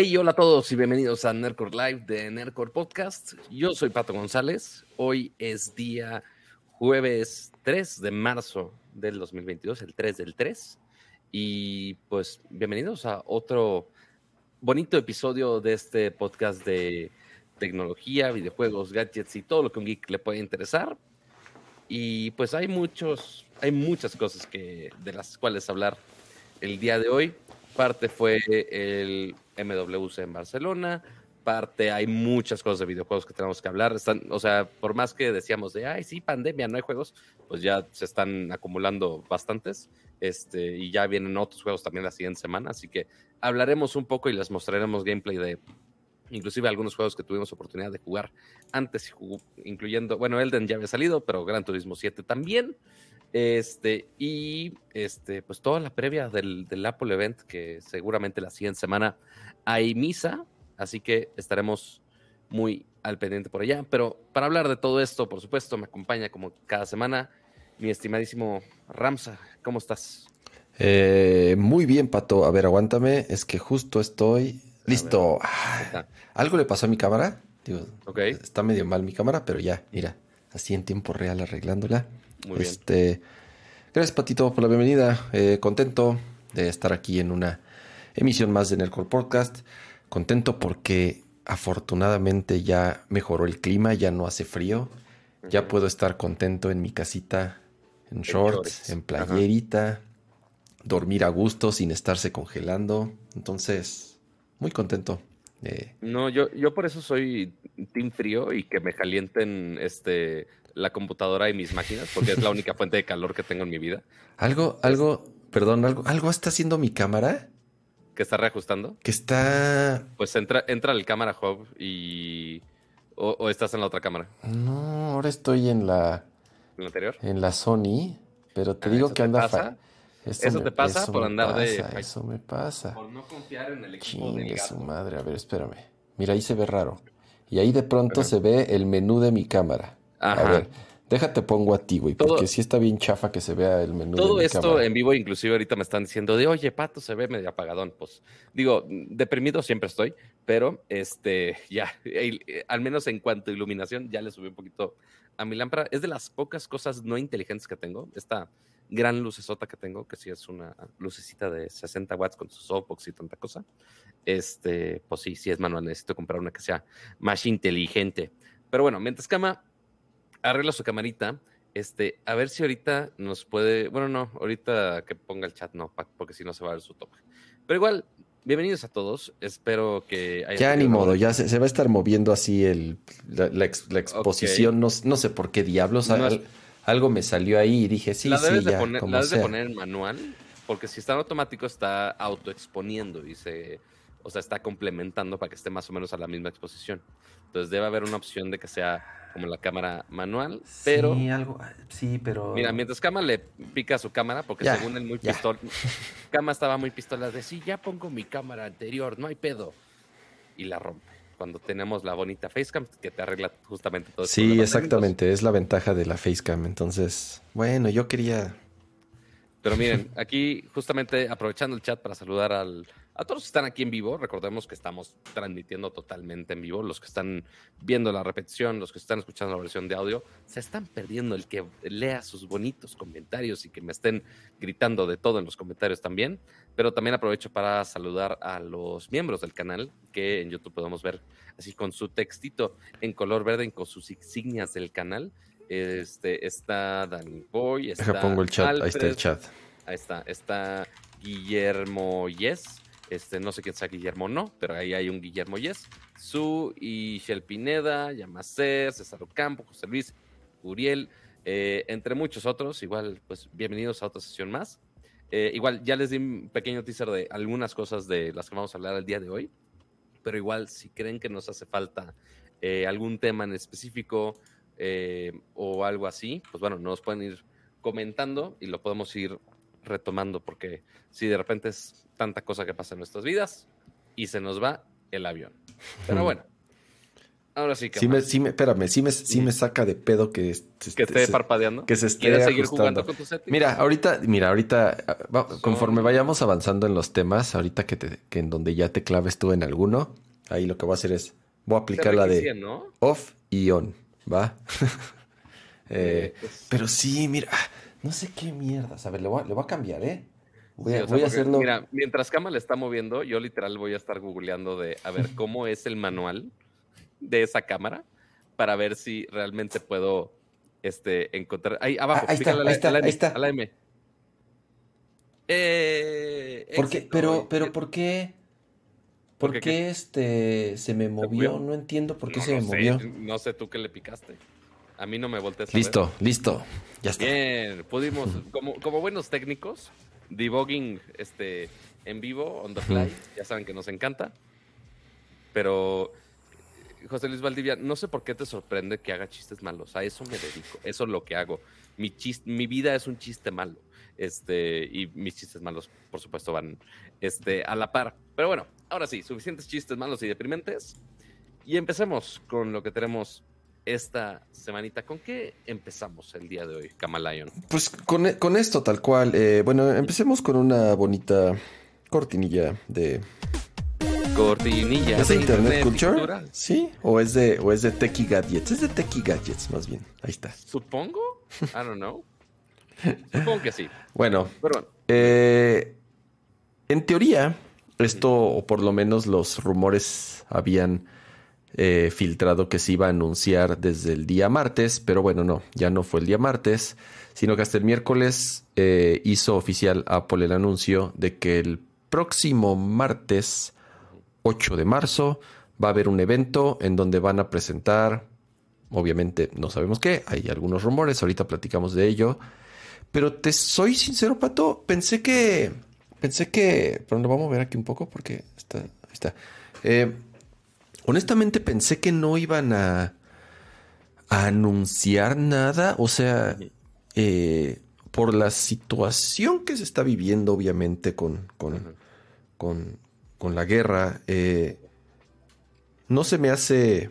Hey, hola a todos y bienvenidos a Nerdcore Live de Nerdcore Podcast. Yo soy Pato González. Hoy es día jueves 3 de marzo del 2022, el 3 del 3. Y pues bienvenidos a otro bonito episodio de este podcast de tecnología, videojuegos, gadgets y todo lo que un geek le puede interesar. Y pues hay muchos, hay muchas cosas que, de las cuales hablar el día de hoy. Parte fue el MWC en Barcelona, parte hay muchas cosas de videojuegos que tenemos que hablar. Están, o sea, por más que decíamos de, ay, sí, pandemia, no hay juegos, pues ya se están acumulando bastantes. Este, y ya vienen otros juegos también la siguiente semana, así que hablaremos un poco y les mostraremos gameplay de inclusive algunos juegos que tuvimos oportunidad de jugar antes, incluyendo, bueno, Elden ya había salido, pero Gran Turismo 7 también. Este, y este, pues toda la previa del, del, Apple Event, que seguramente la siguiente semana hay misa, así que estaremos muy al pendiente por allá. Pero para hablar de todo esto, por supuesto, me acompaña como cada semana mi estimadísimo Ramsa. ¿Cómo estás? Eh, muy bien, Pato. A ver, aguántame. Es que justo estoy listo. Ah, ¿Algo le pasó a mi cámara? Digo, Está medio mal mi cámara, pero ya, mira, así en tiempo real arreglándola. Muy este, Gracias, Patito, por la bienvenida. Eh, contento de estar aquí en una emisión más de Nerdcore Podcast. Contento porque afortunadamente ya mejoró el clima, ya no hace frío. Ya puedo estar contento en mi casita, en shorts, en playerita, dormir a gusto sin estarse congelando. Entonces, muy contento. Eh. No, yo, yo por eso soy team frío y que me calienten este la computadora y mis máquinas, porque es la única fuente de calor que tengo en mi vida. Algo, algo, perdón, algo, algo está haciendo mi cámara. ¿Que está reajustando? Que está. Pues entra, entra al cámara hub y. O, estás en la otra cámara? No, ahora estoy en la. ¿En la anterior? En la Sony, pero te ah, digo que anda. Pasa? Eso, te pasa por andar de. Eso me pasa. Por no confiar en el equipo de su madre, a ver, espérame. Mira, ahí se ve raro. Y ahí de pronto se ve el menú de mi cámara. A ver, déjate pongo a ti, güey, porque si está bien chafa que se vea el menú. Todo esto en vivo, inclusive ahorita me están diciendo de, oye, Pato, se ve medio apagadón. Pues digo, deprimido siempre estoy, pero este, ya, al menos en cuanto a iluminación, ya le subí un poquito a mi lámpara. Es de las pocas cosas no inteligentes que tengo. Esta gran lucesota que tengo, que sí es una lucecita de 60 watts con su softbox y tanta cosa. Este, pues sí, sí es manual. Necesito comprar una que sea más inteligente. Pero bueno, mientras cama, arregla su camarita. Este, a ver si ahorita nos puede. Bueno, no, ahorita que ponga el chat, no, porque si no se va a ver su toque. Pero igual, bienvenidos a todos. Espero que haya. Ya ni modo, ya se, va a estar moviendo así el, la, exposición. No, sé por qué diablos. algo me salió ahí y dije, sí, la sí, ya. Poner, la debes de poner en manual, porque si está en automático, está autoexponiendo y se. O sea, está complementando para que esté más o menos a la misma exposición. Entonces debe haber una opción de que sea como la cámara manual, pero... Sí, algo, sí, pero... Mira, mientras Kama le pica a su cámara, porque según él muy pistola, Kama estaba muy pistola de, sí, ya pongo mi cámara anterior, no hay pedo, y la rompe. Cuando tenemos la bonita Facecam que te arregla justamente todo. Sí, exactamente, es la ventaja de la Facecam. Entonces, bueno, yo quería... Pero miren, aquí justamente aprovechando el chat para saludar al, a todos los que están aquí en vivo, recordemos que estamos transmitiendo totalmente en vivo. Los que están viendo la repetición, los que están escuchando la versión de audio, se están perdiendo el que lea sus bonitos comentarios y que me estén gritando de todo en los comentarios también. Pero también aprovecho para saludar a los miembros del canal, que en YouTube podemos ver así con su textito en color verde y con sus insignias del canal. Este, está Danny Boy, está pongo el chat, ahí está el chat. Ahí está, está Guillermo Yes, este, no sé quién sea Guillermo no, pero ahí hay un Guillermo Yes. Su y Shell Pineda, Yamacer, César Ocampo, José Luis, Uriel, eh, entre muchos otros. Igual, pues bienvenidos a otra sesión más. Eh, igual, ya les di un pequeño teaser de algunas cosas de las que vamos a hablar el día de hoy. Pero igual, si creen que nos hace falta eh, algún tema en específico o algo así, pues bueno, nos pueden ir comentando y lo podemos ir retomando, porque si de repente es tanta cosa que pasa en nuestras vidas y se nos va el avión. Pero bueno, Ahora sí, sí me, sí me, espérame, sí me, sí me saca de pedo que, que esté parpadeando. Que se esté ¿Quieres seguir jugando con tu setting? Mira, ahorita, mira, ahorita, conforme vayamos avanzando en los temas, ahorita que, te, que en donde ya te claves tú en alguno, ahí lo que voy a hacer es, voy a aplicar la de off y on, ¿va? eh, pues pero sí, mira, no sé qué mierdas. A ver, le voy, le voy a cambiar, ¿eh? Voy, a, hacerlo. Mira, mientras Kama le está moviendo, yo literal voy a estar googleando de a ver cómo es el manual de esa cámara para ver si realmente puedo este, encontrar. Ahí abajo, ahí, está, ahí, está, ahí está, a la M. Eh, ¿Por qué? Pero, pero, ¿por qué? ¿Por qué, este se me movió? No entiendo por qué se me movió. No sé tú qué le picaste. A mí no me voltees Listo, listo. Ya está. Bien, pudimos, como, como buenos técnicos, debugging este, en vivo, on the fly, ya saben que nos encanta. Pero José Luis Valdivia, no sé por qué te sorprende que haga chistes malos. A eso me dedico. Eso es lo que hago. Mi, mi vida es un chiste malo. Este, y mis chistes malos, por supuesto, van este, a la par. Pero bueno, ahora sí, suficientes chistes malos y deprimentes. Y empecemos con lo que tenemos esta semanita. ¿Con qué empezamos el día de hoy, Kamalayon? Pues con, con esto, tal cual. Eh, bueno, empecemos con una bonita cortinilla de cortinilla. ¿Es de Internet, Culture? Sí, o es de o es de Techie Gadgets. Es de Techie Gadgets, más bien. Ahí está. Supongo. I don't know. Supongo que sí. Bueno, eh, en teoría, esto, o por lo menos los rumores habían eh, filtrado que se iba a anunciar desde el día martes, pero bueno, no, ya no fue el día martes, sino que hasta el miércoles eh, hizo oficial Apple el anuncio de que el próximo martes 8 de marzo va a haber un evento en donde van a presentar, obviamente no sabemos qué, hay algunos rumores, ahorita platicamos de ello, pero te soy sincero, Pato, pensé que, pensé que, pero lo vamos a ver aquí un poco porque está, ahí está. Eh, honestamente pensé que no iban a, anunciar nada, o sea, eh, por la situación que se está viviendo, obviamente, con, con, con, con la guerra, eh, no se me hace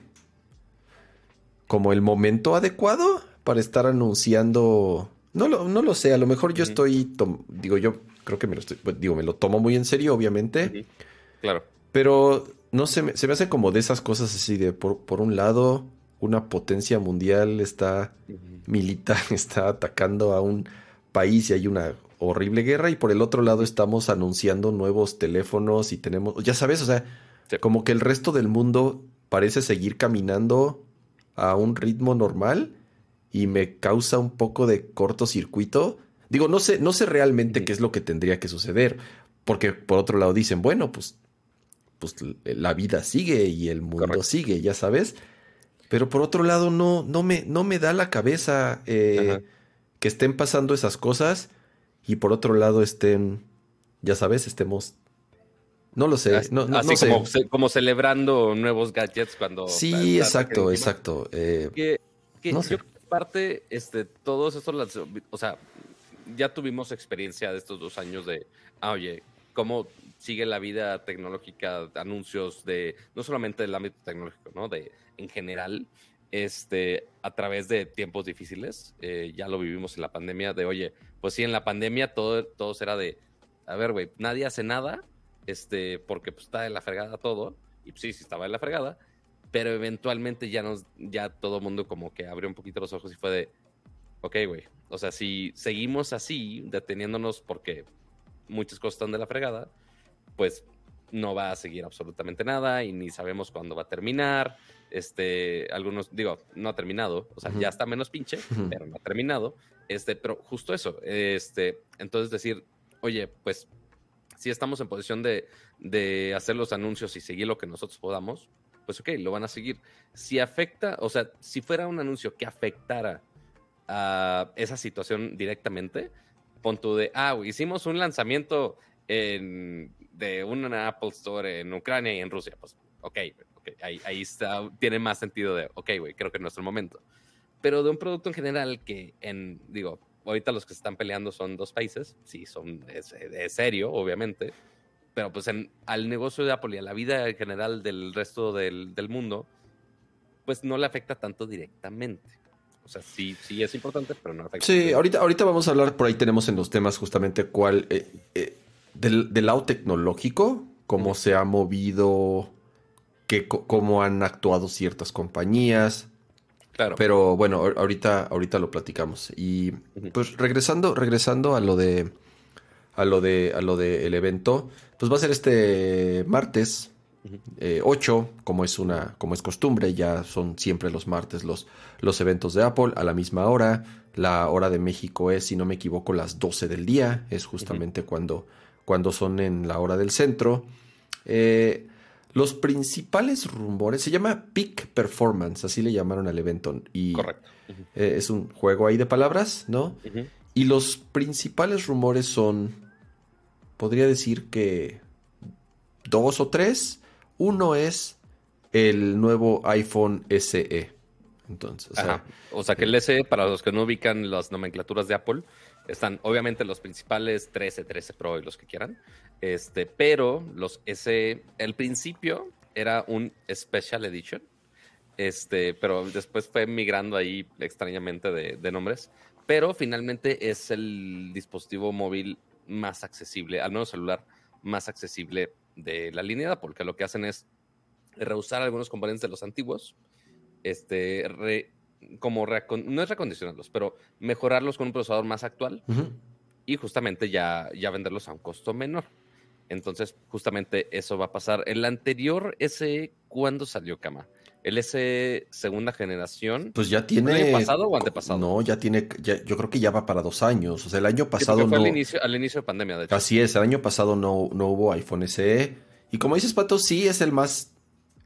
como el momento adecuado para estar anunciando. No lo, no lo sé, a lo mejor yo estoy, digo, yo creo que me lo estoy, pues, digo, me lo tomo muy en serio, obviamente. Claro. Pero no se me, se me hace como de esas cosas así de, por, por un lado, una potencia mundial está militar, está atacando a un país y hay una horrible guerra y por el otro lado estamos anunciando nuevos teléfonos y tenemos, ya sabes, o sea, como que el resto del mundo parece seguir caminando a un ritmo normal y me causa un poco de cortocircuito. Digo, no sé, no sé realmente qué es lo que tendría que suceder, porque por otro lado dicen, bueno, pues, pues la vida sigue y el mundo sigue, ya sabes. Pero por otro lado, no, no, me, no me da la cabeza eh, que estén pasando esas cosas y por otro lado estén, ya sabes, estemos... No lo sé, no, no, así como, como, celebrando nuevos gadgets cuando... Sí, exacto, exacto. Eh, que, yo parte, este, todos estos, o sea, ya tuvimos experiencia de estos dos años de, ah, oye, cómo sigue la vida tecnológica, anuncios de, no solamente del ámbito tecnológico, ¿no? De, en general, este, a través de tiempos difíciles. Eh, ya lo vivimos en la pandemia, de oye, pues sí, en la pandemia todo, todo era de, a ver, güey, nadie hace nada, este, porque pues está en la fregada todo, y pues sí, sí estaba en la fregada, pero eventualmente ya nos, ya todo mundo como que abrió un poquito los ojos y fue de, ok, güey, o sea, si seguimos así, deteniéndonos porque muchas cosas están de la fregada, pues no va a seguir absolutamente nada y ni sabemos cuándo va a terminar este, algunos, digo, no ha terminado, o sea, ya está menos pinche, pero no ha terminado. Este, pero justo eso, este, entonces decir, oye, pues si estamos en posición de, de hacer los anuncios y seguir lo que nosotros podamos, pues ok, lo van a seguir. Si afecta, o sea, si fuera un anuncio que afectara a esa situación directamente, pon de, ah, hicimos un lanzamiento de una Apple Store en Ucrania y en Rusia, pues ok, ahí, está, tiene más sentido de, ok, güey, creo que es nuestro momento. Pero de un producto en general que, en, digo, ahorita los que están peleando son dos países, sí, son, es, serio, obviamente, pero pues en, al negocio de Apple y a la vida en general del resto del, del mundo, pues no le afecta tanto directamente. O sea, sí, sí es importante, pero no afecta. Sí, ahorita, ahorita vamos a hablar, por ahí tenemos en los temas justamente cuál, eh, eh, del, lado tecnológico, cómo se ha movido, que, cómo han actuado ciertas compañías. Claro. Pero bueno, ahorita, ahorita lo platicamos. Y pues regresando, regresando a lo de a lo de a lo del evento, pues va a ser este martes 8, eh, como es una, como es costumbre, ya son siempre los martes los, los eventos de Apple a la misma hora. La hora de México es, si no me equivoco, las 12 del día. Es justamente cuando, cuando son en la hora del centro. Eh, los principales rumores, se llama Peak Performance, así le llamaron al evento. Y Correcto. Eh, es un juego ahí de palabras, ¿no? Y los principales rumores son, podría decir que dos o tres. Uno es el nuevo iPhone SE. Entonces, o sea, que el SE, para los que no ubican las nomenclaturas de Apple, están obviamente los principales 13, 13 Pro y los que quieran. Este, pero los SE, el principio era un Special Edition. Este, pero después fue migrando ahí extrañamente de, nombres. Pero finalmente es el dispositivo móvil más accesible, al menos celular más accesible de la línea porque lo que hacen es reusar algunos componentes de los antiguos, este, como no es recondicionarlos, pero mejorarlos con un procesador más actual y justamente ya, ya venderlos a un costo menor. Entonces, justamente eso va a pasar. El anterior, ese, ¿cuándo salió, Cama? El S segunda generación. Pues ya tiene. ¿El año pasado o antepasado? No, ya tiene. yo creo que ya va para dos años. O sea, el año pasado no. Al inicio, al inicio de pandemia, de hecho. Así es, el año pasado no, no hubo iPhone SE. Y como dices, Pato, sí es el más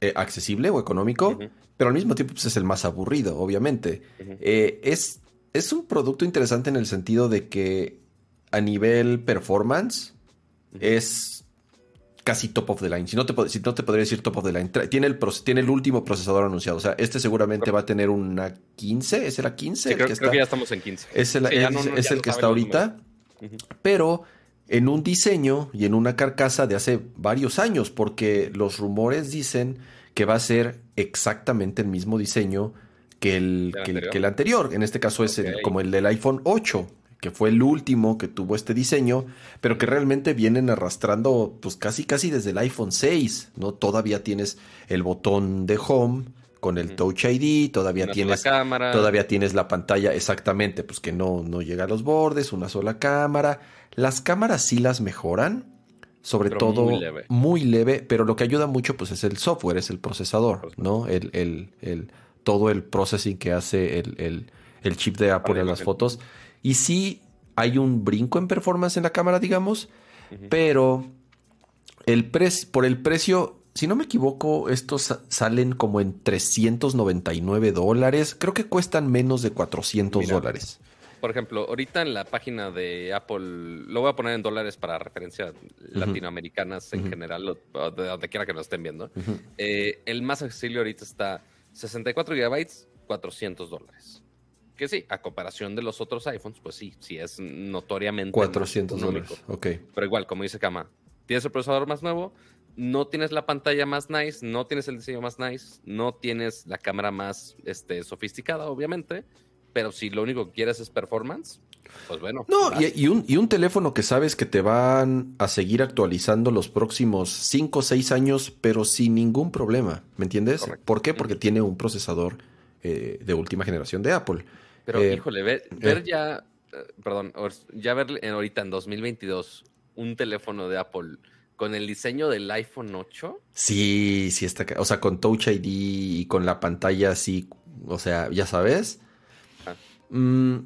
eh, accesible o económico, pero al mismo tiempo pues, es el más aburrido, obviamente. Eh, es, es un producto interesante en el sentido de que a nivel performance es casi top of the line. Si no te, si no te podría decir top of the line. Tiene el, tiene el último procesador anunciado. O sea, este seguramente va a tener una 15. ¿Es la 15? creo, que ya estamos en 15. Es el, es, el que está ahorita. Pero en un diseño y en una carcasa de hace varios años, porque los rumores dicen que va a ser exactamente el mismo diseño que el, que, el anterior. En este caso es como el del iPhone 8 que fue el último que tuvo este diseño, pero que realmente vienen arrastrando pues casi casi desde el iPhone 6, ¿no? Todavía tienes el botón de home con el Touch ID, todavía tienes cámara. todavía tienes la pantalla exactamente, pues que no no llega a los bordes, una sola cámara. Las cámaras sí las mejoran, sobre todo muy leve. pero lo que ayuda mucho pues es el software, es el procesador, ¿no? El, el, el todo el processing que hace el, el chip de Apple en las fotos y sí hay un brinco en performance en la cámara, digamos, pero el por el precio, si no me equivoco, estos salen como en 399 dólares. Creo que cuestan menos de 400 dólares. Por ejemplo, ahorita en la página de Apple, lo voy a poner en dólares para referencias latinoamericanas en general, de donde quiera que nos estén viendo. Eh, el más accesible ahorita está 64 gigabytes, 400 dólares. Que sí, a comparación de los otros iPhones, pues sí, sí es notoriamente 400 dólares. Ok. Pero igual, como dice Kama, tienes el procesador más nuevo, no tienes la pantalla más nice, no tienes el diseño más nice, no tienes la cámara más este, sofisticada, obviamente, pero si lo único que quieres es performance, pues bueno. No, y, un, y, un, teléfono que sabes que te van a seguir actualizando los próximos 5 o 6 años, pero sin ningún problema, ¿me entiendes? ¿Por qué? Porque tiene un procesador eh, de última generación de Apple. Pero, eh, híjole, ver, eh. ya, eh, perdón, ya ver ahorita en 2022 un teléfono de Apple con el diseño del iPhone 8. Sí, sí está, o sea, con Touch ID y con la pantalla así, o sea, ya sabes. Mm,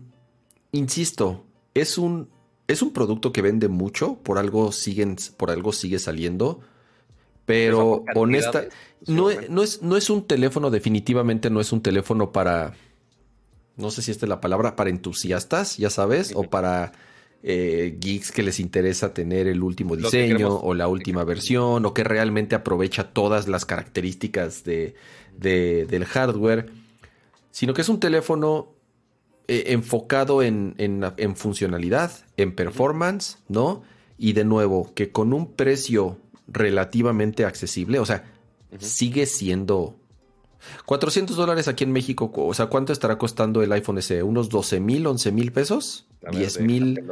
insisto, es un, es un producto que vende mucho, por algo siguen, por algo sigue saliendo. Pero honesta, no, no, es, no es un teléfono, definitivamente no es un teléfono para, no sé si esta es la palabra, para entusiastas, ya sabes, o para eh, geeks que les interesa tener el último diseño o la última versión, o que realmente aprovecha todas las características de, del hardware, sino que es un teléfono eh, enfocado en, en, funcionalidad, en performance, ¿no? Y de nuevo, que con un precio relativamente accesible, o sea, sigue siendo 400 dólares aquí en México, o sea, ¿cuánto estará costando el iPhone SE? ¿Unos 12 mil, 11 mil pesos? 10 mil.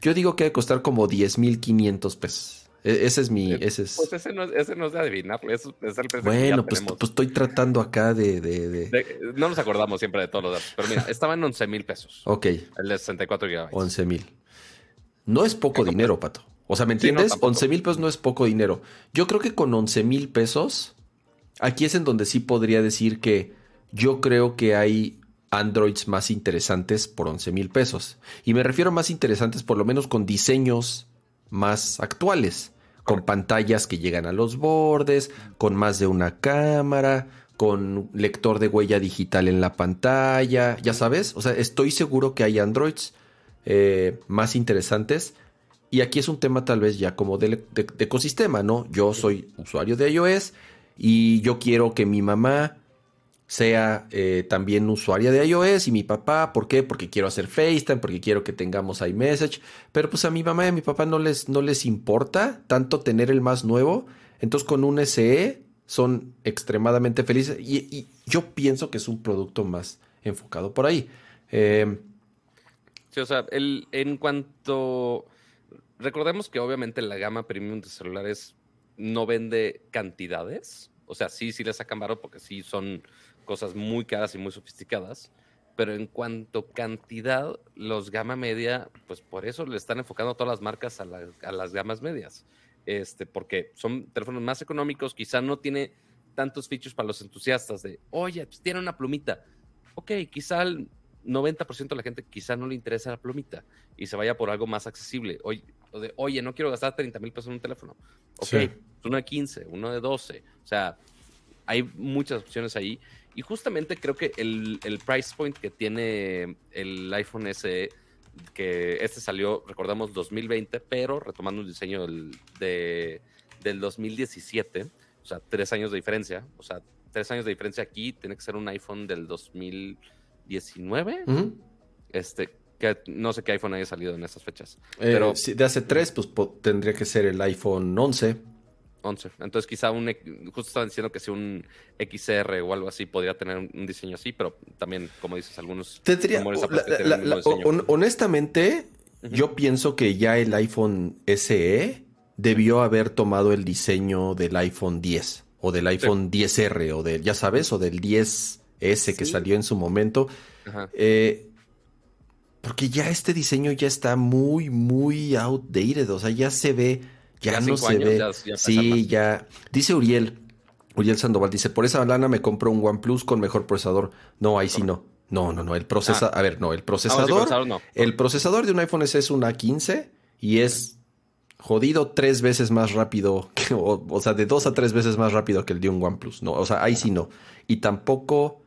Yo digo que debe costar como 10 mil 500 pesos. E-, ese es mi. Ese es... Pues ese no, ese no es de adivinarlo, es el precio Bueno, pues, pues, estoy tratando acá de, de, No nos acordamos siempre de todos los datos, pero mira, estaba en 11 mil pesos. Ok. El de 64 GB. 11 mil. No es poco dinero, Pato. O sea, ¿me entiendes? 11 mil pesos no es poco dinero. Yo creo que con 11 mil pesos, aquí es en donde sí podría decir que yo creo que hay Androids más interesantes por 11 mil pesos. Y me refiero a más interesantes por lo menos con diseños más actuales, con pantallas que llegan a los bordes, con más de una cámara, con lector de huella digital en la pantalla, ya sabes, o sea, estoy seguro que hay Androids eh, más interesantes. Y aquí es un tema tal vez ya como de, ecosistema, ¿no? Yo soy usuario de iOS y yo quiero que mi mamá sea eh, también usuaria de iOS y mi papá, ¿por qué? Porque quiero hacer FaceTime, porque quiero que tengamos iMessage, pero pues a mi mamá y a mi papá no les, no les importa tanto tener el más nuevo, entonces con un SE son extremadamente felices y, yo pienso que es un producto más enfocado por ahí. Em, sí, o sea, el, en cuanto... Recordemos que obviamente la gama premium de celulares no vende cantidades, o sea, sí, sí le sacan barro porque sí son cosas muy caras y muy sofisticadas, pero en cuanto a cantidad, los gama media, pues por eso le están enfocando todas las marcas a, las gamas medias, este, porque son teléfonos más económicos, quizá no tiene tantos features para los entusiastas de, oye, pues tiene una plumita. Ok, quizá el 90% de la gente quizá no le interesa la plumita y se vaya por algo más accesible. Oye, de, oye no quiero gastar 30 mil pesos en un teléfono. Ok, uno de 15, uno de 12. O sea, hay muchas opciones ahí y justamente creo que el, price point que tiene el iPhone SE, que este salió, recordamos, 2020, pero retomando un diseño del, de, del 2017, o sea, tres años de diferencia, o sea, tres años de diferencia aquí, tiene que ser un iPhone del 2019. Este, que no sé qué iPhone haya salido en esas fechas. Eh, pero de hace tres, pues tendría que ser el iPhone 11. 11. Entonces quizá un, justo estaban diciendo que si un XR o algo así podría tener un diseño así, pero también, como dices, algunos... Tendría, honestamente, yo pienso que ya el iPhone SE debió haber tomado el diseño del iPhone 10 o del iPhone 10R o del, ya sabes, o del 10S que salió en su momento. Eh, porque ya este diseño ya está muy, muy outdated, o sea, ya se ve ya, no se ve. sí, ya. Dice Uriel, Uriel Sandoval, dice, por esa lana me compro un OnePlus con mejor procesador. No, ahí sí no. No, no, no. El procesador, ah. a ver, no, el ah, procesador. El procesador de un iPhone S es un A15 y es jodido tres veces más rápido, o, sea, de dos a tres veces más rápido que el de un OnePlus. No, o sea, ahí sí no. Y tampoco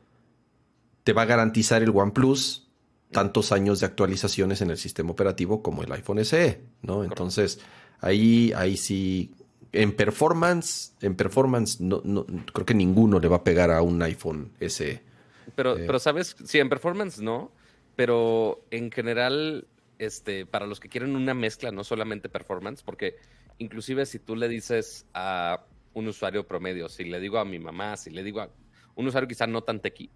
te va a garantizar el OnePlus tantos años de actualizaciones en el sistema operativo como el iPhone SE, ¿no? Entonces, Ahí, ahí sí, en performance, en performance, no, no, creo que ninguno le va a pegar a un iPhone SE. Pero, eh, pero sabes, sí, en performance no, pero en general, este, para los que quieren una mezcla, no solamente performance, porque inclusive si tú le dices a un usuario promedio, si le digo a mi mamá, si le digo a un usuario quizá no tan tequi,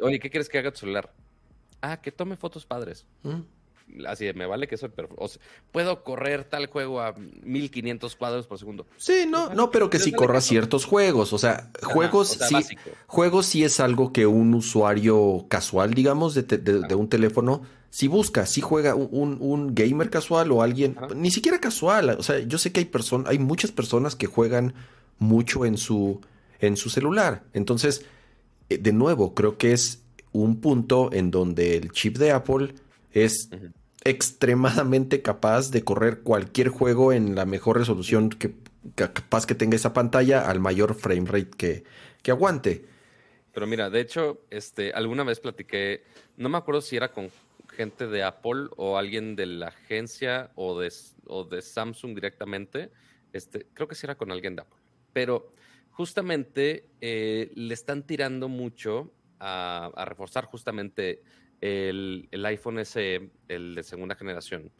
oye, ¿qué quieres que haga tu celular? Ah, que tome fotos padres así me vale que eso puedo correr tal juego a 1500 cuadros por segundo. Sí, no, no, pero que sí corra ciertos juegos, o sea, juegos sí, juegos sí es algo que un usuario casual, digamos, de, un teléfono si busca, si juega un, gamer casual o alguien, ni siquiera casual, o sea, yo sé que hay personas, hay muchas personas que juegan mucho en su en su celular. Entonces, eh, de nuevo, creo que es un punto en donde el chip de Apple es extremadamente capaz de correr cualquier juego en la mejor resolución que capaz que tenga esa pantalla al mayor frame rate que, que aguante. Pero mira, de hecho, este, alguna vez platiqué, no me acuerdo si era con gente de Apple o alguien de la agencia o de, o de Samsung directamente. Este, creo que sí era con alguien de Apple. Pero justamente eh, le están tirando mucho a, a reforzar justamente el, iPhone SE, el de segunda generación,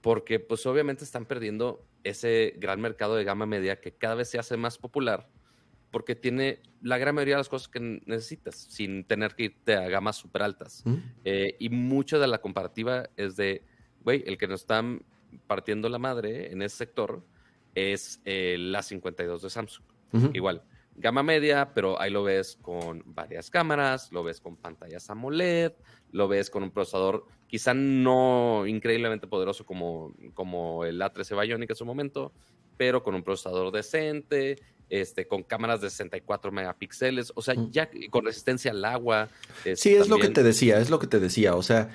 porque pues obviamente están perdiendo ese gran mercado de gama media que cada vez se hace más popular porque tiene la gran mayoría de las cosas que necesitas sin tener que irte a gamas súper altas. Mm. Eh, y mucho de la comparativa es de, güey, el que nos están partiendo la madre en ese sector es el A52 de Samsung. Igual, gama media, pero ahí lo ves con varias cámaras, lo ves con pantallas AMOLED, lo ves con un procesador quizá no increíblemente poderoso como, como el A13 Bionic en su momento, pero con un procesador decente, este, con cámaras de 64 megapíxeles, o sea, ya con resistencia al agua. sí, es lo que te decía, es lo que te decía, o sea,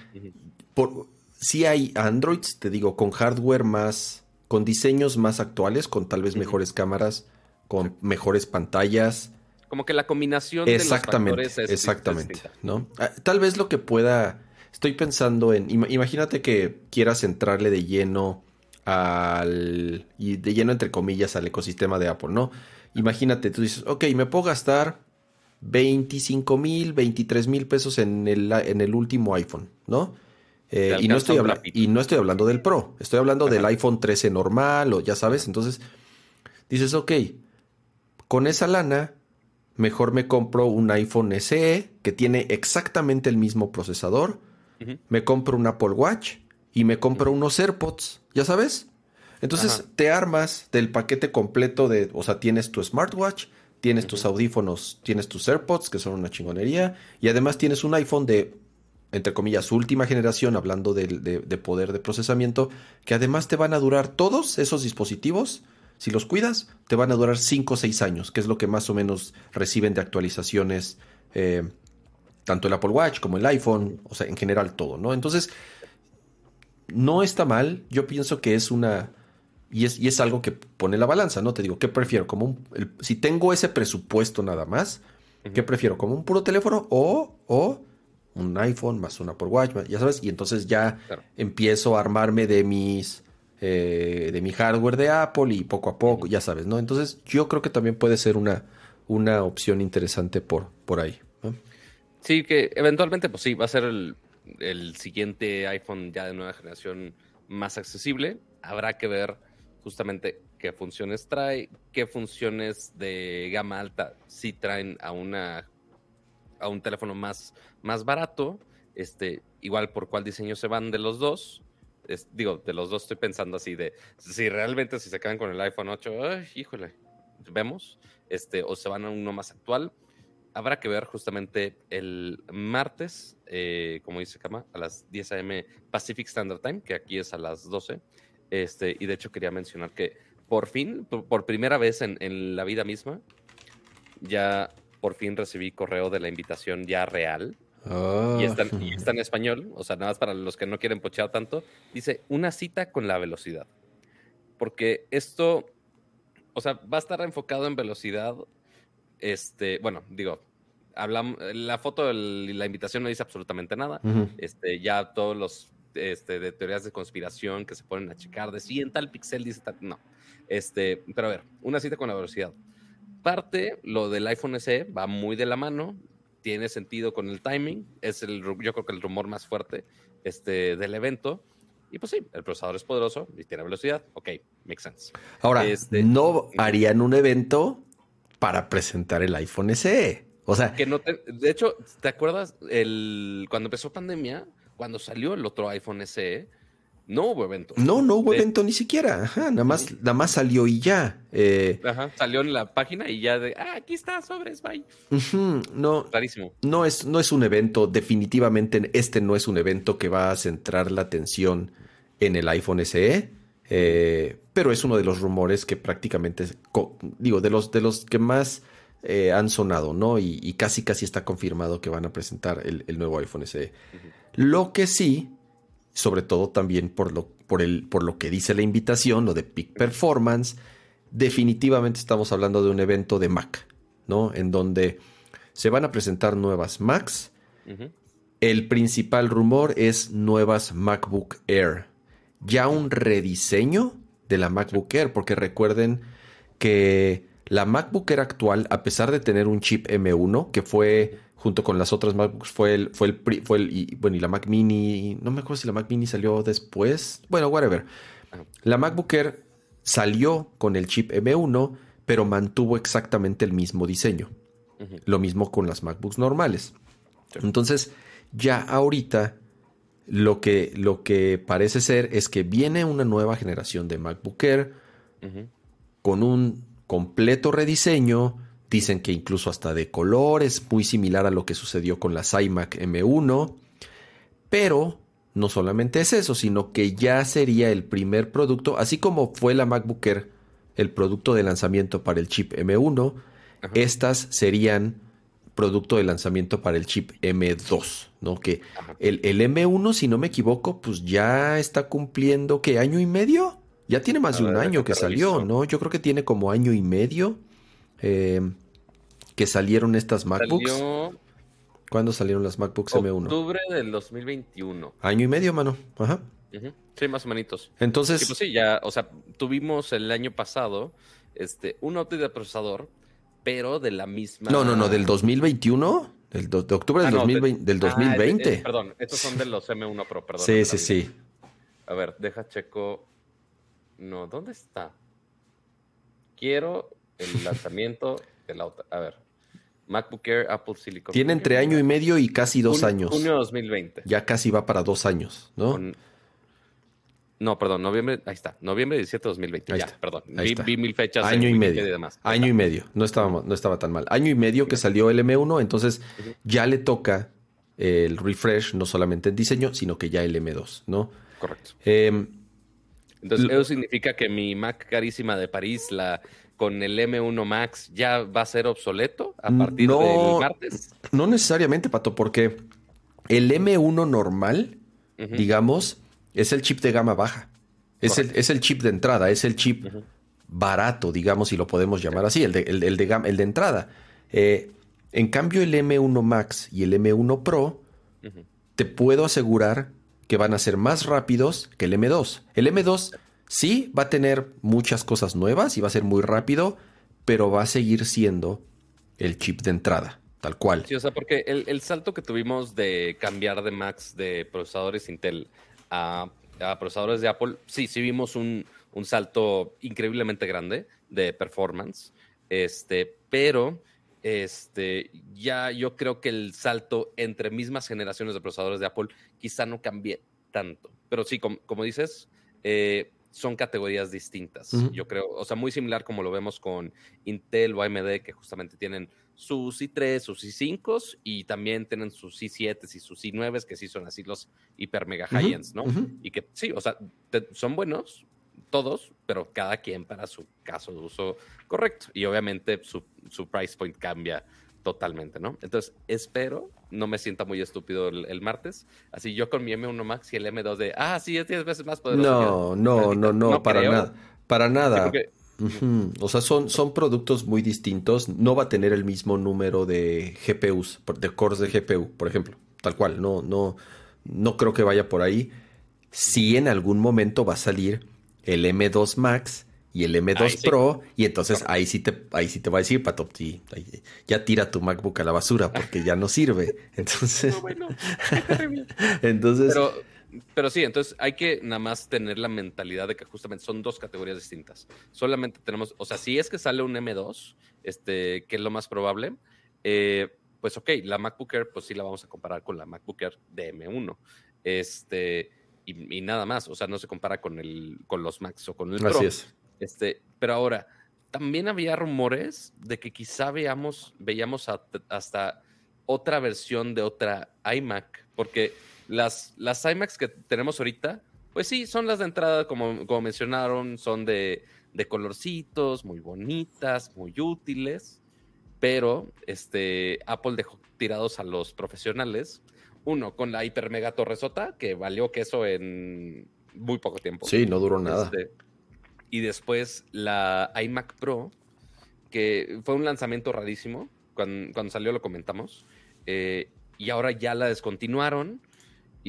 por, sí hay Androids, te digo, con hardware más, con diseños más actuales, con tal vez mejores cámaras, con mejores pantallas. Como que la combinación exactamente, de los factores es Exactamente, ¿no? Ah, tal vez lo que pueda, estoy pensando en, imagínate que quieras entrarle de lleno al, y de lleno entre comillas al ecosistema de Apple, ¿no? Imagínate, tú dices, ok, me puedo gastar 25 mil, 23 mil pesos en el, en el último iPhone, ¿no? Eh, y, no estoy y no estoy hablando del Pro, estoy hablando del iPhone 13 normal o ya sabes, entonces dices, ok, con esa lana, mejor me compro un iPhone SE que tiene exactamente el mismo procesador, me compro un Apple Watch y me compro unos AirPods, ya sabes. Entonces te armas del paquete completo de, o sea, tienes tu smartwatch, tienes tus audífonos, tienes tus AirPods, que son una chingonería, y además tienes un iPhone de entre comillas, última generación, hablando de, poder de procesamiento, que además te van a durar todos esos dispositivos, si los cuidas, te van a durar 5 o 6 años, que es lo que más o menos reciben de actualizaciones, eh, tanto el Apple Watch como el iPhone, o sea, en general todo, ¿no? Entonces, no está mal, yo pienso que es una... Y es, y es algo que pone la balanza, ¿no? Te digo, ¿qué prefiero? Como un, si tengo ese presupuesto nada más, ¿qué prefiero? ¿Como un puro teléfono o, o un iPhone más una por Watch, ya sabes, y entonces ya empiezo a armarme de mis eh, de mi hardware de Apple y poco a poco, ya sabes, ¿no? Entonces yo creo que también puede ser una, una opción interesante por, por ahí. Sí, que eventualmente, pues sí, va a ser el, el siguiente iPhone ya de nueva generación más accesible. Habrá que ver justamente qué funciones trae, qué funciones de gama alta sí traen a una a un teléfono más, más barato, este, igual por cuál diseño se van de los dos. Digo, de los dos estoy pensando así de si realmente si se quedan con el iPhone 8, híjole, vemos, este, o se van a uno más actual. Habrá que ver justamente el martes, eh, como dice Kama, a las 10 a.m. Pacific Standard Time, que aquí es a las 12. Este, y de hecho quería mencionar que por fin, por, primera vez en, en la vida misma, ya por fin recibí correo de la invitación ya real. Y, está, en español, o sea, nada más para los que no quieren pochear tanto. Dice, una cita con la velocidad. Porque esto, o sea, va a estar enfocado en velocidad. Este, bueno, digo, hablamos, la foto, de la invitación no dice absolutamente nada. Este, ya todos los este, de teorías de conspiración que se ponen a checar de si en tal pixel dice tal, no. Este, pero a ver, una cita con la velocidad parte, lo del iPhone SE va muy de la mano, tiene sentido con el timing, es el, yo creo que el rumor más fuerte este, del evento. Y pues sí, el procesador es poderoso y tiene velocidad. Ok, makes sense. Ahora, este, no harían un evento para presentar el iPhone SE. O sea, que no de hecho, ¿te acuerdas el cuando empezó pandemia, cuando salió el otro iPhone SE? No hubo evento. No, no hubo evento ni siquiera. nada más, nada más salió y ya. Eh. Ajá, salió en la página y ya de, ah, aquí está, sobres, bye. no, Rarísimo. No es, no es un evento, definitivamente este no es un evento que va a centrar la atención en el iPhone SE. Eh, pero es uno de los rumores que prácticamente, digo, de los, de los que más eh, han sonado, ¿no? Y, casi casi está confirmado que van a presentar el, nuevo iPhone SE. Lo que sí sobre todo también por lo, por el, por lo que dice la invitación, lo de Peak Performance, definitivamente estamos hablando de un evento de Mac, ¿no? En donde se van a presentar nuevas Macs. El principal rumor es nuevas MacBook Air. Ya un rediseño de la MacBook Air, porque recuerden que la MacBook Air actual, a pesar de tener un chip M1, que fue junto con las otras MacBooks fue el, fue el, fue el, y, bueno, y la Mac Mini, no me acuerdo si la Mac Mini salió después, bueno, whatever. La MacBook Air salió con el chip M1, pero mantuvo exactamente el mismo diseño. Lo mismo con las MacBooks normales. Entonces, ya ahorita lo que, lo que parece ser es que viene una nueva generación de MacBook Air con un completo rediseño. Dicen que incluso hasta de color es muy similar a lo que sucedió con las iMac M1. Pero no solamente es eso, sino que ya sería el primer producto, así como fue la MacBook Air el producto de lanzamiento para el chip M1, estas serían producto de lanzamiento para el chip M2, ¿no? Que el, M1, si no me equivoco, pues ya está cumpliendo, ¿qué? ¿Año y medio? Ya tiene más de un año que salió, ¿no? Yo creo que tiene como año y medio eh, que salieron estas MacBooks. ¿Cuándo salieron las MacBooks M1? Octubre del 2021. Año y medio, mano. Ajá. Sí, más o menos. Entonces. pues sí, ya, o sea, tuvimos el año pasado este, un update de procesador, pero de la misma. No, no, no, del 2021. Del de octubre del, 2020, ah, del 2020. Ah, perdón, estos son de los M1 Pro, perdón. Sí, sí, sí. A ver, deja checo. No, ¿dónde está? Quiero el lanzamiento de la otra. A ver. MacBook Air, Apple Silicon. Tiene entre año y medio y casi dos años. Junio 2020. Ya casi va para dos años, ¿no? No, perdón, noviembre, ahí está, noviembre 17 de 2020. ya, perdón, vi, mil fechas. Año y medio. Año y medio, no estaba, no estaba tan mal. Año y medio que salió el M1, entonces ya le toca el refresh, no solamente en diseño, sino que ya el M2, ¿no? Correcto. Em, entonces, eso significa que mi Mac carísima de París, la con el M1 Max, ya va a ser obsoleto a partir del martes. No necesariamente, Pato, porque el M1 normal, digamos, es el chip de gama baja. Es el, es el, chip de entrada, es el chip barato, digamos, si lo podemos llamar así, el de, el, de, el de entrada. Eh, en cambio, el M1 Max y el M1 Pro, te puedo asegurar que van a ser más rápidos que el M2. El M2 sí va a tener muchas cosas nuevas y va a ser muy rápido, pero va a seguir siendo el chip de entrada, tal cual. Sí, o sea, porque el, el salto que tuvimos de cambiar de Max de procesadores Intel a, procesadores de Apple, sí, sí vimos un, salto increíblemente grande de performance, este, pero este, ya yo creo que el salto entre mismas generaciones de procesadores de Apple quizá no cambie tanto. Pero sí, como, dices, eh, son categorías distintas, yo creo. O sea, muy similar como lo vemos con Intel o AMD, que justamente tienen sus i3, sus i5 y también tienen sus i7 y sus i9, que sí son así los hiper mega high-ends, ¿no? Y que sí, o sea, son buenos todos, pero cada quien para su caso de uso correcto. Y obviamente su, su price point cambia totalmente, ¿no? Entonces, espero no me sienta muy estúpido el, martes. Así yo con mi M1 Max y el M2 de, ah, sí, es 10 veces más poderoso. No, no, no, no, para nada. Para nada. O sea, son, son productos muy distintos. No va a tener el mismo número de GPUs, de cores de GPU, por ejemplo. Tal cual. No, no, no creo que vaya por ahí. Si en algún momento va a salir el M2 Max y el M2 Pro, y entonces ahí sí te, ahí sí te va a decir, Pato, ya tira tu MacBook a la basura porque ya no sirve. Entonces, bueno, entonces, pero sí, entonces hay que nada más tener la mentalidad de que justamente son dos categorías distintas. Solamente tenemos, o sea, si es que sale un M2, este, que es lo más probable, eh, pues ok, la MacBook Air, pues sí la vamos a comparar con la MacBook Air de M1. Este, y, nada más, o sea, no se compara con, el, con los Macs o con el Pro. Así es. Este, pero ahora, también había rumores de que quizá veamos, veíamos hasta otra versión de otra iMac, porque las, las iMacs que tenemos ahorita, pues sí, son las de entrada, como, como mencionaron, son de, colorcitos, muy bonitas, muy útiles, pero este, Apple dejó tirados a los profesionales. Uno, con la hiper mega torresota, que valió queso en muy poco tiempo. Sí, no duró nada. Este, y después la iMac Pro, que fue un lanzamiento rarísimo. Cuando, salió lo comentamos. Eh, y ahora ya la descontinuaron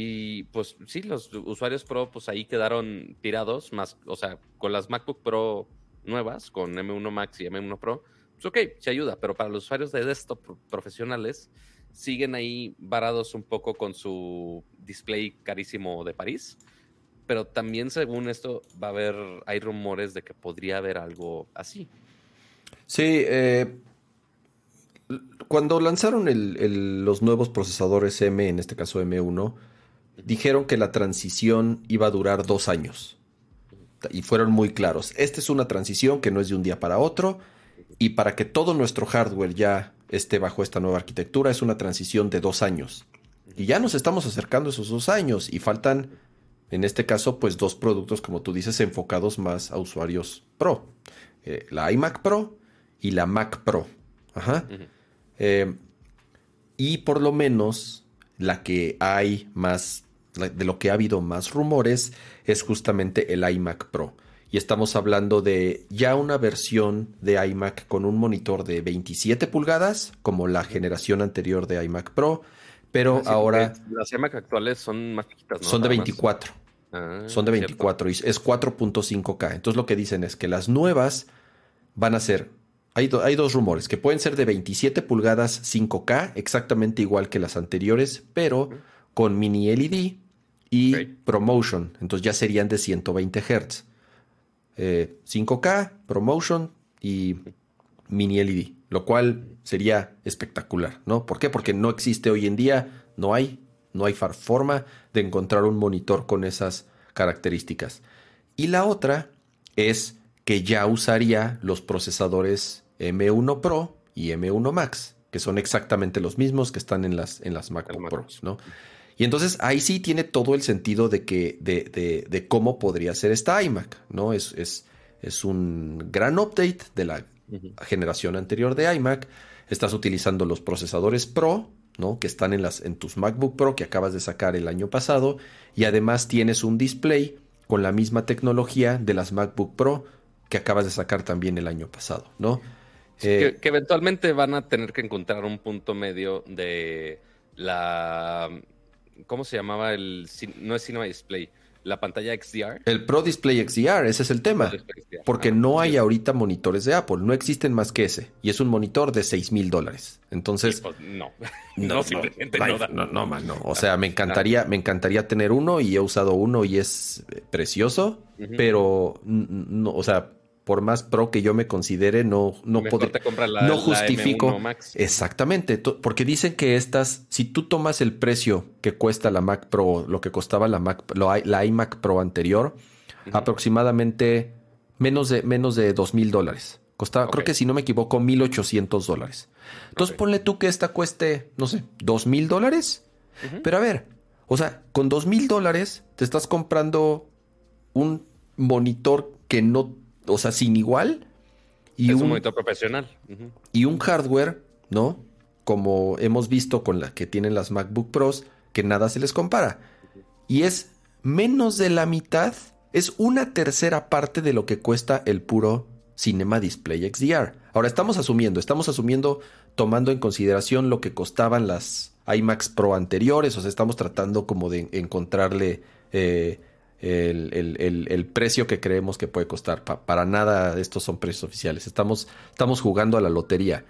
y pues sí, los usuarios Pro pues ahí quedaron tirados, más, o sea, con las MacBook Pro nuevas, con M1 Max y M1 Pro, pues ok, se ayuda, pero para los usuarios de desktop profesionales siguen ahí varados un poco con su display carísimo de París. Pero también según esto va a haber, hay rumores de que podría haber algo así. Sí, eh, cuando lanzaron los nuevos procesadores M, en este caso M1, dijeron que la transición iba a durar dos años. Y fueron muy claros. Esta es una transición que no es de un día para otro. Y para que todo nuestro hardware ya esté bajo esta nueva arquitectura, es una transición de dos años. Y ya nos estamos acercando a esos dos años. Y faltan, en este caso, pues dos productos, como tú dices, enfocados más a usuarios Pro. Eh, la iMac Pro y la Mac Pro. Ajá. Eh, y por lo menos la que hay más de lo que ha habido más rumores es justamente el iMac Pro. Y estamos hablando de ya una versión de iMac con un monitor de 27 pulgadas, como la generación anterior de iMac Pro, pero ah, ahora... Las iMac actuales son más chiquitas, Son de 24. Ah, son de 24 y es 4.5K. Entonces lo que dicen es que las nuevas van a ser... Hay, hay, dos rumores, que pueden ser de 27 pulgadas 5K, exactamente igual que las anteriores, pero con mini LED y ProMotion. Entonces ya serían de 120 Hz. 5K, ProMotion y Mini LED, lo cual sería espectacular, ¿no? ¿Por qué? Porque no existe hoy en día, no hay, no hay forma de encontrar un monitor con esas características. Y la otra es que ya usaría los procesadores M1 Pro y M1 Max, que son exactamente los mismos que están en las, en las MacBook Pro, ¿no? Y entonces ahí sí tiene todo el sentido de que, de, de, cómo podría ser esta iMac, ¿no? Es, es, es un gran update de la generación anterior de iMac. Estás utilizando los procesadores Pro, ¿no? Que están en, las, en tus MacBook Pro que acabas de sacar el año pasado. Y además tienes un display con la misma tecnología de las MacBook Pro que acabas de sacar también el año pasado, ¿no? que, eventualmente van a tener que encontrar un punto medio de la ¿Cómo se llamaba el. No es Cinema Display. La pantalla XDR. El Pro Display XDR, ese es el tema. Porque no hay ahorita monitores de Apple, no existen más que ese. Y es un monitor de 6 mil dólares. Entonces. Pues, no. no, simplemente no, no, no, no, O sea, me encantaría, me encantaría tener uno y he usado uno y es precioso. Pero, no, o sea, por más pro que yo me considere, no, no, no justifico. Exactamente, porque dicen que estas, si tú tomas el precio que cuesta la Mac Pro, lo que costaba la Mac, la iMac Pro anterior, aproximadamente menos de, menos de dos mil dólares. Costaba, creo que si no me equivoco, 1800 dólares. Entonces ponle tú que esta cueste, no sé, dos mil dólares. Pero a ver, o sea, con dos mil dólares te estás comprando un monitor que no o sea, sin igual. Y es un, monitor profesional. Y un hardware, ¿no? Como hemos visto con la que tienen las MacBook Pros, que nada se les compara. Y es menos de la mitad, es una tercera parte de lo que cuesta el puro Cinema Display XDR. Ahora estamos asumiendo, estamos asumiendo tomando en consideración lo que costaban las iMacs Pro anteriores, o sea, estamos tratando como de encontrarle eh, el, precio que creemos que puede costar. para nada estos son precios oficiales. Estamos, estamos jugando a la lotería.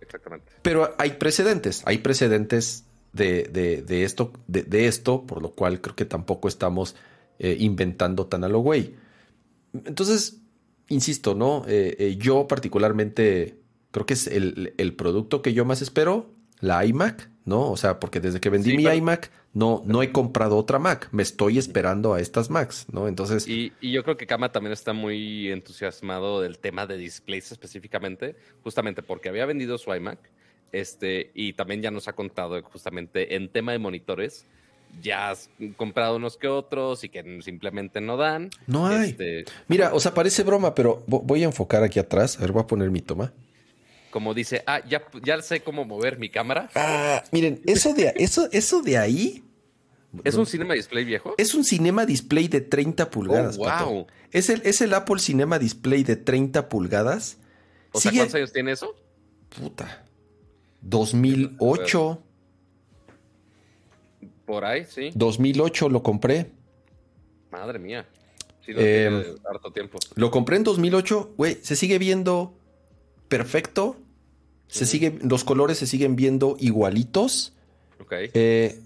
Exactamente. Pero hay precedentes, hay precedentes de, de, esto, de, esto, por lo cual creo que tampoco estamos eh, inventando tan a lo güey. Entonces, insisto, ¿no? Eh, eh, yo particularmente creo que es el, el producto que yo más espero, la iMac, ¿no? O sea, porque desde que vendí mi iMac no, no he comprado otra Mac, me estoy esperando a estas Macs, ¿no? Entonces. Y, yo creo que Kama también está muy entusiasmado del tema de displays específicamente, justamente porque había vendido su iMac, este, y también ya nos ha contado justamente en tema de monitores, ya has comprado unos que otros y que simplemente no dan. No hay. Este, Mira, o sea, parece broma, pero voy a enfocar aquí atrás. A ver, voy a poner mi toma como dice, ah, ya, ya sé cómo mover mi cámara. Ah, miren, eso de, eso, eso de ahí. ¿Es un Cinema Display viejo? Es un Cinema Display de 30 pulgadas. wow. Es el, es el Apple Cinema Display de 30 pulgadas. O sea, ¿cuántos años tiene eso? Puta. 2008. Por ahí, sí. 2008 lo compré. Madre mía. Sí, lo eh, harto tiempo. Lo compré en 2008. Güey, se sigue viendo perfecto. Se sigue, los colores se siguen viendo igualitos. Ok. Eh,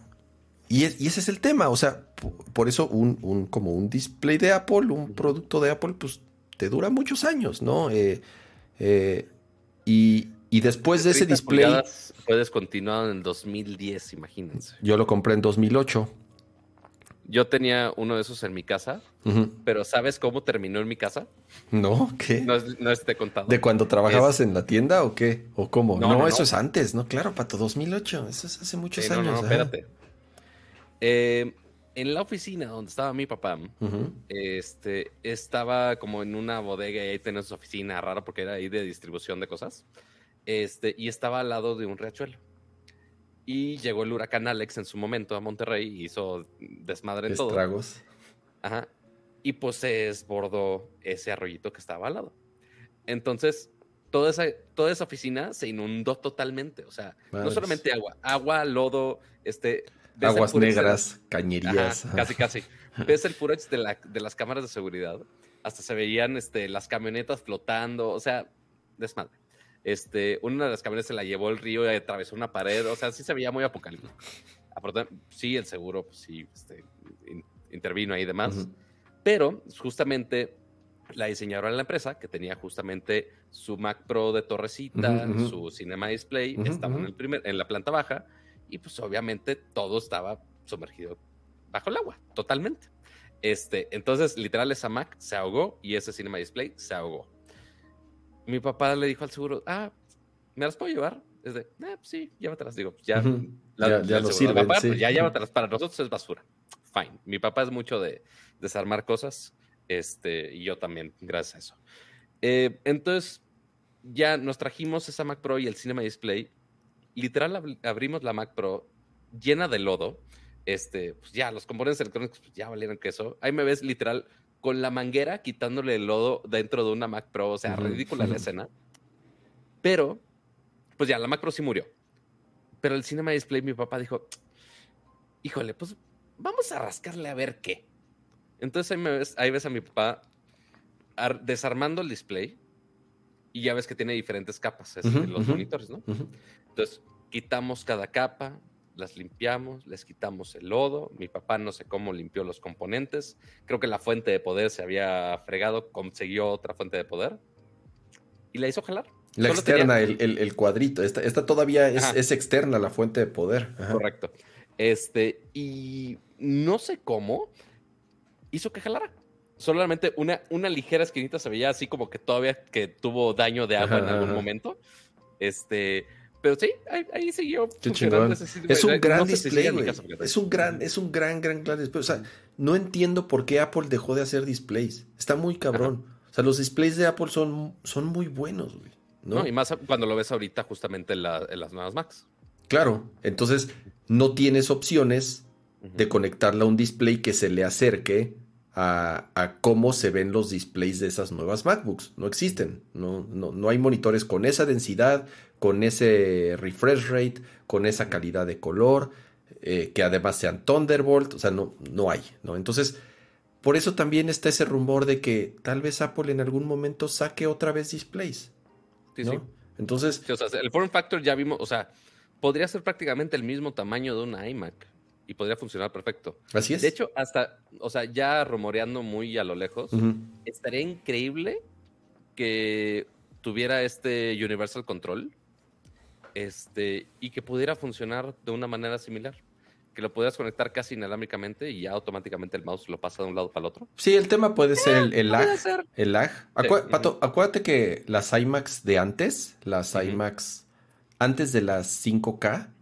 y, ese es el tema. O sea, por eso un, como un display de Apple, un producto de Apple, pues te dura muchos años, ¿no? Eh, Eh, y, después de ese display... Fue descontinuado en el 2010, imagínense. Yo lo compré en 2008. Yo tenía uno de esos en mi casa, pero ¿sabes cómo terminó en mi casa? No, ¿qué? No, no esté contado. ¿De cuando trabajabas en la tienda o qué? ¿O cómo? No, eso es antes, ¿no? Claro, Pato, 2008. Eso es hace muchos años. No, espérate. Eh, en la oficina donde estaba mi papá, este, estaba como en una bodega y ahí tenía su oficina rara porque era ahí de distribución de cosas. Este, y estaba al lado de un riachuelo. Y llegó el huracán Alex en su momento a Monterrey y hizo desmadre en todo. Estragos. Ajá. Y pues se desbordó ese arroyito que estaba al lado. Entonces, toda esa, toda esa oficina se inundó totalmente. O sea, no solamente agua, agua, lodo, este. Aguas negras, cañerías. casi, casi. Ves el footage de, la, de las cámaras de seguridad. Hasta se veían este, las camionetas flotando. O sea, desmadre. Este, una de las camionetas se la llevó el río y atravesó una pared. O sea, sí se veía muy apocalíptico. Sí, el seguro, pues sí, este, intervino ahí y demás. Pero justamente la diseñadora de la empresa, que tenía justamente su Mac Pro de torrecita, su Cinema Display, estaba en, el primer, en la planta baja y pues obviamente todo estaba sumergido bajo el agua, totalmente. Este, entonces, literal, esa Mac se ahogó y ese Cinema Display se ahogó mi papá le dijo al seguro, ah, ¿me las puedo llevar? Es de, eh, pues sí, llévatelas. Digo, ya, ya, ya no sirven, papá, ya llévatelas. Para nosotros es basura. Fine. Mi papá es mucho de desarmar cosas, este, y yo también, gracias a eso. Eh, entonces, ya nos trajimos esa Mac Pro y el Cinema Display. Literal, abrimos la Mac Pro llena de lodo. Este, pues ya, los componentes electrónicos pues ya valieron queso. Ahí me ves literal con la manguera quitándole el lodo dentro de una Mac Pro, o sea, ridícula la escena. Pero, pues ya, la Mac Pro sí murió. Pero el Cinema Display, mi papá dijo, híjole, pues vamos a rascarle a ver qué. Entonces ahí, ves, ahí ves a mi papá desarmando el display y ya ves que tiene diferentes capas, los monitores, ¿no? Entonces, quitamos cada capa, las limpiamos, les quitamos el lodo. Mi papá no sé cómo limpió los componentes. Creo que la fuente de poder se había fregado, consiguió otra fuente de poder y la hizo jalar. La externa, el, cuadrito. Esta, todavía es, externa la fuente de poder. Correcto. Este, y no sé cómo hizo que jalara. Solamente una, una ligera esquinita se veía así como que todavía que tuvo daño de agua en algún momento. Este, pero sí, ahí, siguió. Es un gran display, Es un gran, es un gran, gran, gran display. O sea, no entiendo por qué Apple dejó de hacer displays. Está muy cabrón. O sea, los displays de Apple son, son muy buenos, güey. ¿no? y más cuando lo ves ahorita justamente en, las nuevas Macs. Claro, entonces no tienes opciones de conectarla a un display que se le acerque a, cómo se ven los displays de esas nuevas MacBooks. No existen. No, no, no, hay monitores con esa densidad, con ese refresh rate, con esa calidad de color, eh, que además sean Thunderbolt. O sea, no, no hay. ¿no? Entonces, por eso también está ese rumor de que tal vez Apple en algún momento saque otra vez displays. Sí, sí. Entonces. el form factor ya vimos, o sea, podría ser prácticamente el mismo tamaño de una iMac y podría funcionar perfecto. Así es. De hecho, hasta, o sea, ya rumoreando muy a lo lejos, estaría increíble que tuviera este Universal Control este, y que pudiera funcionar de una manera similar. Que lo pudieras conectar casi inalámbricamente y ya automáticamente el mouse lo pasa de un lado para el otro. Sí, el tema puede ser el, lag. El lag. Pato, acuérdate que las iMacs de antes, las iMacs antes de las 5K,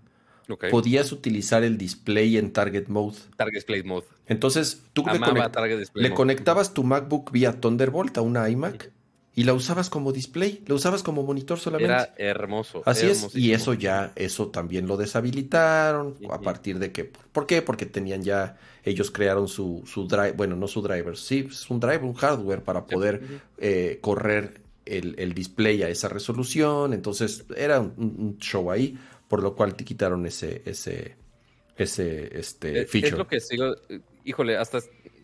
podías utilizar el display en Target Mode. Target Display Mode. Entonces, tú le, conectabas tu MacBook vía Thunderbolt a una iMac y la usabas como display, la usabas como monitor solamente. Era hermoso. Así es, y eso ya, eso también lo deshabilitaron a partir de que, ¿por qué? Porque tenían ya, ellos crearon su, su drive, bueno, no su driver, sí, es un driver, un hardware para poder eh, correr el, display a esa resolución, entonces era un show ahí por lo cual te quitaron ese, ese, ese, este, feature. Es lo que sigo, híjole, hasta,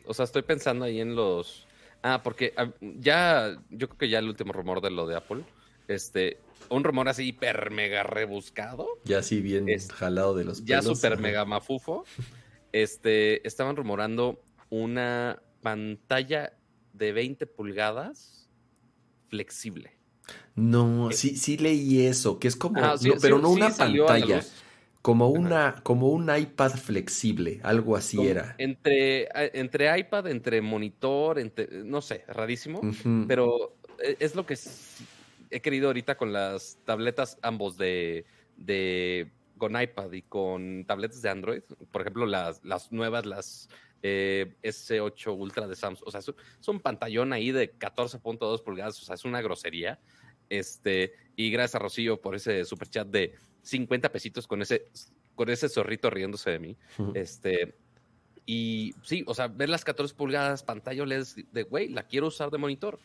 o sea, estoy pensando ahí en los, ah, porque ah, ya, yo creo que ya el último rumor de lo de Apple, este, un rumor así hiper mega rebuscado. Ya así bien jalado de los pelos. Ya super mega mafufo. Este, estaban rumorando una pantalla de 20 pulgadas flexible. No, sí, sí leí eso, que es como, pero no una pantalla, como una, como un iPad flexible, algo así era. Entre, entre iPad, entre monitor, entre, no sé, rarísimo, pero e, es lo que he querido ahorita con las tabletas ambos de, de con iPad y con tabletas de Android, por ejemplo, las, las nuevas, las eh, S8 Ultra de Samsung, o sea, es un pantallón ahí de 14.2 pulgadas, o sea, es una grosería. Este, y gracias a Rocío por ese super chat de 50 pesitos con ese, con ese zorrito riéndose de mí. Este, y sí, o sea, ver las 14 pulgadas, pantalla OLED de, güey, la quiero usar de monitor,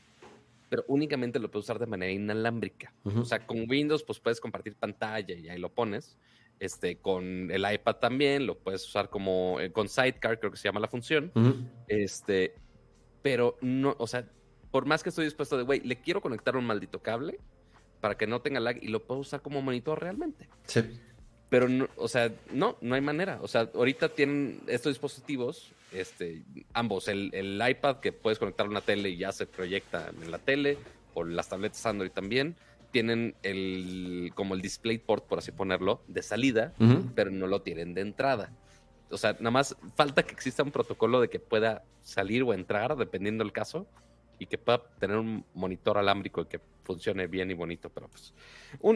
pero únicamente lo puedo usar de manera inalámbrica. O sea, con Windows, pues puedes compartir pantalla y ahí lo pones. Este, con el iPad también, lo puedes usar como eh, con Sidecar, creo que se llama la función. Este, pero no, o sea, por más que estoy dispuesto de, güey, le quiero conectar un maldito cable para que no tenga lag y lo puedo usar como monitor realmente. Sí. Pero, no, o sea, no, no hay manera. O sea, ahorita tienen estos dispositivos, este, ambos, el, el iPad que puedes conectar a una tele y ya se proyecta en la tele, o las tabletas Android también tienen el como el DisplayPort, por así ponerlo, de salida, pero no lo tienen de entrada. O sea, nada más falta que exista un protocolo de que pueda salir o entrar, dependiendo del caso, y que pueda tener un monitor alámbrico y que funcione bien y bonito. Pero pues,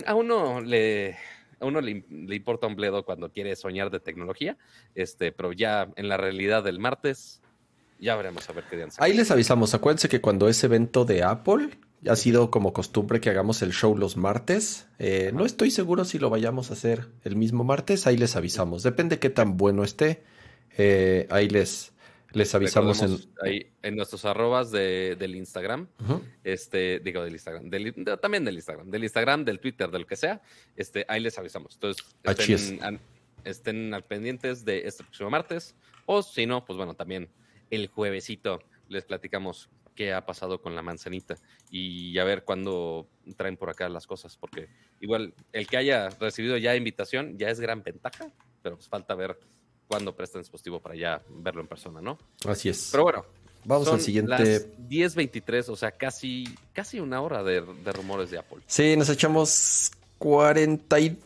a uno le, a uno le, importa un bledo cuando quiere soñar de tecnología, este, pero ya en la realidad del martes, ya veremos a ver qué día. Ahí les avisamos, acuérdense que cuando es evento de Apple, ha sido como costumbre que hagamos el show los martes. Eh, no estoy seguro si lo vayamos a hacer el mismo martes. Ahí les avisamos. Depende qué tan bueno esté. Eh, ahí les, les avisamos en, ahí, en nuestros arrobas del Instagram. Este, digo del Instagram. también del Instagram. Del Instagram, del Twitter, del que sea. Este, ahí les avisamos. Entonces, estén, estén al pendientes de este próximo martes. O si no, pues bueno, también el juevesito les platicamos qué ha pasado con la manzanita y a ver cuándo traen por acá las cosas, porque igual el que haya recibido ya invitación ya es gran ventaja, pero pues falta ver cuándo prestan dispositivo para ya verlo en persona, ¿no? Así es. Pero bueno, Vamos al siguiente. Las 10.23, o sea, casi, casi una hora de, de, rumores de Apple. Sí, nos echamos 40 y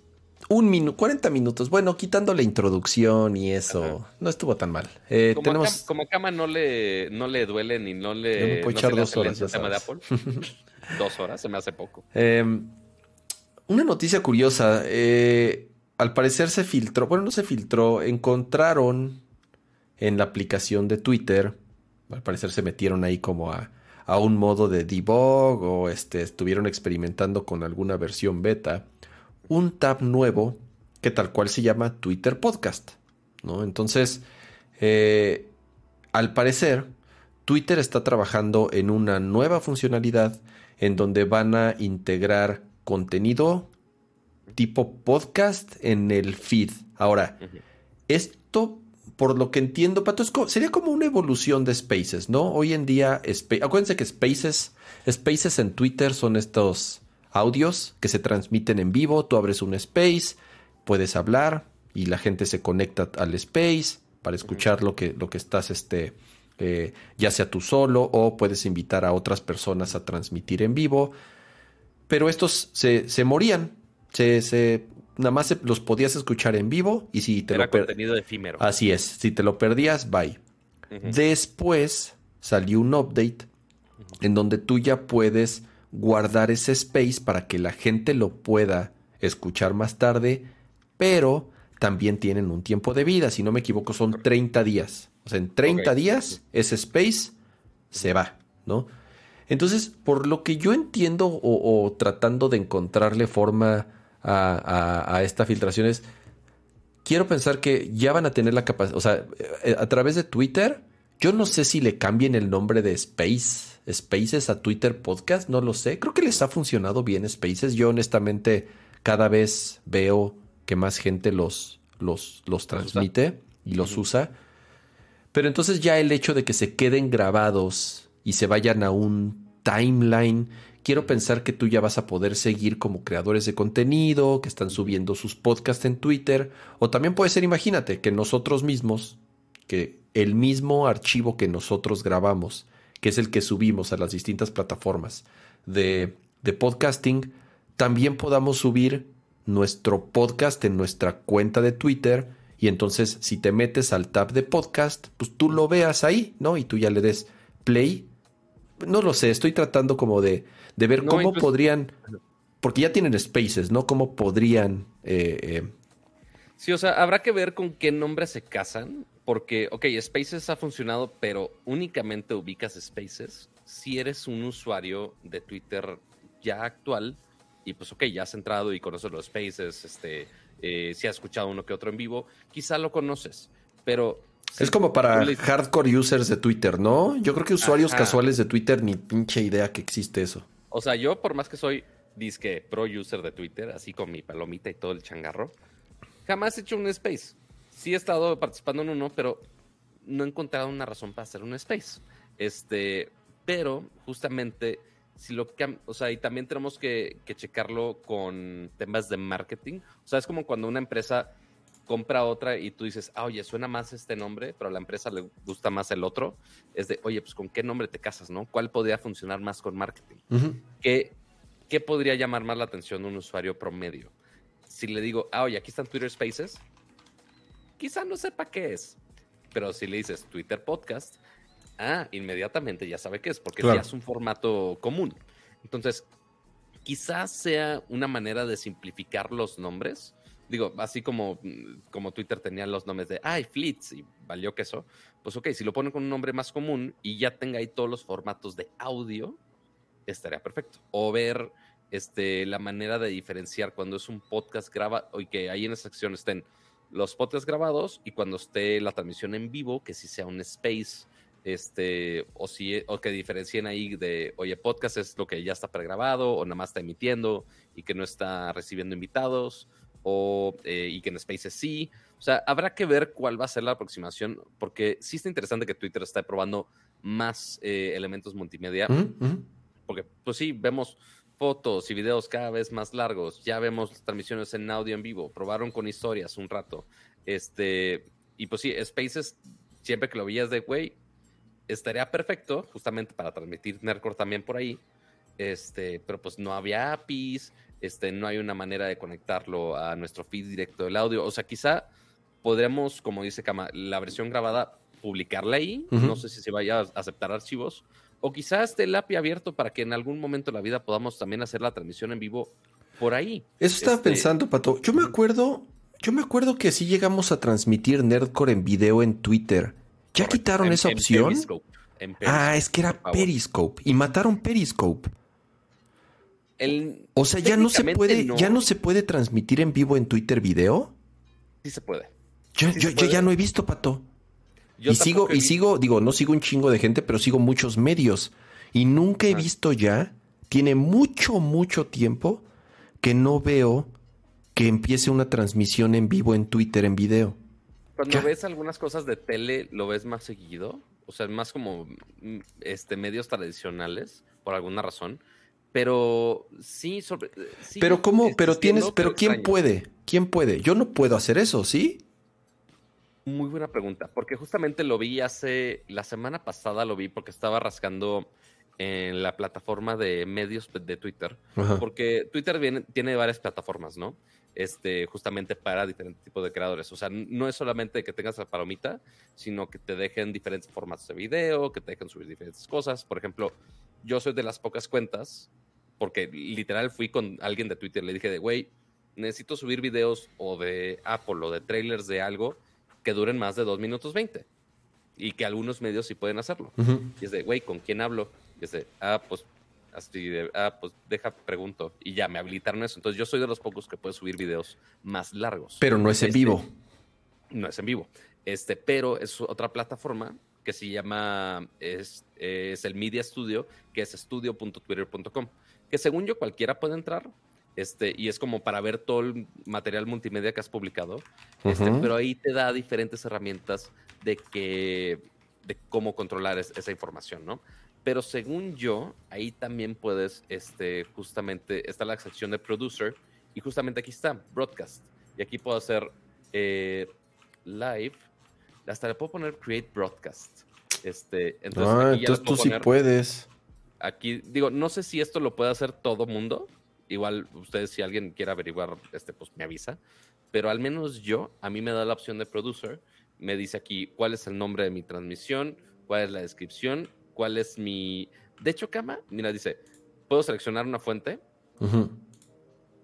un minuto, 40 minutos. Bueno, quitando la introducción y eso, no estuvo tan mal. Eh, como, tenemos... a como Cama no le, no le duele ni no le. No me echar dos horas. El tema de Apple. dos horas, se me hace poco. Em, una noticia curiosa. Eh, al parecer se filtró, bueno, no se filtró, encontraron en la aplicación de Twitter, al parecer se metieron ahí como a, a un modo de debug o este, estuvieron experimentando con alguna versión beta un tab nuevo que tal cual se llama Twitter Podcast. ¿no? Entonces, eh, al parecer, Twitter está trabajando en una nueva funcionalidad en donde van a integrar contenido tipo podcast en el feed. Ahora, esto, por lo que entiendo, Pato, sería como una evolución de Spaces, ¿no? Hoy en día, acuérdense que Spaces, Spaces en Twitter son estos audios que se transmiten en vivo, tú abres un space, puedes hablar y la gente se conecta al space para escuchar lo que, lo que estás, este, eh, ya sea tú solo o puedes invitar a otras personas a transmitir en vivo. Pero estos se, se morían, se, se, nada más los podías escuchar en vivo y si te Era lo contenido efímero. Así es, si te lo perdías, bye. Después salió un update en donde tú ya puedes guardar ese space para que la gente lo pueda escuchar más tarde, pero también tienen un tiempo de vida, si no me equivoco son 30 días. O sea, en 30 días ese space se va, ¿no? Entonces, por lo que yo entiendo o, tratando de encontrarle forma a, a, esta filtración es, quiero pensar que ya van a tener la capacidad, o sea, eh, a través de Twitter, yo no sé si le cambien el nombre de Space Spaces a Twitter Podcast, no lo sé. Creo que les ha funcionado bien Spaces. Yo honestamente cada vez veo que más gente los, los, los transmite y los usa. Pero entonces ya el hecho de que se queden grabados y se vayan a un timeline, quiero pensar que tú ya vas a poder seguir como creadores de contenido, que están subiendo sus podcasts en Twitter, o también puede ser, imagínate, que nosotros mismos, que el mismo archivo que nosotros grabamos, que es el que subimos a las distintas plataformas de, de podcasting, también podamos subir nuestro podcast en nuestra cuenta de Twitter y entonces si te metes al tab de podcast, pues tú lo veas ahí, ¿no? Y tú ya le des play. No lo sé, estoy tratando como de, de ver cómo podrían, porque ya tienen spaces, ¿no? ¿Cómo podrían... Eh, eh, sí, o sea, habrá que ver con qué nombre se casan, porque, ok, Spaces ha funcionado, pero únicamente ubicas Spaces si eres un usuario de Twitter ya actual y pues ok, ya has entrado y conoces los spaces, este, eh, si has escuchado uno que otro en vivo, quizá lo conoces, pero... Es como para hardcore users de Twitter, ¿no? Yo creo que usuarios casuales de Twitter ni pinche idea que existe eso. O sea, yo por más que soy disque pro user de Twitter, así con mi palomita y todo el changarro, jamás he hecho un space. Sí he estado participando en uno, pero no he encontrado una razón para hacer un space. Este, pero justamente si lo o sea, y también tenemos que, checarlo con temas de marketing. O sea, es como cuando una empresa compra otra y tú dices, ah, oye, suena más este nombre, pero a la empresa le gusta más el otro. Es de, oye, pues con qué nombre te casas, ¿no? ¿Cuál podría funcionar más con marketing? ¿Qué, ¿Qué podría llamar más la atención de un usuario promedio? Si le digo, ah, oye, aquí están Twitter Spaces, quizá no sepa qué es. Pero si le dices Twitter Podcast, ah, inmediatamente ya sabe qué es, porque ya es un formato común. Entonces, quizás sea una manera de simplificar los nombres. Digo, así como, como Twitter tenía los nombres de, ay, Fleets, y valió que eso. Pues ok, si lo ponen con un nombre más común y ya tenga ahí todos los formatos de audio, estaría perfecto. O ver este, la manera de diferenciar cuando es un podcast grabado y que ahí en esa sección estén los podcasts grabados y cuando esté la transmisión en vivo, que sí sea un space este, o, si, o que diferencien ahí de, oye, podcast es lo que ya está pregrabado o nada más está emitiendo y que no está recibiendo invitados, o, eh, y que en Spaces sí. O sea, habrá que ver cuál va a ser la aproximación, porque sí está interesante que Twitter está probando más eh, elementos multimedia, porque pues sí, vemos fotos y videos cada vez más largos, ya vemos transmisiones en audio en vivo, probaron con historias un rato, este, y pues sí, Spaces, siempre que lo veías de, güey, estaría perfecto justamente para transmitir Nerdcore también por ahí. Este, pero pues no había APIs, este, no hay una manera de conectarlo a nuestro feed directo del audio. O sea, quizá podremos, como dice Kama, la versión grabada publicarla ahí. No sé si se vaya a aceptar archivos. O quizá esté el API abierto para que en algún momento de la vida podamos también hacer la transmisión en vivo por ahí. Eso estaba este, pensando, Pato. Yo me acuerdo, yo me acuerdo que sí llegamos a transmitir Nerdcore en video en Twitter. ¿Ya quitaron esa opción? ah, es que era Periscope. Y mataron Periscope. O sea, ya no se puede, ya no se puede transmitir en vivo en Twitter video. Sí se puede. Yo, ya no he visto, Pato. y sigo, y sigo, digo, no sigo un chingo de gente, pero sigo muchos medios. Y nunca he visto ya, tiene mucho, mucho tiempo que no veo que empiece una transmisión en vivo en Twitter en video. Cuando ves algunas cosas de tele, ¿lo ves más seguido? O sea, más como mm, este, medios tradicionales, por alguna razón. Pero sí, sobre. pero cómo, pero tienes, pero ¿quién puede? ¿Quién puede? Yo no puedo hacer eso, ¿sí? Muy buena pregunta, porque justamente lo vi hace, la semana pasada lo vi porque estaba rascando en la plataforma de medios de Twitter, porque Twitter viene, tiene varias plataformas, ¿no? este, justamente para diferentes tipos de creadores. O sea, no es solamente que tengas la palomita, sino que te dejen diferentes formatos de video, que te dejen subir diferentes cosas. Por ejemplo, yo soy de las pocas cuentas, porque literal fui con alguien de Twitter, le dije de, güey, necesito subir videos o de Apple o de trailers de algo que duren más de 2 minutos 20 y que algunos medios sí pueden hacerlo. Y es de, güey, ¿con quién hablo? Y es de, ah, pues Así de, ah, pues deja, pregunto. Y ya me habilitaron eso. Entonces yo soy de los pocos que puede subir videos más largos. Pero no es en este, vivo. No es en vivo. Este, pero es otra plataforma que se llama, es, es el Media Studio, que es studio.twitter.com. Que según yo cualquiera puede entrar. Este, y es como para ver todo el material multimedia que has publicado. Este, pero ahí te da diferentes herramientas de que de cómo controlar esa información, ¿no? Pero según yo, ahí también puedes, este, justamente, está la sección de producer y justamente aquí está, broadcast. Y aquí puedo hacer eh, live. Hasta le puedo poner create broadcast. Este, entonces, ah, entonces tú sí puedes. Aquí, digo, no sé si esto lo puede hacer todo mundo. Igual ustedes, si alguien quiere averiguar, este, pues me avisa. Pero al menos yo, a mí me da la opción de producer. Me dice aquí cuál es el nombre de mi transmisión, cuál es la descripción, cuál es mi... De hecho, Cama, mira, dice, puedo seleccionar una fuente,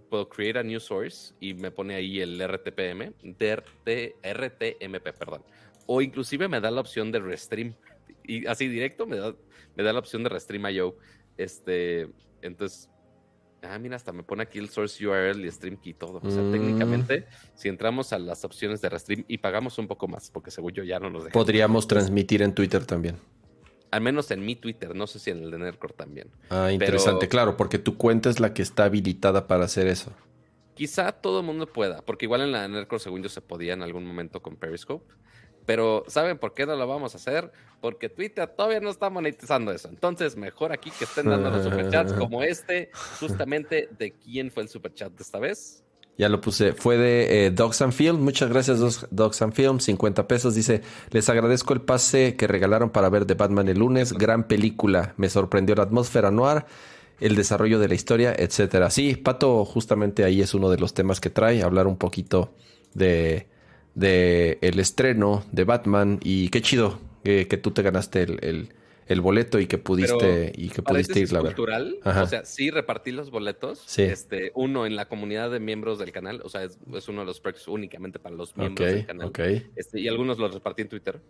puedo create a new source y me pone ahí el RTPM, RTMP, perdón. O inclusive me da la opción de restream. Y así directo me da, me da la opción de restream IO. Este, entonces, ah, mira, hasta me pone aquí el source URL y stream key y todo. O sea, mm. técnicamente, si entramos a las opciones de restream y pagamos un poco más, porque según yo ya no nos dejan. Podríamos transmitir en Twitter también. Al menos en mi Twitter, no sé si en el de Nerdcore también. Ah, interesante, claro, porque tu cuenta es la que está habilitada para hacer eso. Quizá todo el mundo pueda, porque igual en la de Nerdcore, según yo, se podía en algún momento con Periscope. Pero ¿saben por qué no lo vamos a hacer? Porque Twitter todavía no está monetizando eso. Entonces, mejor aquí que estén dando los superchats como este, justamente de quién fue el superchat de esta vez. Ya lo puse. Fue de eh, Dogs and Film. Muchas gracias, Dogs and Film. 50 pesos. Dice: Les agradezco el pase que regalaron para ver The Batman el lunes. Gran película. Me sorprendió la atmósfera noir, el desarrollo de la historia, etcétera. Sí, Pato, justamente ahí es uno de los temas que trae. Hablar un poquito de, de el estreno de Batman. Y qué chido que tú te ganaste el el boleto y que pudiste y que pudiste ir la cultural, o sea, sí repartí los boletos. Este, uno en la comunidad de miembros del canal, o sea, es, uno de los perks únicamente para los miembros del canal. Este, y algunos los repartí en Twitter.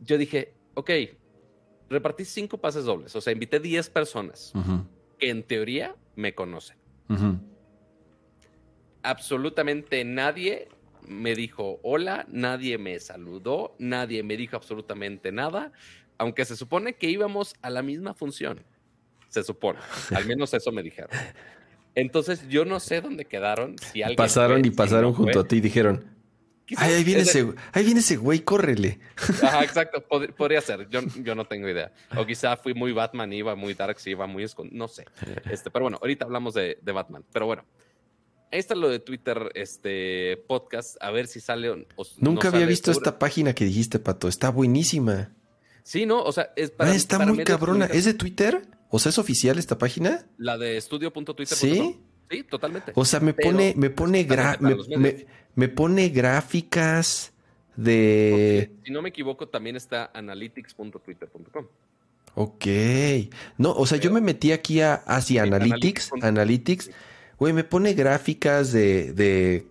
Yo dije, ok, repartí cinco pases dobles, o sea, invité 10 personas que en teoría me conocen. Absolutamente nadie me dijo hola, nadie me saludó, nadie me dijo absolutamente nada aunque se supone que íbamos a la misma función. Se supone. Al menos eso me dijeron. Entonces yo no sé dónde quedaron. Si pasaron y pasaron junto a ti y dijeron, ahí, viene ese, ahí viene ese güey, córrele. Ajá, exacto. podría ser. Yo, yo no tengo idea. O quizá fui muy Batman, iba muy Dark, iba muy escondido. No sé. Este, pero bueno, ahorita hablamos de, de Batman. Pero bueno. Ahí está lo de Twitter, este podcast, a ver si sale o, Nunca había visto esta página que dijiste, Pato. Está buenísima. Sí, ¿no? O sea, es para. Ah, está muy cabrona. ¿Es de Twitter? O sea, ¿es oficial esta página? La de estudio.twitter. Sí. Sí, totalmente. O sea, me pone, me pone, me, pone gráficas de. Si no me equivoco, también está analytics.twitter.com. Ok. No, o sea, yo me metí aquí a hacia Analytics, Analytics. Güey, me pone gráficas de, de,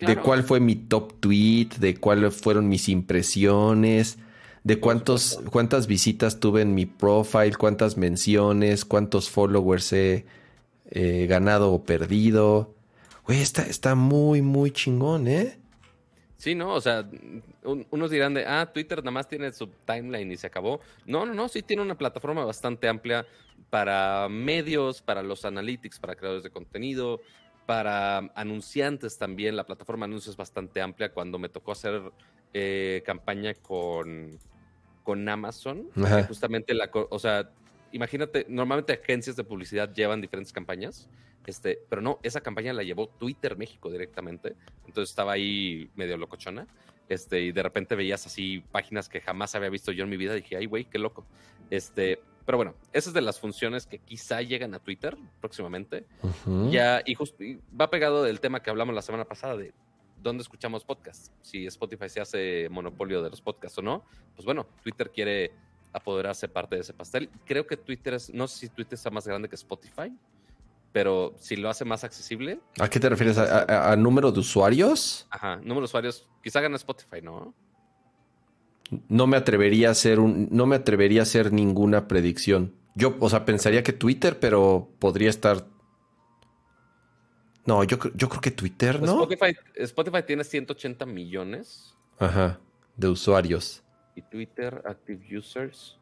de cuál fue mi top tweet, de cuáles fueron mis impresiones de cuántos, cuántas visitas tuve en mi profile, cuántas menciones, cuántos followers he ganado o perdido. Güey, está, está muy, muy chingón, ¿eh? Sí, no, o sea, unos dirán de, ah, Twitter nada más tiene su timeline y se acabó. No, no, no, sí tiene una plataforma bastante amplia para medios, para los analytics, para creadores de contenido, para anunciantes también. La plataforma de anuncios es bastante amplia. Cuando me tocó hacer eh, campaña con, con Amazon. Justamente la, o sea, imagínate, normalmente agencias de publicidad llevan diferentes campañas, este, pero no, esa campaña la llevó Twitter México directamente. Entonces estaba ahí medio locochona. Este, y de repente veías así páginas que jamás había visto yo en mi vida. Dije, ay, güey, qué loco. Este, pero bueno, esa es de las funciones que quizá llegan a Twitter próximamente. Ya, y, y va pegado del tema que hablamos la semana pasada de dónde escuchamos podcasts. Si Spotify se hace monopolio de los podcasts o no, pues bueno, Twitter quiere apoderarse parte de ese pastel. Creo que Twitter es, no sé si Twitter está más grande que Spotify, pero si lo hace más accesible. ¿A qué te refieres? ¿A, número de usuarios? Ajá, número de usuarios. Quizá gana Spotify, ¿no? No me atrevería a hacer un, no me atrevería a hacer ninguna predicción. Yo, o sea, pensaría que Twitter, pero podría estar no, yo, yo creo que Twitter, ¿no? Spotify, Spotify tiene 180 millones. Ajá, de usuarios. Y Twitter, active users.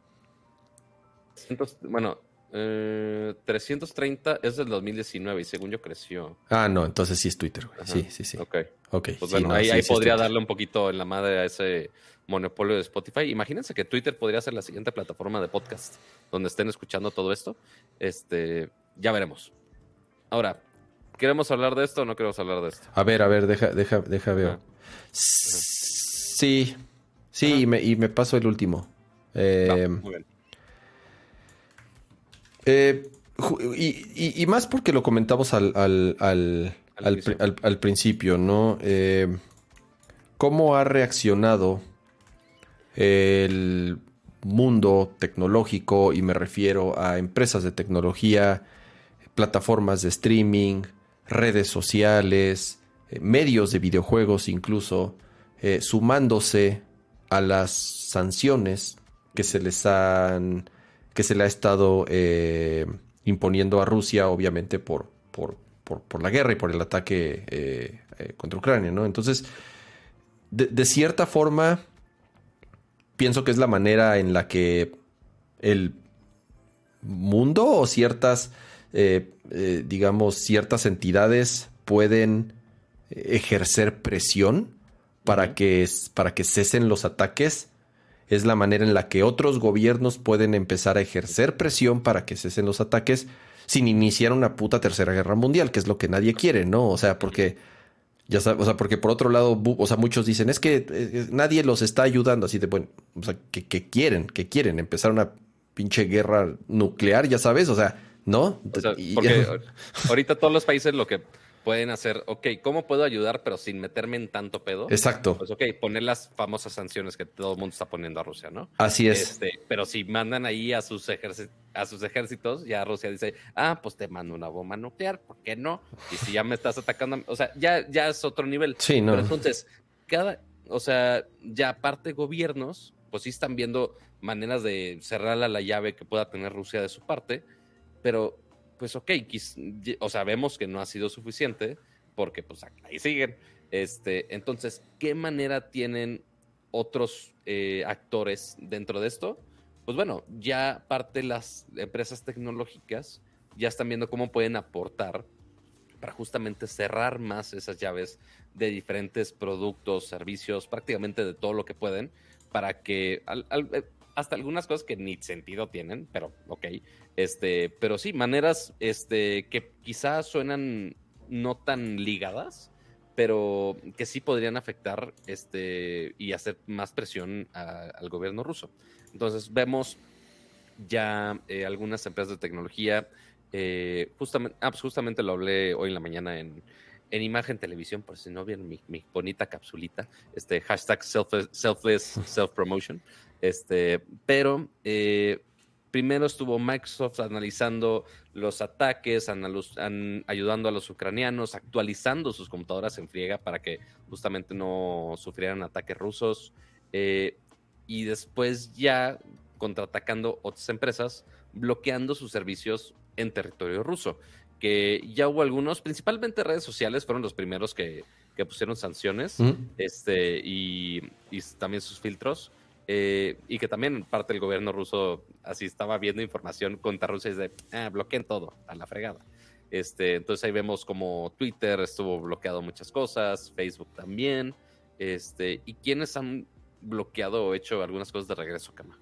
bueno, 330 eh, es del 2019 y según yo creció. Ah, no, entonces sí es Twitter, güey. Sí, sí, sí. Ok. Ok. Pues bueno, ahí, podría darle un poquito en la madre a ese monopolio de Spotify. Imagínense que Twitter podría ser la siguiente plataforma de podcast donde estén escuchando todo esto. Este, ya veremos. Ahora, ¿Queremos hablar de esto o no queremos hablar de esto? A ver, a ver, deja, deja, deja ver. Sí, sí, y me, y me, paso el último. Eh, muy bien. Eh, y, más porque lo comentamos al, al, principio, ¿no? Eh, ¿Cómo ha reaccionado el mundo tecnológico? Y me refiero a empresas de tecnología, plataformas de streaming, redes sociales, eh, medios de videojuegos incluso, eh, sumándose a las sanciones que se les han que se le ha estado imponiendo a Rusia, obviamente por, por, por, la guerra y por el ataque eh, eh, contra Ucrania, ¿no? Entonces, de, cierta forma, pienso que es la manera en la que el mundo o ciertas, eh, digamos, ciertas entidades pueden ejercer presión para que, para que cesen los ataques. Es la manera en la que otros gobiernos pueden empezar a ejercer presión para que cesen los ataques sin iniciar una puta tercera guerra mundial, que es lo que nadie quiere, ¿no? O sea, porque ya sabes, o sea, porque por otro lado, o sea, muchos dicen, es que eh, nadie los está ayudando, así de, bueno, o sea, que, que, quieren, que quieren empezar una pinche guerra nuclear, ya sabes, o sea, ¿no? O sea, porque ahorita todos los países lo que pueden hacer, ok, ¿cómo puedo ayudar pero sin meterme en tanto pedo? Exacto. Pues ok, poner las famosas sanciones que todo el mundo está poniendo a Rusia, ¿no? Así es. Este, pero si mandan ahí a sus, a sus ejércitos, ya Rusia dice, ah, pues te mando una bomba nuclear, ¿por qué no? Y si ya me estás atacando, o sea, ya, ya es otro nivel. Sí, no. Pero entonces, cada, o sea, ya aparte gobiernos, pues sí están viendo maneras de cerrarle la llave que pueda tener Rusia de su parte, pero pues ok, o sea, vemos que no ha sido suficiente porque pues ahí siguen. Este, entonces, ¿qué manera tienen otros eh, actores dentro de esto? Pues bueno, ya parte las empresas tecnológicas ya están viendo cómo pueden aportar para justamente cerrar más esas llaves de diferentes productos, servicios, prácticamente de todo lo que pueden, para que eh, hasta algunas cosas que ni sentido tienen, pero ok. Este, pero sí, maneras este, que quizás suenan no tan ligadas, pero que sí podrían afectar este, y hacer más presión al gobierno ruso. Entonces vemos ya eh, algunas empresas de tecnología, eh, justamente, ah, pues justamente lo hablé hoy en la mañana en, en Imagen Televisión, por si no vieron mi, bonita capsulita, este hashtag selfless self-promotion. Este, pero eh, primero estuvo Microsoft analizando los ataques, ayudando a los ucranianos, actualizando sus computadoras en friega para que justamente no sufrieran ataques rusos. Eh, y después ya contraatacando otras empresas, bloqueando sus servicios en territorio ruso. Que ya hubo algunos, principalmente redes sociales, fueron los primeros que, pusieron sanciones este, y, y también sus filtros. Eh, y que también parte del gobierno ruso así estaba viendo información contra Rusia y de, ah, bloqueen todo, a la fregada. Este, entonces ahí vemos como Twitter estuvo bloqueado muchas cosas, Facebook también, este, y quienes han bloqueado o hecho algunas cosas de regreso, Cama,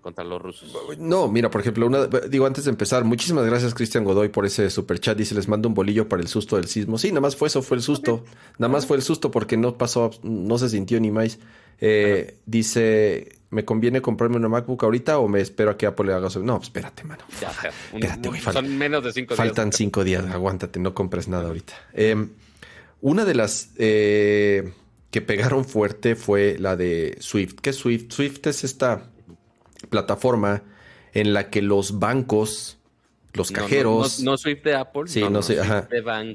contra los rusos. No, mira, por ejemplo, una, digo, antes de empezar, muchísimas gracias Cristian Godoy por ese super chat. Dice, les mando un bolillo para el susto del sismo. Sí, nada más fue eso, fue el susto. Nada más fue el susto porque no pasó, no se sintió ni más. Eh, dice, ¿me conviene comprarme una MacBook ahorita o me espero a que Apple le haga eso? No, espérate, mano. espérate, güey. Son menos de cinco días. Faltan cinco días, aguántate, no compres nada ahorita. Em, una de las eh, que pegaron fuerte fue la de Swift. ¿Qué es Swift? Swift es esta plataforma en la que los bancos los cajeros. No, Swift de Apple. Sí, no, sé.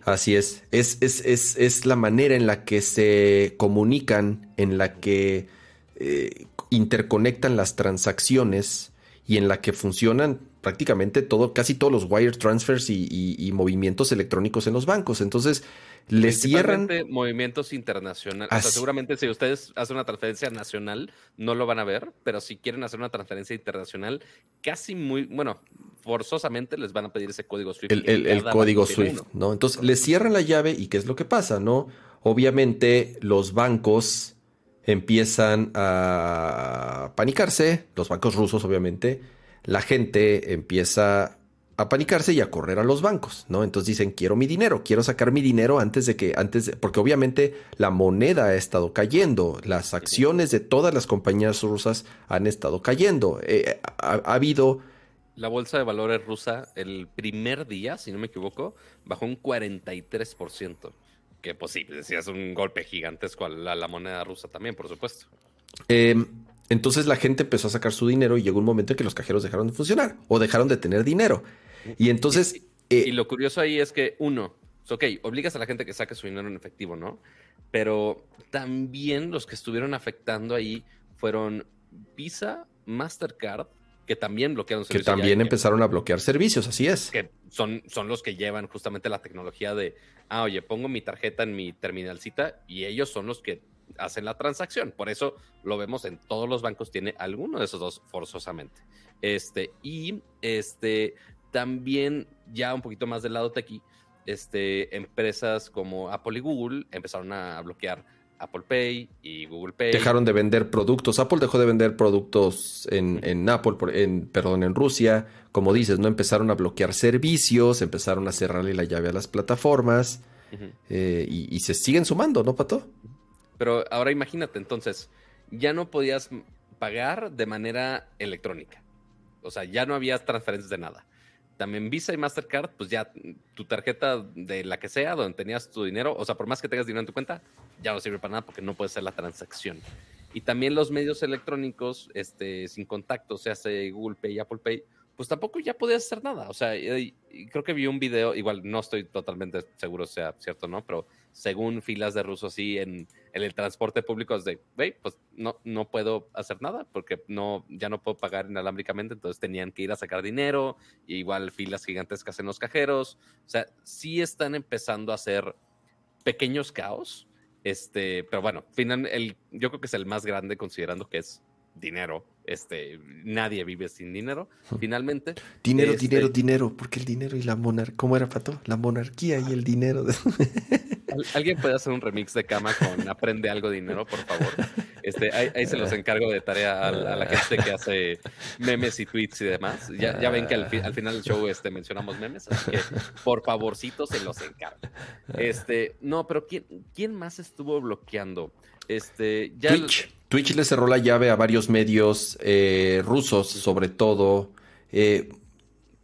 Así es. Es, es, es. es, la manera en la que se comunican, en la que eh, interconectan las transacciones y en la que funcionan prácticamente todo, casi todos los wire transfers y, movimientos electrónicos en los bancos. Entonces, le cierran. movimientos internacionales. O sea, seguramente si ustedes hacen una transferencia nacional, no lo van a ver, pero si quieren hacer una transferencia internacional, casi muy, bueno, forzosamente les van a pedir ese código SWIFT. El, código SWIFT, ¿no? Entonces, le cierran la llave y ¿qué es lo que pasa, no? Obviamente, los bancos empiezan a panicarse, los bancos rusos, obviamente, la gente empieza a panicarse y a correr a los bancos, ¿no? Entonces dicen, quiero mi dinero, quiero sacar mi dinero antes de que, antes, de, porque obviamente la moneda ha estado cayendo, las acciones de todas las compañías rusas han estado cayendo, eh, ha, habido La bolsa de valores rusa el primer día, si no me equivoco, bajó un 43%. Que pues sí, decías un golpe gigantesco a la, moneda rusa también, por supuesto. Em, entonces la gente empezó a sacar su dinero y llegó un momento en que los cajeros dejaron de funcionar o dejaron de tener dinero. Y entonces... Y, eh, lo curioso ahí es que, uno, ok, obligas a la gente que saque su dinero en efectivo, ¿no? Pero también los que estuvieron afectando ahí fueron Visa, Mastercard, que también bloquearon servicios. Que también empezaron a bloquear servicios, así es. Que son, son los que llevan justamente la tecnología de, ah, oye, pongo mi tarjeta en mi terminalcita y ellos son los que hacen la transacción. Por eso lo vemos en todos los bancos, tiene alguno de esos dos forzosamente. Este, y este, también ya un poquito más del lado de aquí, este, empresas como Apple y Google empezaron a bloquear Apple Pay y Google Pay. Dejaron de vender productos. Apple dejó de vender productos en, en Apple, en, perdón, en Rusia. Como dices, no empezaron a bloquear servicios, empezaron a cerrarle la llave a las plataformas eh, y, se siguen sumando, ¿no, Pato? Pero ahora imagínate, entonces, ya no podías pagar de manera electrónica. O sea, ya no había transferencias de nada también Visa y Mastercard, pues ya tu tarjeta de la que sea, donde tenías tu dinero, o sea, por más que tengas dinero en tu cuenta, ya no sirve para nada porque no puede ser la transacción. Y también los medios electrónicos, este, sin contacto, se hace Google Pay y Apple Pay, pues tampoco ya podías hacer nada. O sea, creo que vi un video, igual no estoy totalmente seguro sea cierto no, pero según filas de rusos así en, el transporte público es de, ve, pues no, no puedo hacer nada porque no, ya no puedo pagar inalámbricamente, entonces tenían que ir a sacar dinero, igual filas gigantescas en los cajeros. O sea, sí están empezando a hacer pequeños caos, este, pero bueno, final, el, yo creo que es el más grande considerando que es dinero este, nadie vive sin dinero, finalmente. Dinero, este dinero, dinero, porque el dinero y la monarquía, ¿cómo era, Pato? La monarquía y el dinero. ¿Alguien puede hacer un remix de cama con Aprende algo dinero, por favor? Este, ahí, se los encargo de tarea a, la gente que hace memes y tweets y demás. Ya, ven que al, final del show este, mencionamos memes, así que por favorcito se los encargo. Este, no, pero ¿quién, quién más estuvo bloqueando? Este, ya Twitch. Twitch le cerró la llave a varios medios eh, rusos, sobre todo. Eh,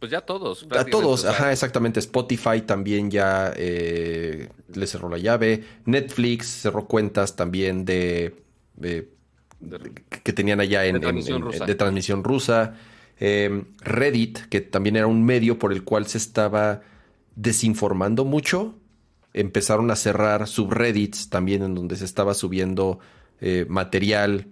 pues ya todos. A todos, ajá, exactamente. Spotify también ya eh, le cerró la llave. Netflix cerró cuentas también de, que tenían allá en, de transmisión rusa. Reddit, que también era un medio por el cual se estaba desinformando mucho empezaron a cerrar subreddits también en donde se estaba subiendo eh, material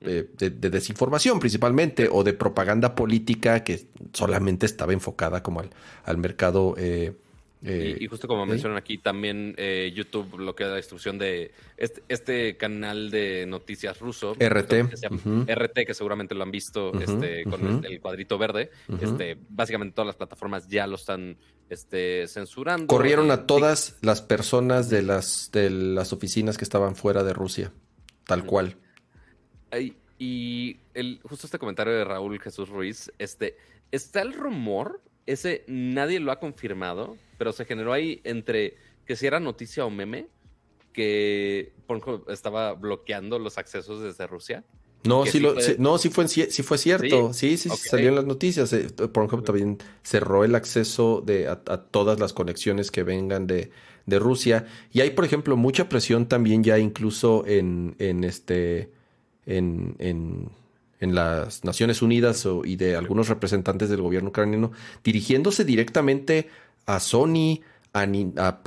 eh, de, desinformación principalmente o de propaganda política que solamente estaba enfocada como al, al mercado. Eh, y, justo como mencionan aquí, también YouTube bloquea la distribución de este, este, canal de noticias ruso. RT. Que RT, que seguramente lo han visto este, con el, cuadrito verde. este, básicamente todas las plataformas ya lo están este, censurando. Corrieron a todas las personas de las, de las oficinas que estaban fuera de Rusia, tal cual. Y el, justo este comentario de Raúl Jesús Ruiz, este, está el rumor, ese nadie lo ha confirmado, pero se generó ahí entre que si era noticia o meme, que estaba bloqueando los accesos desde Rusia. No, sí, lo, no, sí fue, sí fue cierto. Sí, sí, salió en las noticias. Eh, Pornhub también cerró el acceso de, a, todas las conexiones que vengan de, de, Rusia. Y hay, por ejemplo, mucha presión también ya incluso en, en este en, en, en las Naciones Unidas o, y de algunos representantes del gobierno ucraniano dirigiéndose directamente a Sony, a, a,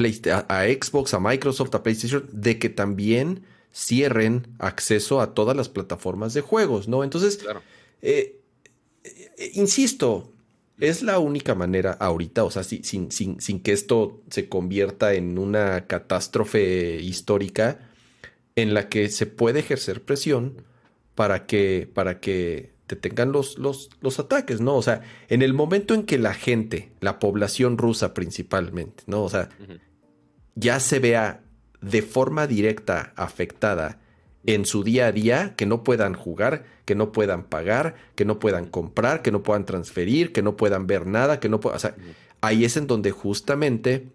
a Xbox, a Microsoft, a PlayStation, de que también cierren acceso a todas las plataformas de juegos, ¿no? Entonces, eh, eh, insisto, es la única manera ahorita, o sea, sin, sin, sin, que esto se convierta en una catástrofe histórica en la que se puede ejercer presión para que, para que detengan los, los, los ataques, ¿no? O sea, en el momento en que la gente, la población rusa principalmente, ¿no? O sea, ya se vea de forma directa afectada en su día a día, que no puedan jugar, que no puedan pagar, que no puedan comprar, que no puedan transferir, que no puedan ver nada, que no puedan... O sea, ahí es en donde justamente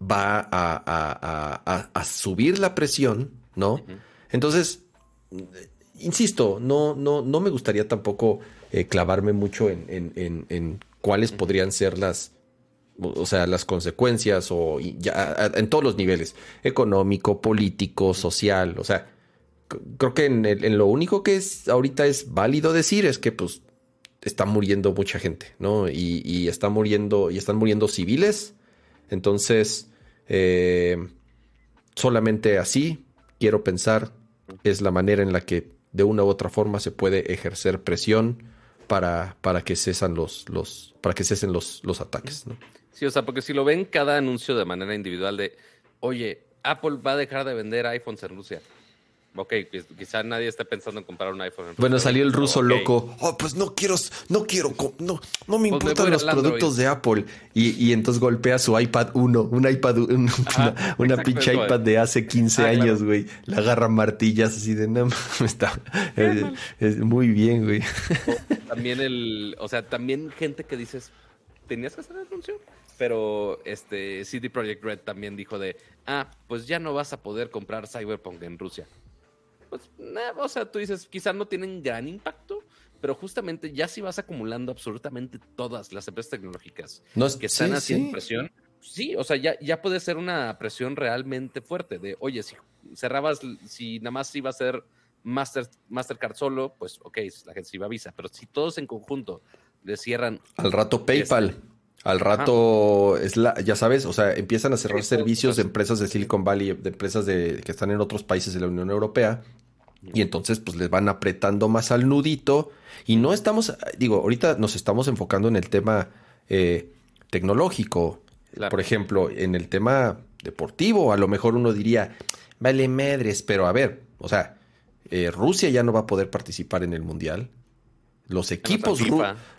va a, subir la presión, ¿no? Entonces, insisto, no, no, no me gustaría tampoco eh, clavarme mucho en, en, en, cuáles podrían ser las, o sea, las consecuencias o ya, en todos los niveles, económico, político, social, o sea, creo que en, lo único que es ahorita es válido decir es que pues está muriendo mucha gente, ¿no? Y, y está muriendo, y están muriendo civiles. Entonces, eh, solamente así, quiero pensar, es la manera en la que de una u otra forma se puede ejercer presión para, para que cesan los, los, para que cesen los, los ataques, ¿no? Sí, o sea, porque si lo ven cada anuncio de manera individual de, oye, Apple va a dejar de vender iPhones en Rusia. Ok, pues, quizá nadie está pensando en comprar un iPhone. Bueno, salió el ruso loco. Oh, pues no quiero, no quiero, no, no me pues importan los productos de Apple. Y, y, entonces golpea su iPad 1, un iPad, una, pinche iPad de hace 15 ah, años, güey. La agarra martillas así de no, está es, muy bien, güey. también el, o sea, también gente que dices, tenías que hacer el anuncio. Pero este CD Projekt Red también dijo de, ah, pues ya no vas a poder comprar Cyberpunk en Rusia pues, o sea, tú dices, quizás no tienen gran impacto, pero justamente ya si vas acumulando absolutamente todas las empresas tecnológicas que están haciendo presión, sí, o sea, ya, ya puede ser una presión realmente fuerte de, oye, si cerrabas, si nada más iba a ser Master, Mastercard solo, pues ok, la gente se iba a Visa, pero si todos en conjunto le cierran... Al rato PayPal. Este, al rato, es la, ya sabes, o sea, empiezan a cerrar servicios de empresas de Silicon Valley, de empresas de, que están en otros países de la Unión Europea, y entonces pues les van apretando más al nudito. Y no estamos, digo, ahorita nos estamos enfocando en el tema eh, tecnológico. Por ejemplo, en el tema deportivo, a lo mejor uno diría, vale madres, pero a ver, o sea, eh, Rusia ya no va a poder participar en el Mundial. Los equipos,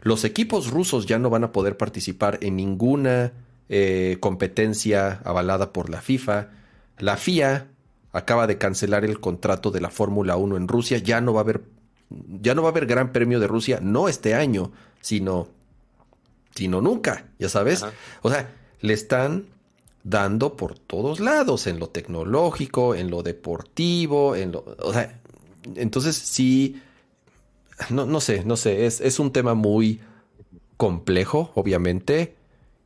los equipos rusos ya no van a poder participar en ninguna eh, competencia avalada por la FIFA. La FIA acaba de cancelar el contrato de la Fórmula 1 en Rusia, ya no va a haber ya no va a haber Gran Premio de Rusia, no este año, sino sino nunca, ya sabes? O sea, le están dando por todos lados, en lo tecnológico, en lo deportivo, en lo, o sea, entonces sí no, no sé, no sé, es, es un tema muy complejo, obviamente,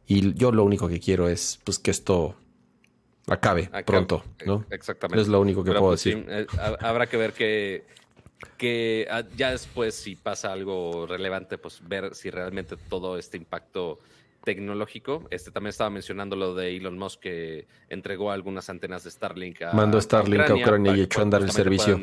y yo lo único que quiero es pues que esto acabe, pronto, ¿no? Exactamente. Es lo único que puedo pues, decir. Eh, habrá que ver que, que ah, ya después, si pasa algo relevante, pues ver si realmente todo este impacto tecnológico. Este también estaba mencionando lo de Elon Musk que entregó algunas antenas de Starlink a Mandó Starlink a Ucrania, y echó a andar el servicio.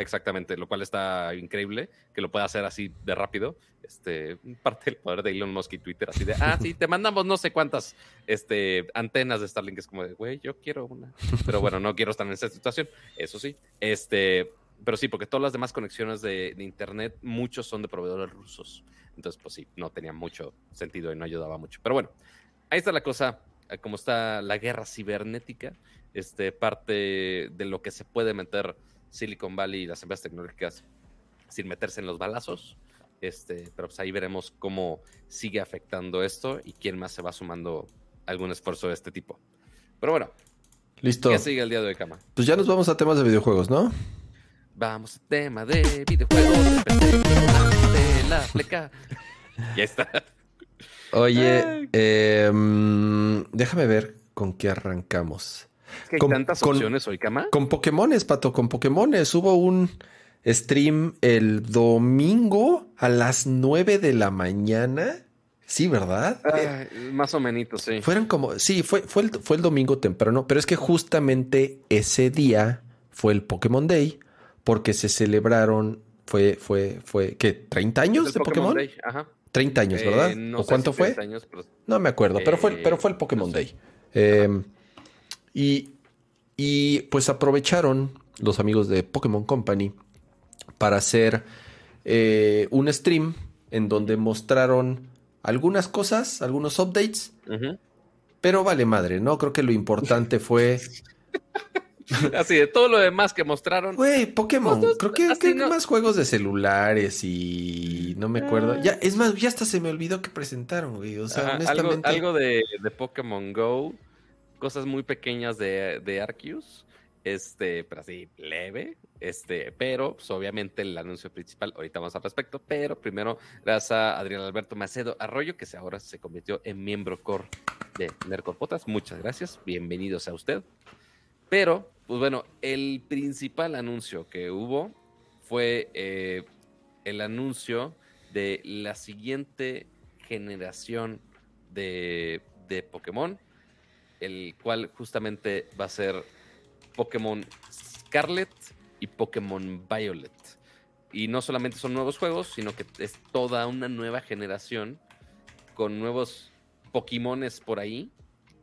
Exactamente, lo cual está increíble que lo pueda hacer así de rápido. Este, parte del poder de Elon Musk y Twitter, así de, ah, sí, te mandamos no sé cuántas este, antenas de Starlink. Es como de, güey, yo quiero una. Pero bueno, no quiero estar en esa situación, eso sí. Este, pero sí, porque todas las demás conexiones de, Internet, muchos son de proveedores rusos. Entonces, pues sí, no tenía mucho sentido y no ayudaba mucho. Pero bueno, ahí está la cosa, eh, como está la guerra cibernética, este, parte de lo que se puede meter Silicon Valley y las empresas tecnológicas sin meterse en los balazos. Este, pero pues ahí veremos cómo sigue afectando esto y quién más se va sumando algún esfuerzo de este tipo. Pero bueno. Listo. ¿Qué sigue el día de hoy, Cama? Pues ya nos vamos a temas de videojuegos, ¿no? Vamos a tema de videojuegos. De la fleca. ya está. Oye, em, déjame ver con qué arrancamos hay con, tantas opciones hoy, Cama. Con Pokémones, Pato, con Pokémones. Hubo un stream el domingo a las 9 de la mañana. Sí, ¿verdad? más o menos, sí. Fueron como, sí, fue, fue, el, fue el domingo temprano, pero es que justamente ese día fue el Pokémon Day, porque se celebraron, fue, fue, fue, ¿qué? ¿30 años de Pokémon? Ajá. 30 años, ¿verdad? Eh, ¿O cuánto fue? No me acuerdo, pero, fue, pero fue el Pokémon Day. Eh, y, y pues aprovecharon los amigos de Pokémon Company para hacer eh, un stream en donde mostraron algunas cosas, algunos updates. Pero vale madre, ¿no? Creo que lo importante fue. Así de todo lo demás que mostraron. Güey, Pokémon. creo que, hay más juegos de celulares y no me acuerdo. Ah. Ya, es más, ya hasta se me olvidó que presentaron, güey. O sea, honestamente. Algo, de, de Pokémon Go cosas muy pequeñas de, de Arceus este, pero así leve, este, pero pues, obviamente el anuncio principal, ahorita vamos al respecto, pero primero gracias a Adrián Alberto Macedo Arroyo, que ahora se convirtió en miembro core de Nercor Potas. Muchas gracias, bienvenidos a usted. Pero, pues bueno, el principal anuncio que hubo fue eh, el anuncio de la siguiente generación de, de Pokémon, el cual justamente va a ser Pokémon Scarlet y Pokémon Violet. Y no solamente son nuevos juegos, sino que es toda una nueva generación con nuevos Pokémones por ahí.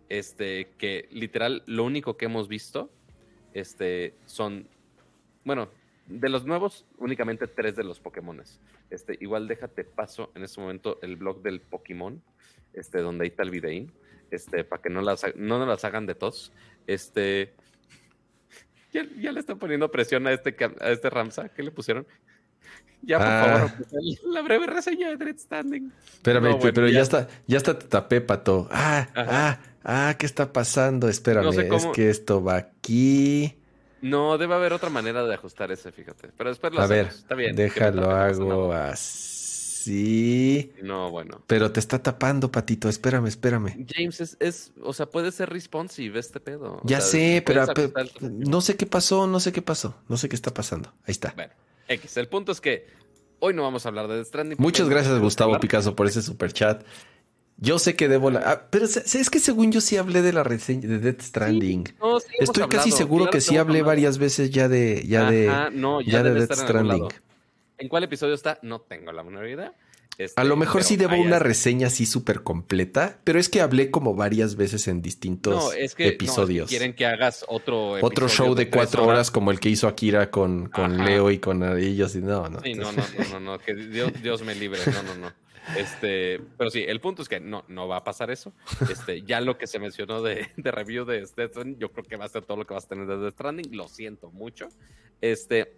Este, que literal lo único que hemos visto este, son, bueno, de los nuevos, únicamente tres de los Pokémones. Este, igual déjate paso en este momento el blog del Pokémon, este, donde ahí está el videín, este, para que no las, no nos las hagan de tos. Este, ya, le están poniendo presión a este, a este Ramsa. ¿Qué le pusieron? Ya, por ah. favor, la breve reseña de Dread Standing. Espérame, pero ya. está, ya está te tapé, pato. Ah, ah, ah, ¿qué está pasando? Espérame, es que esto va aquí. No, debe haber otra manera de ajustar ese, fíjate. Pero después lo A ver, está bien. Déjalo, hago así. Sí. No, bueno. Pero te está tapando, patito. Espérame, espérame. James es, es o sea, puede ser responsive este pedo. ya sé, pero, no sé qué pasó, no sé qué pasó. No sé qué está pasando. Ahí está. Bueno, X. El punto es que hoy no vamos a hablar de Death Stranding. Muchas gracias, Gustavo Picasso, por ese super chat. Yo sé que debo la... Ah, pero es que según yo sí hablé de la reseña de Death Stranding. Estoy casi seguro que sí hablé varias veces ya de ya de ya, de Death Stranding. ¿En cuál episodio está? No tengo la menor idea. a lo mejor sí debo una reseña así súper completa, pero es que hablé como varias veces en distintos episodios. quieren que hagas otro otro show de, cuatro horas. como el que hizo Akira con, con Leo y con ellos y no, no. Sí, no, no, no, no, que Dios, me libre, no, no, no. Este, pero sí, el punto es que no, no va a pasar eso. Este, ya lo que se mencionó de, de review de Stranding, yo creo que va a ser todo lo que vas a tener de Death Stranding. Lo siento mucho. Este,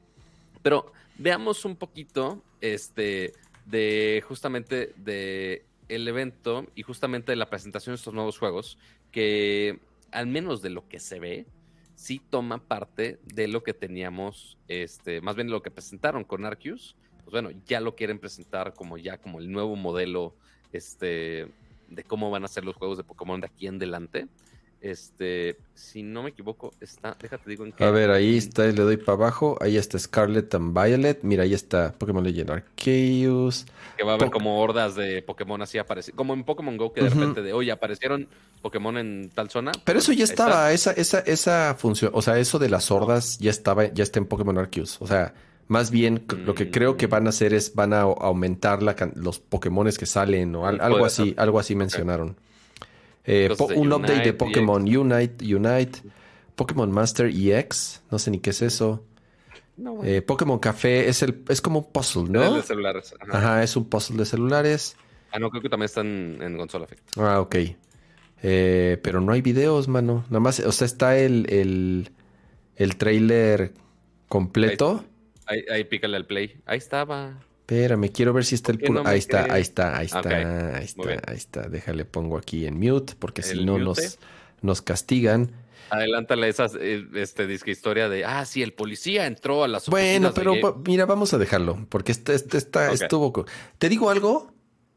pero veamos un poquito este, de justamente de el evento y justamente de la presentación de estos nuevos juegos, que al menos de lo que se ve, sí toma parte de lo que teníamos, este, más bien lo que presentaron con Arceus. Pues bueno, ya lo quieren presentar como ya como el nuevo modelo este, de cómo van a ser los juegos de Pokémon de aquí en adelante. Este, si no me equivoco, está, déjate digo en qué. A ver, ahí está, le doy para abajo. Ahí está Scarlet and Violet. Mira, ahí está Pokémon Legend Arceus. Que va a haber como hordas de Pokémon así aparece. Como en Pokémon Go, que de repente de, oye, aparecieron Pokémon en tal zona. Pero eso ya estaba, esa, esa, esa función, o sea, eso de las hordas ya estaba, ya está en Pokémon Arceus. O sea, más bien lo que creo que van a hacer es van a aumentar la, los Pokémones que salen o algo así, algo así mencionaron. Eh, un update de Pokémon Unite, Unite, Pokémon Master EX, no sé ni qué es eso. Eh, Pokémon Café es el es como un puzzle, ¿no? de celulares. Ajá. es un puzzle de celulares. Ah, no, creo que también están en consola. Ah, ok. Eh, pero no hay videos, mano. Nada más, o sea, está el, el, el trailer completo. Ahí, ahí, pícale al play. Ahí estaba. Espérame, quiero ver si está el puro. ahí, está, ahí está, ahí está, ahí está, ahí está, Déjale, pongo aquí en mute, porque si no nos, nos castigan. Adelántale esa eh, este, disque historia de, ah, sí, el policía entró a la Bueno, pero mira, vamos a dejarlo, porque este, este está, estuvo. ¿Te digo algo?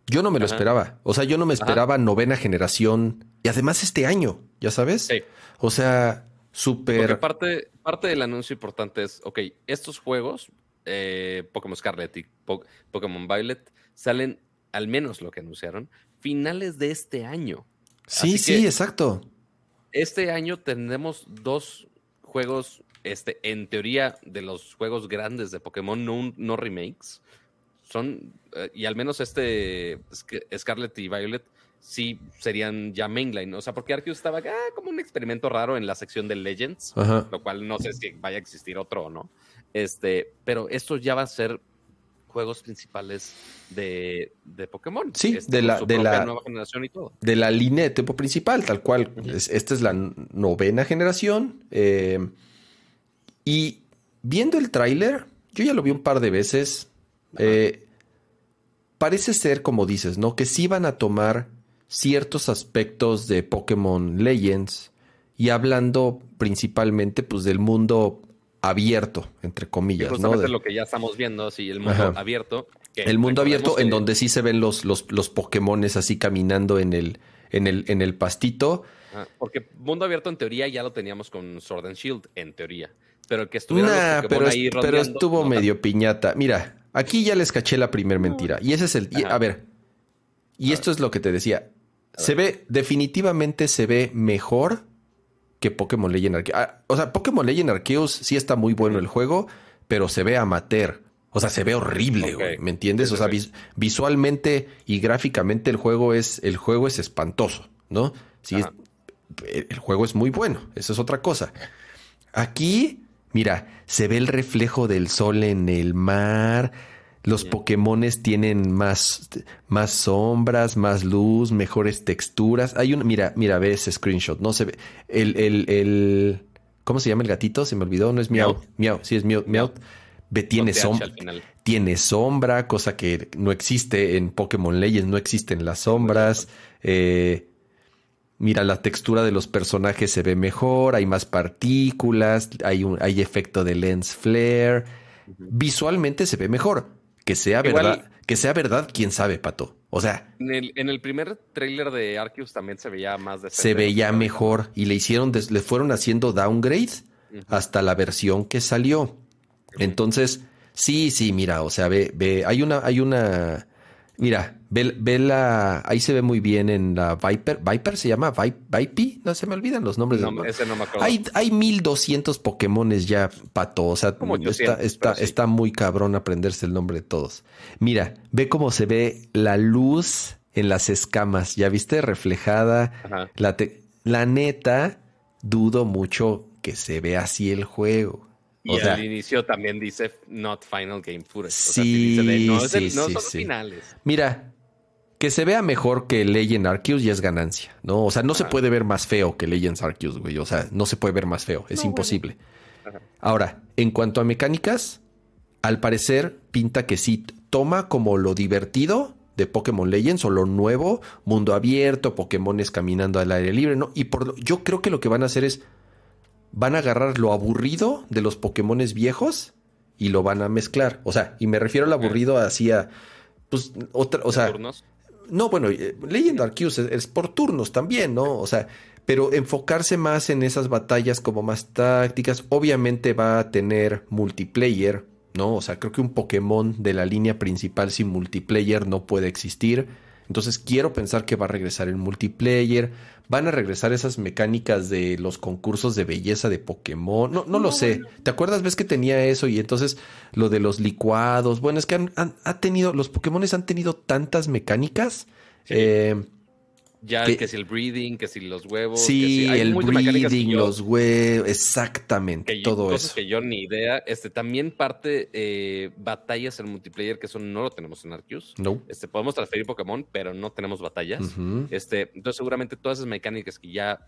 Yo no me lo esperaba. O sea, yo no me esperaba novena generación. Y además este año, ¿ya sabes? Sí. O sea, súper. parte, parte del anuncio importante es, ok, estos juegos eh, Pokémon Scarlet y Pokémon Violet salen, al menos lo que anunciaron, finales de este año. Sí, sí, exacto. Este año tendremos dos juegos, este, en teoría, de los juegos grandes de Pokémon, no, remakes. Son, eh, y al menos este Scarlet y Violet sí serían ya mainline. O sea, porque Arceus estaba ah, como un experimento raro en la sección de Legends, lo cual no sé si vaya a existir otro o no. Este, pero esto ya va a ser juegos principales de, de Pokémon. Sí, este, de la, de la nueva generación y todo. De la línea de tipo principal, tal cual. esta es la novena generación. Eh, y viendo el tráiler, yo ya lo vi un par de veces. Eh, parece ser, como dices, ¿no? Que sí van a tomar ciertos aspectos de Pokémon Legends y hablando principalmente pues del mundo abierto, entre comillas. justamente lo que ya estamos viendo, sí, el mundo abierto. el mundo abierto en donde sí se ven los, los, los Pokémones así caminando en el, en el, en el pastito. porque mundo abierto en teoría ya lo teníamos con Sword and Shield, en teoría. Pero el que estuviera nah, pero, pero estuvo medio piñata. Mira, aquí ya les caché la primer mentira. Y ese es el... a ver, y esto es lo que te decía. Se ve, definitivamente se ve mejor que Pokémon Legend Arceus. Ah, o sea, Pokémon Legend Arceus sí está muy bueno el juego, pero se ve amateur. O sea, se ve horrible, güey. ¿Me entiendes? O sea, visualmente y gráficamente el juego es, el juego es espantoso, ¿no? Sí, el juego es muy bueno. Esa es otra cosa. Aquí, mira, se ve el reflejo del sol en el mar los Pokémones tienen más, más sombras, más luz, mejores texturas. Hay un, mira, mira, ve ese screenshot, no se ve. El, el, el, ¿cómo se llama el gatito? Se me olvidó, no es Miau. Miau, sí es Miau. Miau. Ve, tiene sombra. Tiene sombra, cosa que no existe en Pokémon Legends, no existen las sombras. Eh, mira, la textura de los personajes se ve mejor, hay más partículas, hay, un, hay efecto de lens flare. Visualmente se ve mejor que sea verdad, que sea verdad, quién sabe, Pato. O sea. En el, primer tráiler de Arceus también se veía más de Se veía mejor y le hicieron, le fueron haciendo downgrade hasta la versión que salió. Entonces, sí, sí, mira, o sea, ve, ve, hay una, hay una, Mira, ve, la. Ahí se ve muy bien en la Viper. ¿Viper se llama? ¿Vipi? No se me olvidan los nombres. No, ese no me acuerdo. Hay, hay 1200 Pokémones ya, pato. O sea, está, está, está muy cabrón aprenderse el nombre de todos. Mira, ve cómo se ve la luz en las escamas. ¿Ya viste? Reflejada. La, la neta, dudo mucho que se vea así el juego. Y al inicio también dice not final game footage. Sí, no, sí, son finales. Mira, que se vea mejor que Legend Arceus ya es ganancia, ¿no? O sea, no se puede ver más feo que Legends Arceus, güey. O sea, no se puede ver más feo, es imposible. Ahora, en cuanto a mecánicas, al parecer pinta que sí toma como lo divertido de Pokémon Legends o lo nuevo, mundo abierto, Pokémones caminando al aire libre, ¿no? Y por yo creo que lo que van a hacer es van a agarrar lo aburrido de los Pokémones viejos y lo van a mezclar. O sea, y me refiero al aburrido hacia, pues, otra, o sea... Turnos? No, bueno, eh, Legend Arceus es, por turnos también, ¿no? O sea, pero enfocarse más en esas batallas como más tácticas, obviamente va a tener multiplayer, ¿no? O sea, creo que un Pokémon de la línea principal sin multiplayer no puede existir. Entonces quiero pensar que va a regresar el multiplayer, van a regresar esas mecánicas de los concursos de belleza de Pokémon. No, no, lo sé. ¿Te acuerdas? Ves que tenía eso y entonces lo de los licuados. Bueno, es que han, ha tenido, los Pokémones han tenido tantas mecánicas. Eh, ya que, si el breeding, que si los huevos. Sí, el breeding, los huevos, exactamente, todo cosas eso. que yo ni idea. Este, también parte eh, batallas en multiplayer, que eso no lo tenemos en Arceus. No. Este, podemos transferir Pokémon, pero no tenemos batallas. este, entonces seguramente todas esas mecánicas que ya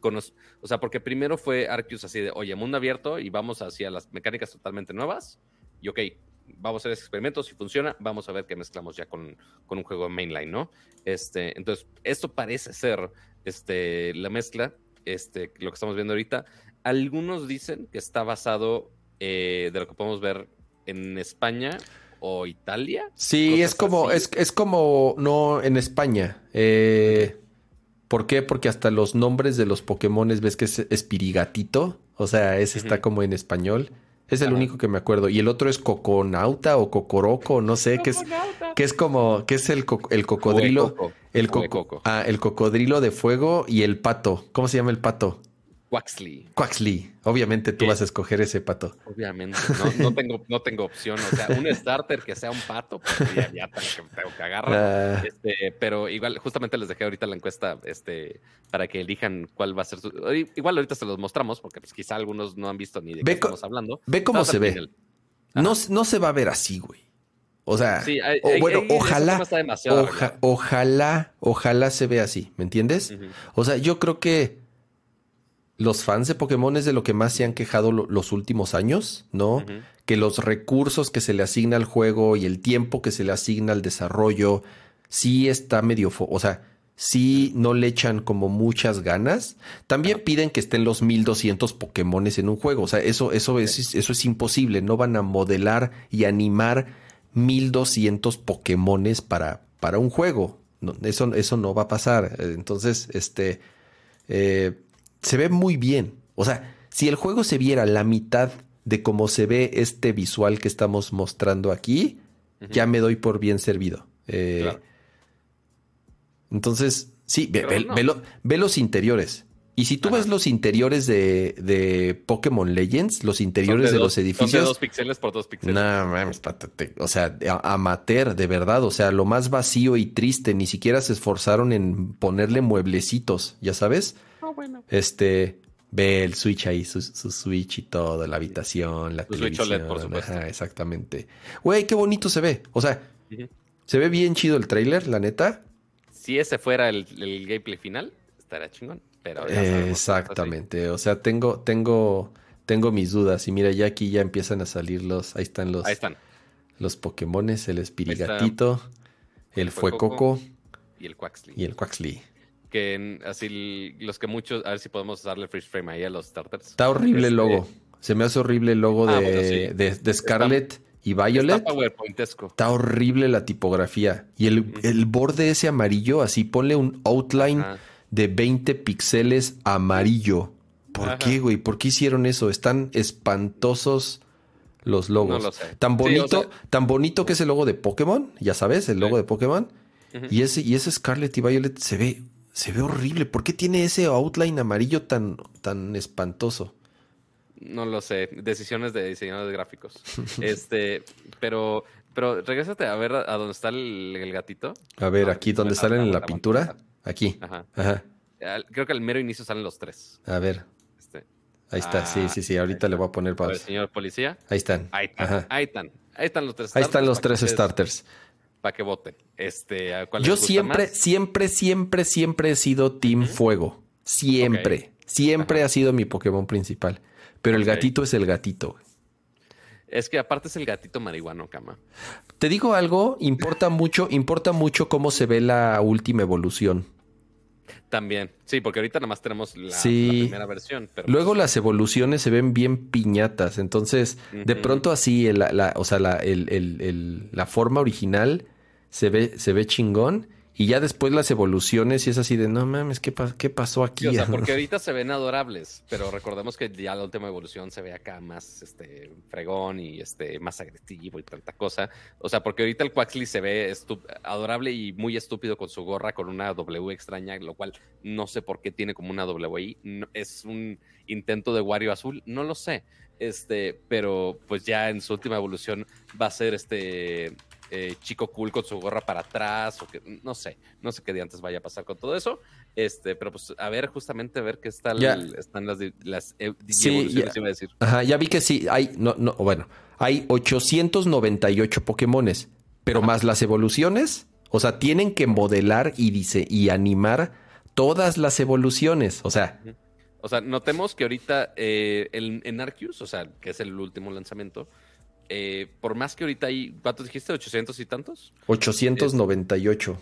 conozco, o sea, porque primero fue Arceus así de, oye, mundo abierto y vamos hacia las mecánicas totalmente nuevas. Y ok, vamos a hacer experimentos, si funciona, vamos a ver qué mezclamos ya con, un juego mainline, ¿no? Este, entonces, esto parece ser este, la mezcla, este, lo que estamos viendo ahorita. Algunos dicen que está basado eh, de lo que podemos ver en España o Italia. Sí, es como, es, es, como, no, en España. Eh, ¿Por qué? Porque hasta los nombres de los Pokémon ves que es Espirigatito. O sea, ese está como en español. Es el único que me acuerdo. Y el otro es Coconauta o Cocoroco, no sé, que es, que es como, que es el, el cocodrilo. El, coco, ah, el cocodrilo de fuego y el pato. ¿Cómo se llama el pato? Quaxley. Quaxley. Obviamente tú vas a escoger ese pato. Obviamente. No, tengo, no tengo opción. O sea, un starter que sea un pato, pues ya, ya tengo que agarrar. Ah. Este, pero igual, justamente les dejé ahorita la encuesta este, para que elijan cuál va a ser su. Igual ahorita se los mostramos, porque pues quizá algunos no han visto ni de qué estamos hablando. Ve cómo se ve. No, no se va a ver así, güey. O sea, bueno, ojalá, ojalá, ojalá se vea así, ¿me entiendes? O sea, yo creo que los fans de Pokémon es de lo que más se han quejado los últimos años, ¿no? Que los recursos que se le asigna al juego y el tiempo que se le asigna al desarrollo sí está medio... O sea, sí no le echan como muchas ganas. También piden que estén los 1200 Pokémones en un juego. O sea, eso, eso, es, eso es imposible. No van a modelar y animar 1200 Pokémones para, para un juego. eso, eso no va a pasar. Entonces, este eh, se ve muy bien. O sea, si el juego se viera la mitad de cómo se ve este visual que estamos mostrando aquí, ya me doy por bien servido. Eh, entonces, sí, ve, los interiores. Y si tú ves los interiores de, de, Pokémon Legends, los interiores de, los edificios. Son de dos píxeles por dos píxeles. No, mames, o sea, amateur, de verdad. O sea, lo más vacío y triste. Ni siquiera se esforzaron en ponerle mueblecitos, ¿ya sabes? Oh, bueno. Este. Ve el Switch ahí, su, Switch y todo, la habitación, la televisión. Switch OLED, por supuesto. exactamente. Güey, qué bonito se ve. O sea, se ve bien chido el trailer, la neta si ese fuera el, gameplay final, estaría chingón. Pero Exactamente. O sea, tengo, tengo, tengo mis dudas. Y mira, ya aquí ya empiezan a salir los. Ahí están los. Ahí están. Los Pokémones, el Espirigatito, el Fuecoco. Y el Quaxley. Y el Quaxley. Que así los que muchos. A ver si podemos darle freeze frame ahí a los starters. Está horrible el logo. Este, Se me hace horrible el logo ah, de, de, Scarlet y Violet. Está, horrible la tipografía. Y el, borde ese amarillo, así ponle un outline de 20 píxeles amarillo. ¿Por qué, güey? ¿Por qué hicieron eso? Están espantosos los logos. No lo sé. Tan bonito, tan bonito que es el logo de Pokémon, ya sabes, el logo de Pokémon. Y ese, y ese Scarlet y Violet se ve, se ve horrible. ¿Por qué tiene ese outline amarillo tan, tan espantoso? No lo sé, decisiones de diseñadores gráficos. este, pero, pero regrésate a ver a, dónde está el, gatito. A ver, aquí donde salen en la pintura. Aquí. Ajá. Creo que al mero inicio salen los tres. A ver. Este. Ahí está, sí, sí, sí. Ahorita le voy a poner pausa. señor policía. Ahí están. Ahí están. Ahí están. Ahí están los tres. Ahí están los tres starters. Para que voten. Este, Yo siempre, siempre, siempre, siempre he sido Team Fuego. Siempre. Siempre ha sido mi Pokémon principal. Pero el gatito es el gatito. Es que aparte es el gatito marihuano, cama. Te digo algo, importa mucho, importa mucho cómo se ve la última evolución. También, sí, porque ahorita nada más tenemos la, primera versión. Luego pues las evoluciones se ven bien piñatas, entonces de pronto así, la, o sea, la, la forma original se ve, se ve chingón y ya después las evoluciones y es así de, no mames, ¿qué, qué pasó aquí? o sea, porque ahorita se ven adorables, pero recordemos que ya la última evolución se ve acá más este, fregón y este, más agresivo y tanta cosa. O sea, porque ahorita el Quaxley se ve adorable y muy estúpido con su gorra, con una W extraña, lo cual no sé por qué tiene como una W ahí. es un intento de Wario azul, no lo sé. Este, pero pues ya en su última evolución va a ser este eh, chico cool con su gorra para atrás, o que no sé, no sé qué antes vaya a pasar con todo eso. Este, pero pues a ver, justamente a ver qué están las, las eh, sí, ya, iba a decir. Ajá, ya vi que sí, hay, no, no, bueno, hay 898 Pokémones, pero más las evoluciones, o sea, tienen que modelar y dice, y animar todas las evoluciones, o sea. O sea, notemos que ahorita eh, en Arceus, o sea, que es el último lanzamiento, eh, por más que ahorita hay, ¿cuántos dijiste? ¿800 y tantos? 898.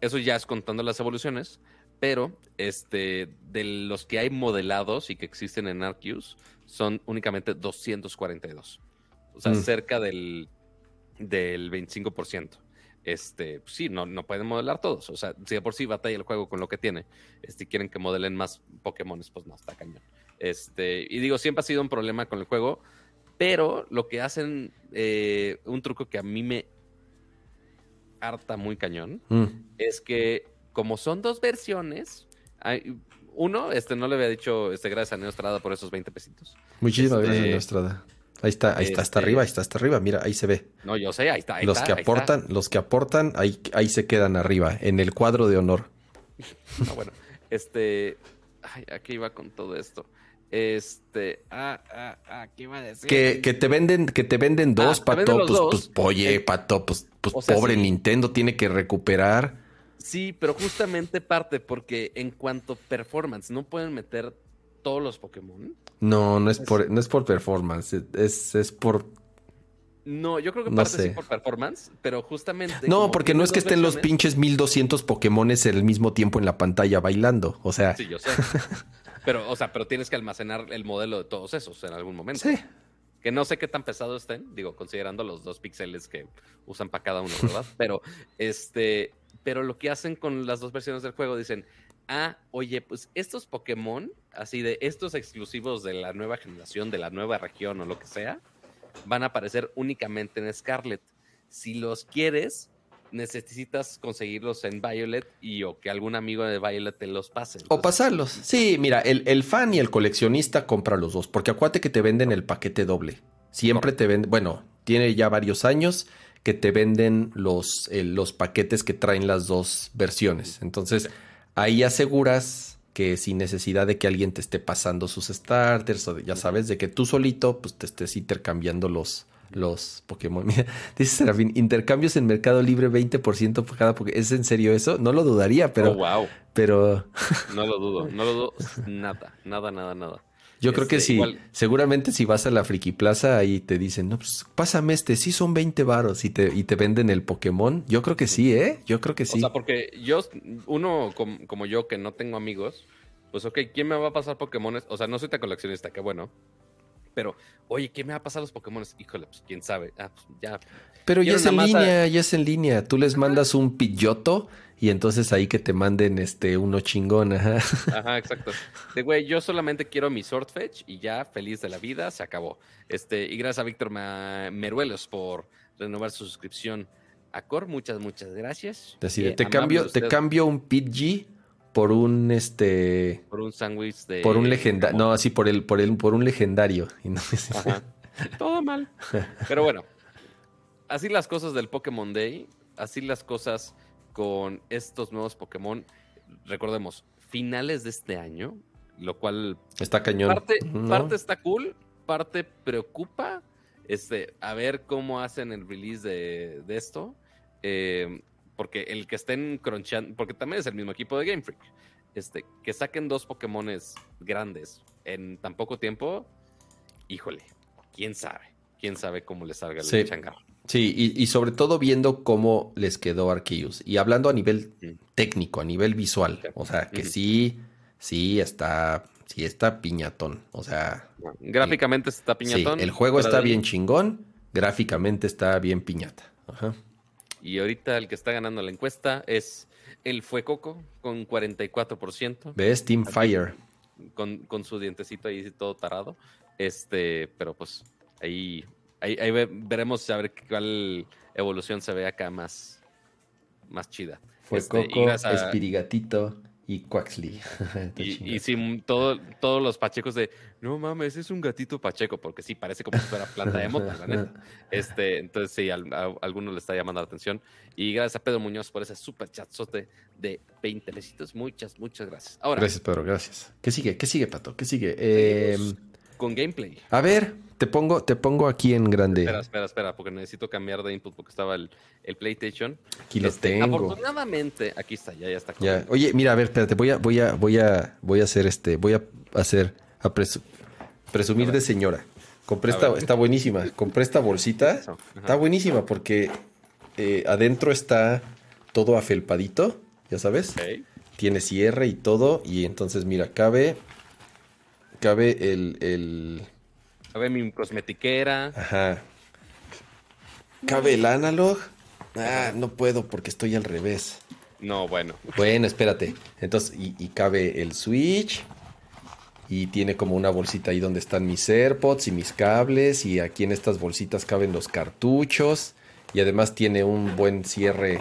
eso ya es contando las evoluciones, pero este, de los que hay modelados y que existen en Arceus, son únicamente 242. O sea, mm. cerca del, del 25%. Este, pues sí, no, no pueden modelar todos. O sea, si de por sí batalla el juego con lo que tiene, este, quieren que modelen más Pokémon, pues no, está cañón. Este, y digo, siempre ha sido un problema con el juego pero lo que hacen, eh, un truco que a mí me harta muy cañón, mm. es que como son dos versiones, hay, uno, este no le había dicho este, gracias a Neostrada por esos 20 pesitos. Muchísimas este, gracias, Neostrada. Ahí está, ahí está, hasta este arriba, ahí está hasta arriba, mira, ahí se ve. No, yo sé, ahí está. Ahí los que aportan, los que aportan, ahí, ahí se quedan arriba, en el cuadro de honor. no, bueno, este, ay, aquí iba con todo esto. Este, ah, ah, ah, ¿qué iba a decir? Que, que te venden, que te venden ah, dos, Pato. Pues, pues, oye, eh, Pato, pues, pues pobre Nintendo tiene que recuperar. Sí, pero justamente parte porque en cuanto a performance, no pueden meter todos los Pokémon. No, no es por, no es por performance, es, es por No, yo creo que parte sí por performance, pero justamente. No, porque no es que estén los pinches 1200 Pokémones al mismo tiempo en la pantalla bailando. O sea. Sí, yo sé. pero, o sea, pero tienes que almacenar el modelo de todos esos en algún momento. Sí. Que no sé qué tan pesado estén, digo, considerando los dos píxeles que usan para cada uno, ¿verdad? pero, este, pero lo que hacen con las dos versiones del juego, dicen, ah, oye, pues estos Pokémon, así de estos exclusivos de la nueva generación, de la nueva región o lo que sea, van a aparecer únicamente en Scarlet. Si los quieres, necesitas conseguirlos en Violet y o que algún amigo de Violet te los pase. o pasarlos. Sí, mira, el, fan y el coleccionista compra los dos, porque acuérdate que te venden el paquete doble. Siempre te venden, bueno, tiene ya varios años que te venden los, los paquetes que traen las dos versiones. Entonces, ahí aseguras que sin necesidad de que alguien te esté pasando sus starters o ya sabes, de que tú solito pues te estés intercambiando los, los Pokémon. Mira, dice Serafín, intercambios en Mercado Libre 20% por cada Pokémon. ¿Es en serio eso? No lo dudaría, pero... Oh, wow. Pero... No lo dudo, no lo dudo nada, nada, nada, nada. Yo creo que este, sí. Seguramente si vas a la Friki Plaza ahí te dicen, no, pues pásame este, sí son 20 varos y te, y te venden el Pokémon. Yo creo que sí, ¿eh? Yo creo que sí. O sea, porque yo, uno como, yo que no tengo amigos, pues ok, ¿quién me va a pasar Pokémon? O sea, no soy tan coleccionista, qué bueno. Pero, oye, ¿qué me va a pasar los Pokémon? Híjole, pues quién sabe. Ah, pues, ya. Pero ya es en línea, ya es en línea. Tú les mandas un pilloto y entonces ahí que te manden este uno chingón, ajá. Ajá, exacto. De güey, yo solamente quiero mi Swordfetch y ya, feliz de la vida, se acabó. Este, y gracias a Víctor Meruelos por renovar su suscripción a Core. Muchas, muchas gracias. Decide, te cambio, te cambio un PG por un este por un sándwich de por un legendario no así por el por el por un legendario todo mal. Pero bueno así las cosas del Pokémon Day así las cosas con estos nuevos Pokémon recordemos finales de este año lo cual está cañón parte, parte está cool parte preocupa este a ver cómo hacen el release de, de esto eh, porque el que estén crunchando, porque también es el mismo equipo de Game Freak, este, que saquen dos Pokémones grandes en tan poco tiempo, híjole, quién sabe, quién sabe cómo les salga el sí. Sí, y, sobre todo viendo cómo les quedó Arceus. Y hablando a nivel técnico, a nivel visual. O sea, que sí, sí está, sí está piñatón. O sea. Gráficamente está piñatón. Sí, el juego está bien chingón, gráficamente está bien piñata. Ajá. Y ahorita el que está ganando la encuesta es el Fue Coco con 44%. ¿Ves? Team Fire. Con, su dientecito ahí todo tarado. Este, pero pues ahí, ahí, veremos a ver cuál evolución se ve acá más, más chida. Fue este, Coco, Espirigatito y Quaxley. y, y todo, todos los pachecos de, no mames, es un gatito pacheco, porque sí, parece como si fuera planta de mota, la neta. Este, entonces sí, a, alguno le está llamando la atención. Y gracias a Pedro Muñoz por ese super chatzote de 20 besitos. Muchas, muchas gracias. Ahora. Gracias, Pedro, gracias. ¿Qué sigue? ¿Qué sigue, Pato? ¿Qué sigue? Eh, con gameplay. A ver, te pongo, te pongo aquí en grande. Espera, espera, espera, porque necesito cambiar de input porque estaba el, el PlayStation. Aquí lo este, tengo. Afortunadamente, aquí está, ya, ya está. Ya. Oye, mira, a ver, espérate, voy a, voy a, voy a, voy a hacer este, voy a hacer, a presumir de señora. Compré esta, está buenísima. Compré esta bolsita. Está buenísima porque eh, adentro está todo afelpadito, ya sabes. Tiene cierre y todo. Y entonces, mira, cabe. Cabe el, el Cabe mi cosmetiquera. Ajá. ¿Cabe el analog? Ah, no puedo porque estoy al revés. No, bueno. Bueno, espérate. Entonces, y, cabe el Switch. Y tiene como una bolsita ahí donde están mis AirPods y mis cables. Y aquí en estas bolsitas caben los cartuchos. Y además tiene un buen cierre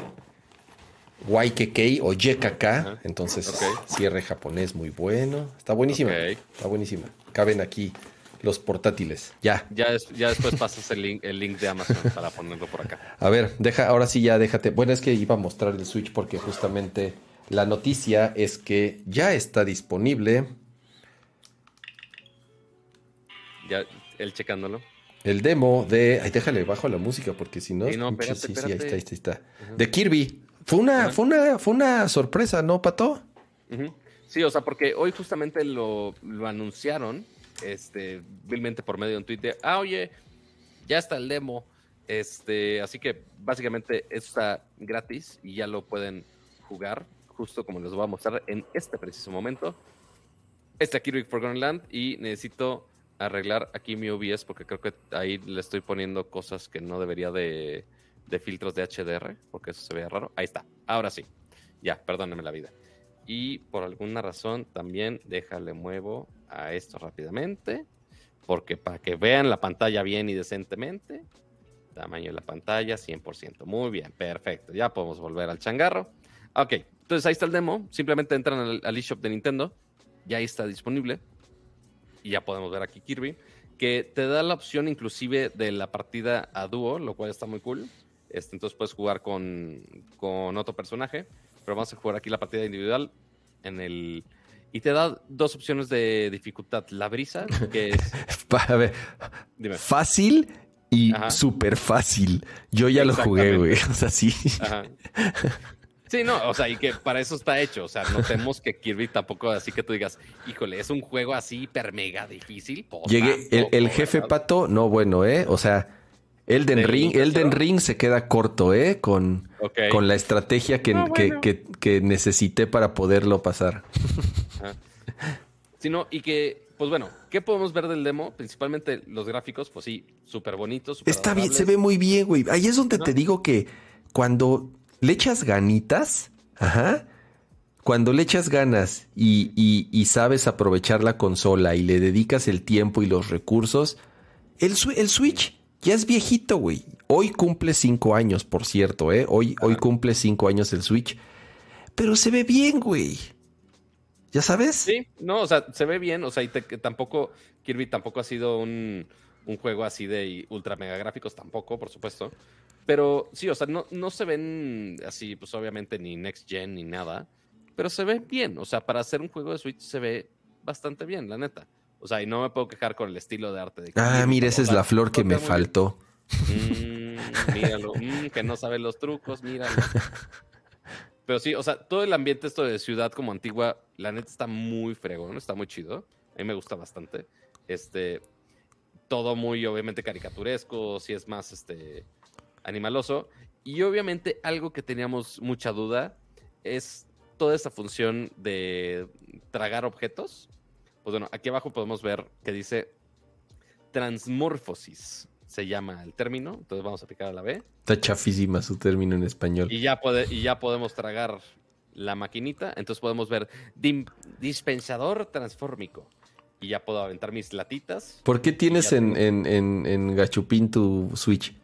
YKK o YKK. Entonces, cierre japonés muy bueno. Está buenísima. Está buenísima. Caben aquí los portátiles. Ya. Ya, ya después pasas el link, el link de Amazon para ponerlo por acá. A ver, deja, ahora sí ya déjate. Bueno, es que iba a mostrar el Switch porque justamente la noticia es que ya está disponible. Ya, él checándolo. El demo de. Ay, déjale bajo la música porque si no. Sí, no, espérate, sí, sí, ahí está, ahí está. De Kirby. Fue una, fue una, fue una sorpresa, ¿no, Pato? Sí, o sea, porque hoy justamente lo, lo anunciaron este, vilmente por medio de un tweet de, ah, oye, ya está el demo. Este, así que básicamente está gratis y ya lo pueden jugar justo como les voy a mostrar en este preciso momento. Este aquí Rick for Land y necesito arreglar aquí mi OBS porque creo que ahí le estoy poniendo cosas que no debería de, de filtros de HDR porque eso se ve raro. Ahí está, ahora sí. Ya, perdónenme la vida. Y por alguna razón también déjale muevo a esto rápidamente porque para que vean la pantalla bien y decentemente, tamaño de la pantalla 100%. Muy bien, perfecto. Ya podemos volver al changarro. Ok, entonces ahí está el demo. Simplemente entran al, eShop de Nintendo. Ya ahí está disponible. Y ya podemos ver aquí Kirby. Que te da la opción inclusive de la partida a dúo, lo cual está muy cool. Este, entonces puedes jugar con, con otro personaje. Pero vamos a jugar aquí la partida individual en el y te da dos opciones de dificultad. La brisa, que es. A ver, fácil y súper fácil. Yo ya lo jugué, güey. O sea, sí. Sí, no, o sea, y que para eso está hecho. O sea, notemos que Kirby tampoco, así que tú digas, híjole, es un juego así hiper mega difícil. Llegué, el, jefe pato, no bueno, ¿eh? O sea, Elden Ring, Elden Ring se queda corto, ¿eh? Con, con la estrategia que, que, que, necesité para poderlo pasar. Sí, no, y que, pues bueno, ¿qué podemos ver del demo? Principalmente los gráficos, pues sí, súper bonitos. Está bien, se ve muy bien, güey. Ahí es donde te digo que cuando le echas ganitas, ajá, cuando le echas ganas y, y, sabes aprovechar la consola y le dedicas el tiempo y los recursos, el, el Switch ya es viejito, güey. Hoy cumple cinco años, por cierto, ¿eh? Hoy, hoy cumple cinco años el Switch. Pero se ve bien, güey. ¿Ya sabes? Sí, no, o sea, se ve bien, o sea, y tampoco, Kirby tampoco ha sido un, juego así de ultra mega gráficos, tampoco, por supuesto. Pero sí, o sea, no, no se ven así, pues obviamente ni next gen ni nada, pero se ve bien, o sea, para hacer un juego de Switch se ve bastante bien, la neta. O sea, y no me puedo quejar con el estilo de arte de Ah, mira, esa es la flor que me faltó. Mm, míralo, mm, que no sabe los trucos, míralo. Pero sí, o sea, todo el ambiente esto de ciudad como antigua, la neta está muy fregón, está muy chido. A mí me gusta bastante. Este, todo muy obviamente caricaturesco, si es más este animaloso. Y obviamente algo que teníamos mucha duda es toda esa función de tragar objetos. Pues bueno, aquí abajo podemos ver que dice transmorfosis se llama el término, entonces vamos a picar a la B. Está chafísima su término en español. Y ya, puede, y ya podemos tragar la maquinita, entonces podemos ver dispensador transfórmico. Y ya puedo aventar mis latitas. ¿Por qué tienes en, en, Gachupín tu Switch?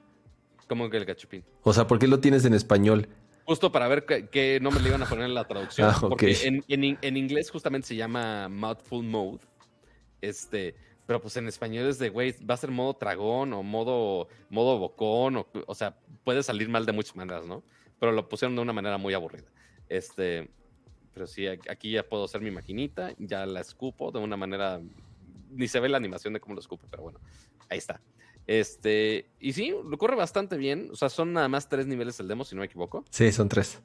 ¿Cómo que el Gachupín? O sea, ¿por qué lo tienes en español? Justo para ver qué, nombre le iban a poner en la traducción. Ah, Porque en, en, inglés justamente se llama Mouthful Mode. Este, pero pues en español es de, güey, va a ser modo tragón o modo, modo bocón, o, o sea, puede salir mal de muchas maneras, ¿no? Pero lo pusieron de una manera muy aburrida. Este, pero sí, aquí ya puedo hacer mi maquinita, ya la escupo de una manera, ni se ve la animación de cómo lo escupo, pero bueno, ahí está. Este, y sí, lo corre bastante bien, o sea, son nada más tres niveles el demo, si no me equivoco. Sí, son tres.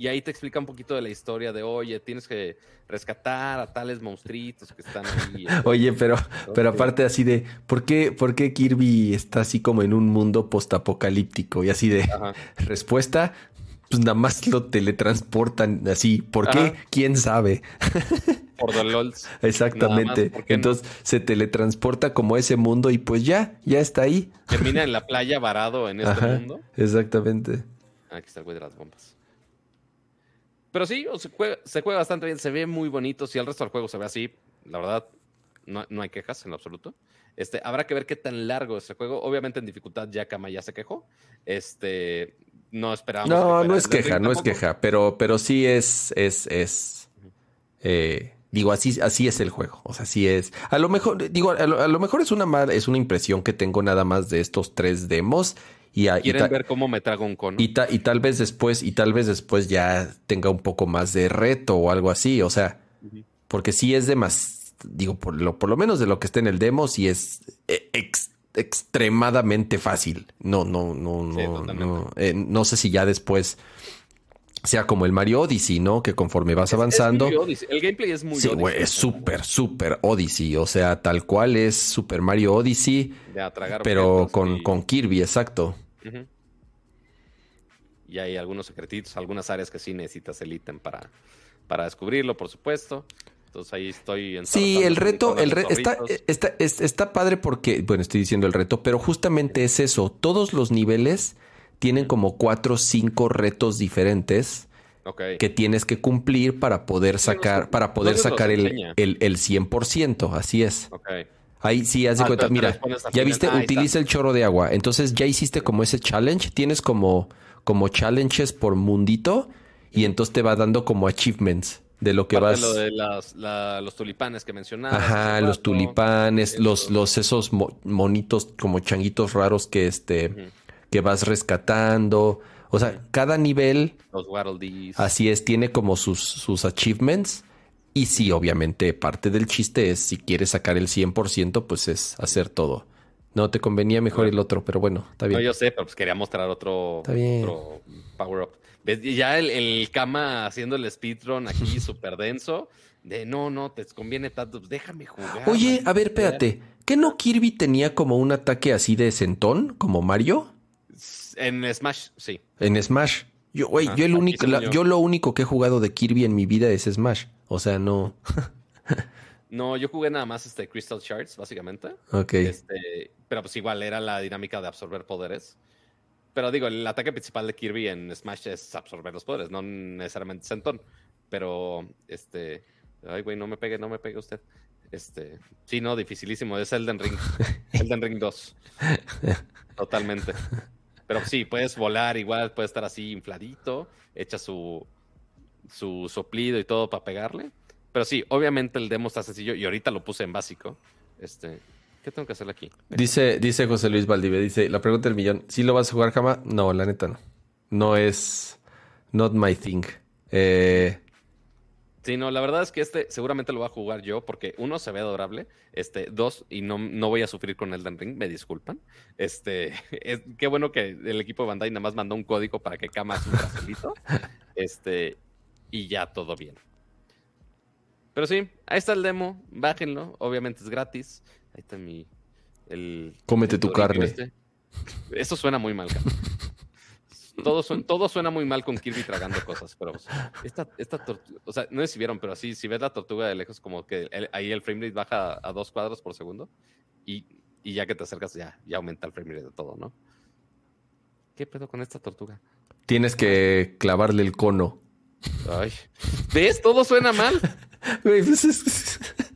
Y ahí te explica un poquito de la historia de, oye, tienes que rescatar a tales monstruitos que están ahí. oye, pero, pero aparte así de, ¿por qué, ¿por qué Kirby está así como en un mundo postapocalíptico? Y así de, respuesta, pues nada más lo teletransportan así. ¿Por qué? ¿Quién sabe? Por LOLs. Exactamente. Entonces se teletransporta como ese mundo y pues ya, ya está ahí. Termina en la playa varado en este mundo. Exactamente. Aquí está el güey de las bombas. Pero sí, se juega, bastante bien, se ve muy bonito. Si el resto del juego se ve así, la verdad, no, hay quejas en lo absoluto. Este, habrá que ver qué tan largo es el juego. Obviamente en dificultad ya Kama ya se quejó. Este, no esperábamos. No, no es queja, no es queja, pero, pero sí es, es, es. Eh, digo, así, así es el juego. O sea, sí es. A lo mejor, digo, a lo, mejor es una es una impresión que tengo nada más de estos tres demos y, Quieren ver cómo me trago un cono. Y, y, tal vez después, y tal vez después ya tenga un poco más de reto o algo así. O sea, porque sí es de más, digo, por lo, por lo menos de lo que está en el demo, sí es e, extremadamente fácil. No, no, no, no, no, eh, no sé si ya después sea como el Mario Odyssey, ¿no? Que conforme vas avanzando. El gameplay es muy Sí, es súper, súper Odyssey. O sea, tal cual es Super Mario Odyssey. pero con, con, Kirby, exacto. Y hay algunos secretitos, algunas áreas que sí necesitas el ítem para, para descubrirlo, por supuesto. Entonces ahí estoy. Sí, el reto, el está, está, está, padre porque, bueno, estoy diciendo el reto, pero justamente es eso. Todos los niveles tienen como cuatro o cinco retos diferentes que tienes que cumplir para poder sacar, para poder sacar el, el, el, 100%. Así es. Ahí sí, haz de ah, cuenta. Mira, ya viste, utiliza el chorro de agua. Entonces ya hiciste como ese challenge. Tienes como, como challenges por mundito y entonces te va dando como achievements de lo que vas. Lo de los tulipanes que mencionabas. Ajá, los tulipanes, los, los esos monitos como changuitos raros que este que vas rescatando. O sea, cada nivel. Los Así es, tiene como sus, sus achievements. Y sí, obviamente, parte del chiste es si quieres sacar el 100%, pues es hacer todo. No, te convenía mejor el otro, pero bueno, está bien. No, yo sé, pero pues quería mostrar otro, otro power up. Ya el, el Kama haciendo el speedrun aquí súper denso. De no, no, te conviene tanto, pues déjame jugar. Oye, a ver, espérate. ¿Qué no Kirby tenía como un ataque así de sentón, como Mario? En Smash, sí. En Smash. Yo, yo, el único, yo lo único que he jugado de Kirby en mi vida es Smash. O sea, no. no, yo jugué nada más este Crystal Shards, básicamente. Ok. Este, pero pues igual era la dinámica de absorber poderes. Pero digo, el ataque principal de Kirby en Smash es absorber los poderes, no necesariamente Sentón. Pero, este. Ay, güey, no me pegue, no me pegue usted. Este. Sí, no, dificilísimo. Es Elden Ring. Elden Ring 2. Totalmente. Pero sí, puedes volar igual, puede estar así infladito, echa su, su soplido y todo para pegarle. Pero sí, obviamente el demo está sencillo y ahorita lo puse en básico. Este, ¿Qué tengo que hacer aquí? Dice, dice José Luis Valdivia, dice, la pregunta del millón, ¿sí lo vas a jugar jamás? No, la neta no. No es not my thing. Eh, Sí, no, la verdad es que este seguramente lo voy a jugar yo porque uno se ve adorable, este, dos, y no, no voy a sufrir con Elden Ring, me disculpan. Este, es, qué bueno que el equipo de Bandai nada más mandó un código para que cama un bracelito. este, y ya todo bien. Pero sí, ahí está el demo, bájenlo, obviamente es gratis. Ahí está mi. El, Cómete tu carne. Este. Eso suena muy mal, todo, todo suena muy mal con Kirby tragando cosas, pero esta, esta tortuga, o sea, no sé si vieron, pero así, si ves la tortuga de lejos, como que ahí el frame rate baja a dos cuadros por segundo y, y, ya que te acercas, ya, ya aumenta el frame rate de todo, ¿no? ¿Qué pedo con esta tortuga? Tienes que clavarle el cono. Ay, ¿ves? Todo suena mal.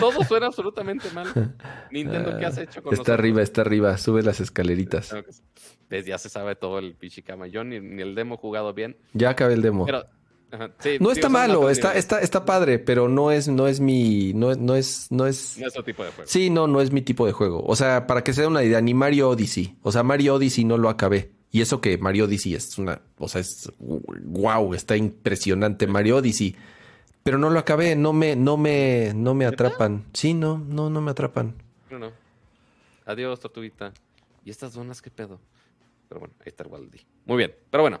Pues todo suena absolutamente mal. Nintendo, ¿qué has hecho con Está arriba, está arriba. Sube las escaleritas. Ya se sabe todo el pichicama. Yo ni, el demo jugado bien. Ya acabé el demo. no está malo, está, está, está padre, pero no es, no es mi, no, es, no es. No es tu tipo de juego. Sí, no, no es mi tipo de juego. O sea, para que se dé una idea, ni Mario Odyssey. O sea, Mario Odyssey no lo acabé. Y eso que Mario Odyssey es una, o sea, es wow, está impresionante Mario Odyssey. Pero no lo acabé, no me, no me, no me atrapan. Sí, no, no, no me atrapan. No, no. Adiós, tortuguita. ¿Y estas zonas qué pedo? Pero bueno, ahí está el Waldi. Muy bien. Pero bueno,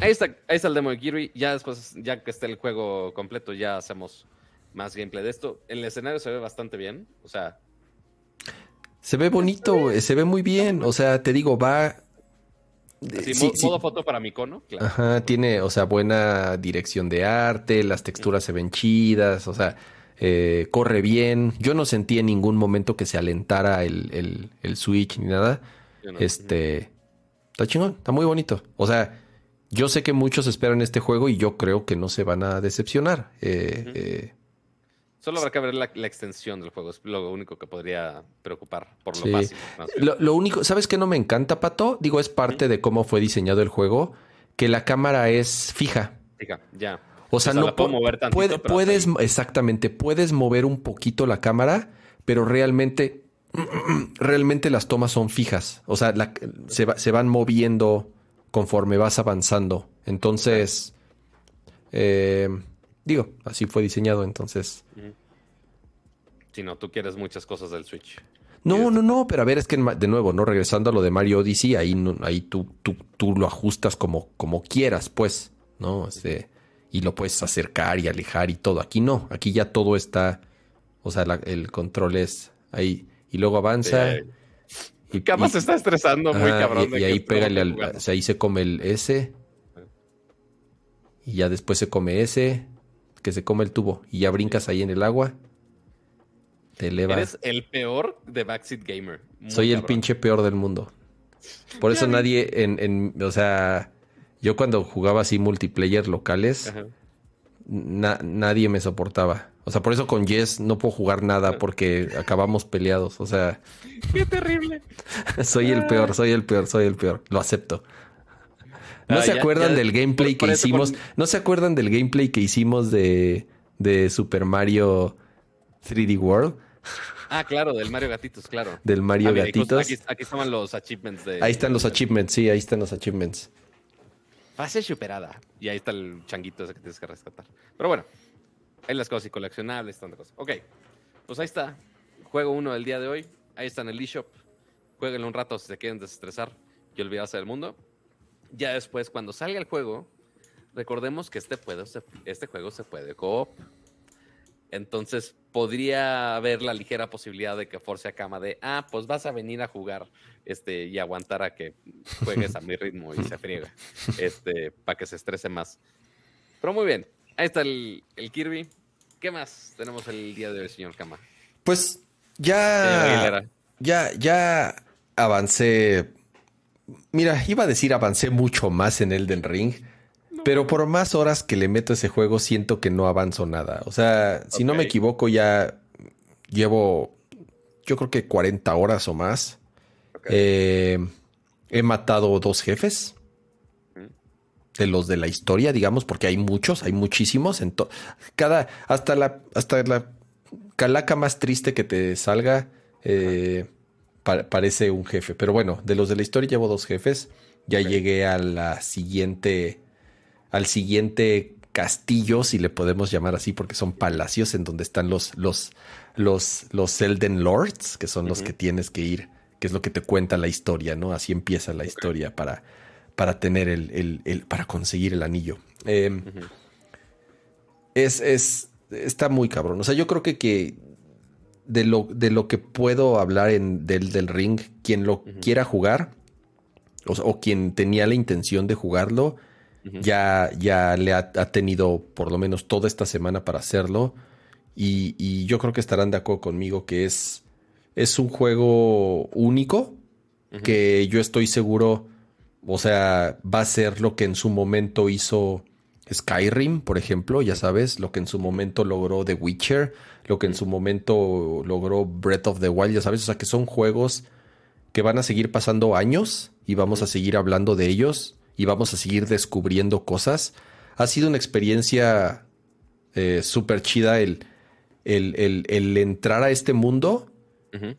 ahí está, ahí está el demo de Kirby. Ya después, ya que esté el juego completo, ya hacemos más gameplay de esto. El escenario se ve bastante bien. O sea. Se ve bonito, se ve muy bien. O sea, te digo, va. Sí, modo foto para mi cono, claro. Ajá, tiene, o sea, buena dirección de arte, las texturas se ven chidas, o sea, eh, corre bien. Yo no sentí en ningún momento que se alentara el, el, Switch ni nada. Este, Está chingón, está muy bonito. O sea, yo sé que muchos esperan este juego y yo creo que no se van a decepcionar. Eh, eh, Solo habrá que ver la, extensión del juego, es lo único que podría preocupar por lo fácil. Lo, único, ¿sabes qué no me encanta, Pato? Digo, es parte de cómo fue diseñado el juego, que la cámara es fija. Fija, ya. O sea, no puedo mover tantito, puedes, exactamente, puedes mover un poquito la cámara, pero realmente realmente las tomas son fijas. O sea, se, se, van moviendo conforme vas avanzando. Entonces, eh, digo, así fue diseñado. Entonces. Si no, tú quieres muchas cosas del Switch. No, no, no, pero a ver, es que de nuevo, ¿no? Regresando a lo de Mario Odyssey, ahí, ahí tú, tú, tú lo ajustas como, como quieras, pues. ¿no? Este, y lo puedes acercar y alejar y todo. Aquí no, aquí ya todo está, o sea, el control es ahí. Y luego avanza. Y, Cama se está estresando muy cabrón. Y, ahí pégale al, o sea, ahí se come el S. Y ya después se come ese, que se come el tubo. Y ya brincas ahí en el agua. Te eleva. Eres el peor de Backseat Gamer. Soy el pinche peor del mundo. Por eso nadie en, en, o sea, yo cuando jugaba así multiplayer locales, nadie me soportaba. O sea, por eso con Jess no puedo jugar nada porque acabamos peleados. O sea. Qué terrible. soy el peor, soy el peor, soy el peor. Lo acepto. ¿No ah, se acuerdan del gameplay que hicimos? ¿No se acuerdan del gameplay que hicimos de, de Super Mario 3D World? Ah, claro, del Mario Gatitos, claro. Del Mario ah, Gatitos. Aquí, aquí, estaban los achievements de. Ahí están los achievements, sí, ahí están los achievements. Fase superada. Y ahí está el changuito ese que tienes que rescatar. Pero bueno, hay las cosas y coleccionables, tantas cosas. Ok, pues ahí está. Juego uno del día de hoy. Ahí está en el eShop. Jueguenlo un rato si se quieren desestresar y olvidarse del mundo. Ya después, cuando salga el juego, recordemos que este, puede, este juego se puede co-op. Entonces podría haber la ligera posibilidad de que force a cama de, ah, pues vas a venir a jugar este, y aguantar a que juegues a mi ritmo y se friega, este, para que se estrese más. Pero muy bien, ahí está el, Kirby. ¿Qué más tenemos el día de hoy, señor Kama? Pues ya, ya, ya avancé. Mira, iba a decir avancé mucho más en Elden Ring pero por más horas que le meto a ese juego, siento que no avanzo nada. O sea, si no me equivoco, ya llevo, yo creo que 40 horas o más. Eh, he matado dos jefes. De los de la historia, digamos, porque hay muchos, hay muchísimos. En cada, hasta la, hasta la calaca más triste que te salga, eh, parece un jefe. Pero bueno, de los de la historia llevo dos jefes. Ya llegué a la siguiente al siguiente castillo, si le podemos llamar así, porque son palacios en donde están los, los, los, los Elden Lords, que son los que tienes que ir, que es lo que te cuenta la historia, ¿no? Así empieza la historia para, para tener el, el, para conseguir el anillo. Em, es, es, está muy cabrón. O sea, yo creo que, que de lo, de lo que puedo hablar en del, del ring, quien lo quiera jugar, o, o, quien tenía la intención de jugarlo, ya, ya le ha, tenido por lo menos toda esta semana para hacerlo. Y, yo creo que estarán de acuerdo conmigo que es, es un juego único, que yo estoy seguro, o sea, va a ser lo que en su momento hizo Skyrim, por ejemplo, ya sabes, lo que en su momento logró The Witcher, lo que en su momento logró Breath of the Wild, ya sabes, o sea, que son juegos que van a seguir pasando años y vamos a seguir hablando de ellos y vamos a seguir descubriendo cosas. Ha sido una experiencia eh, súper chida el, el, entrar a este mundo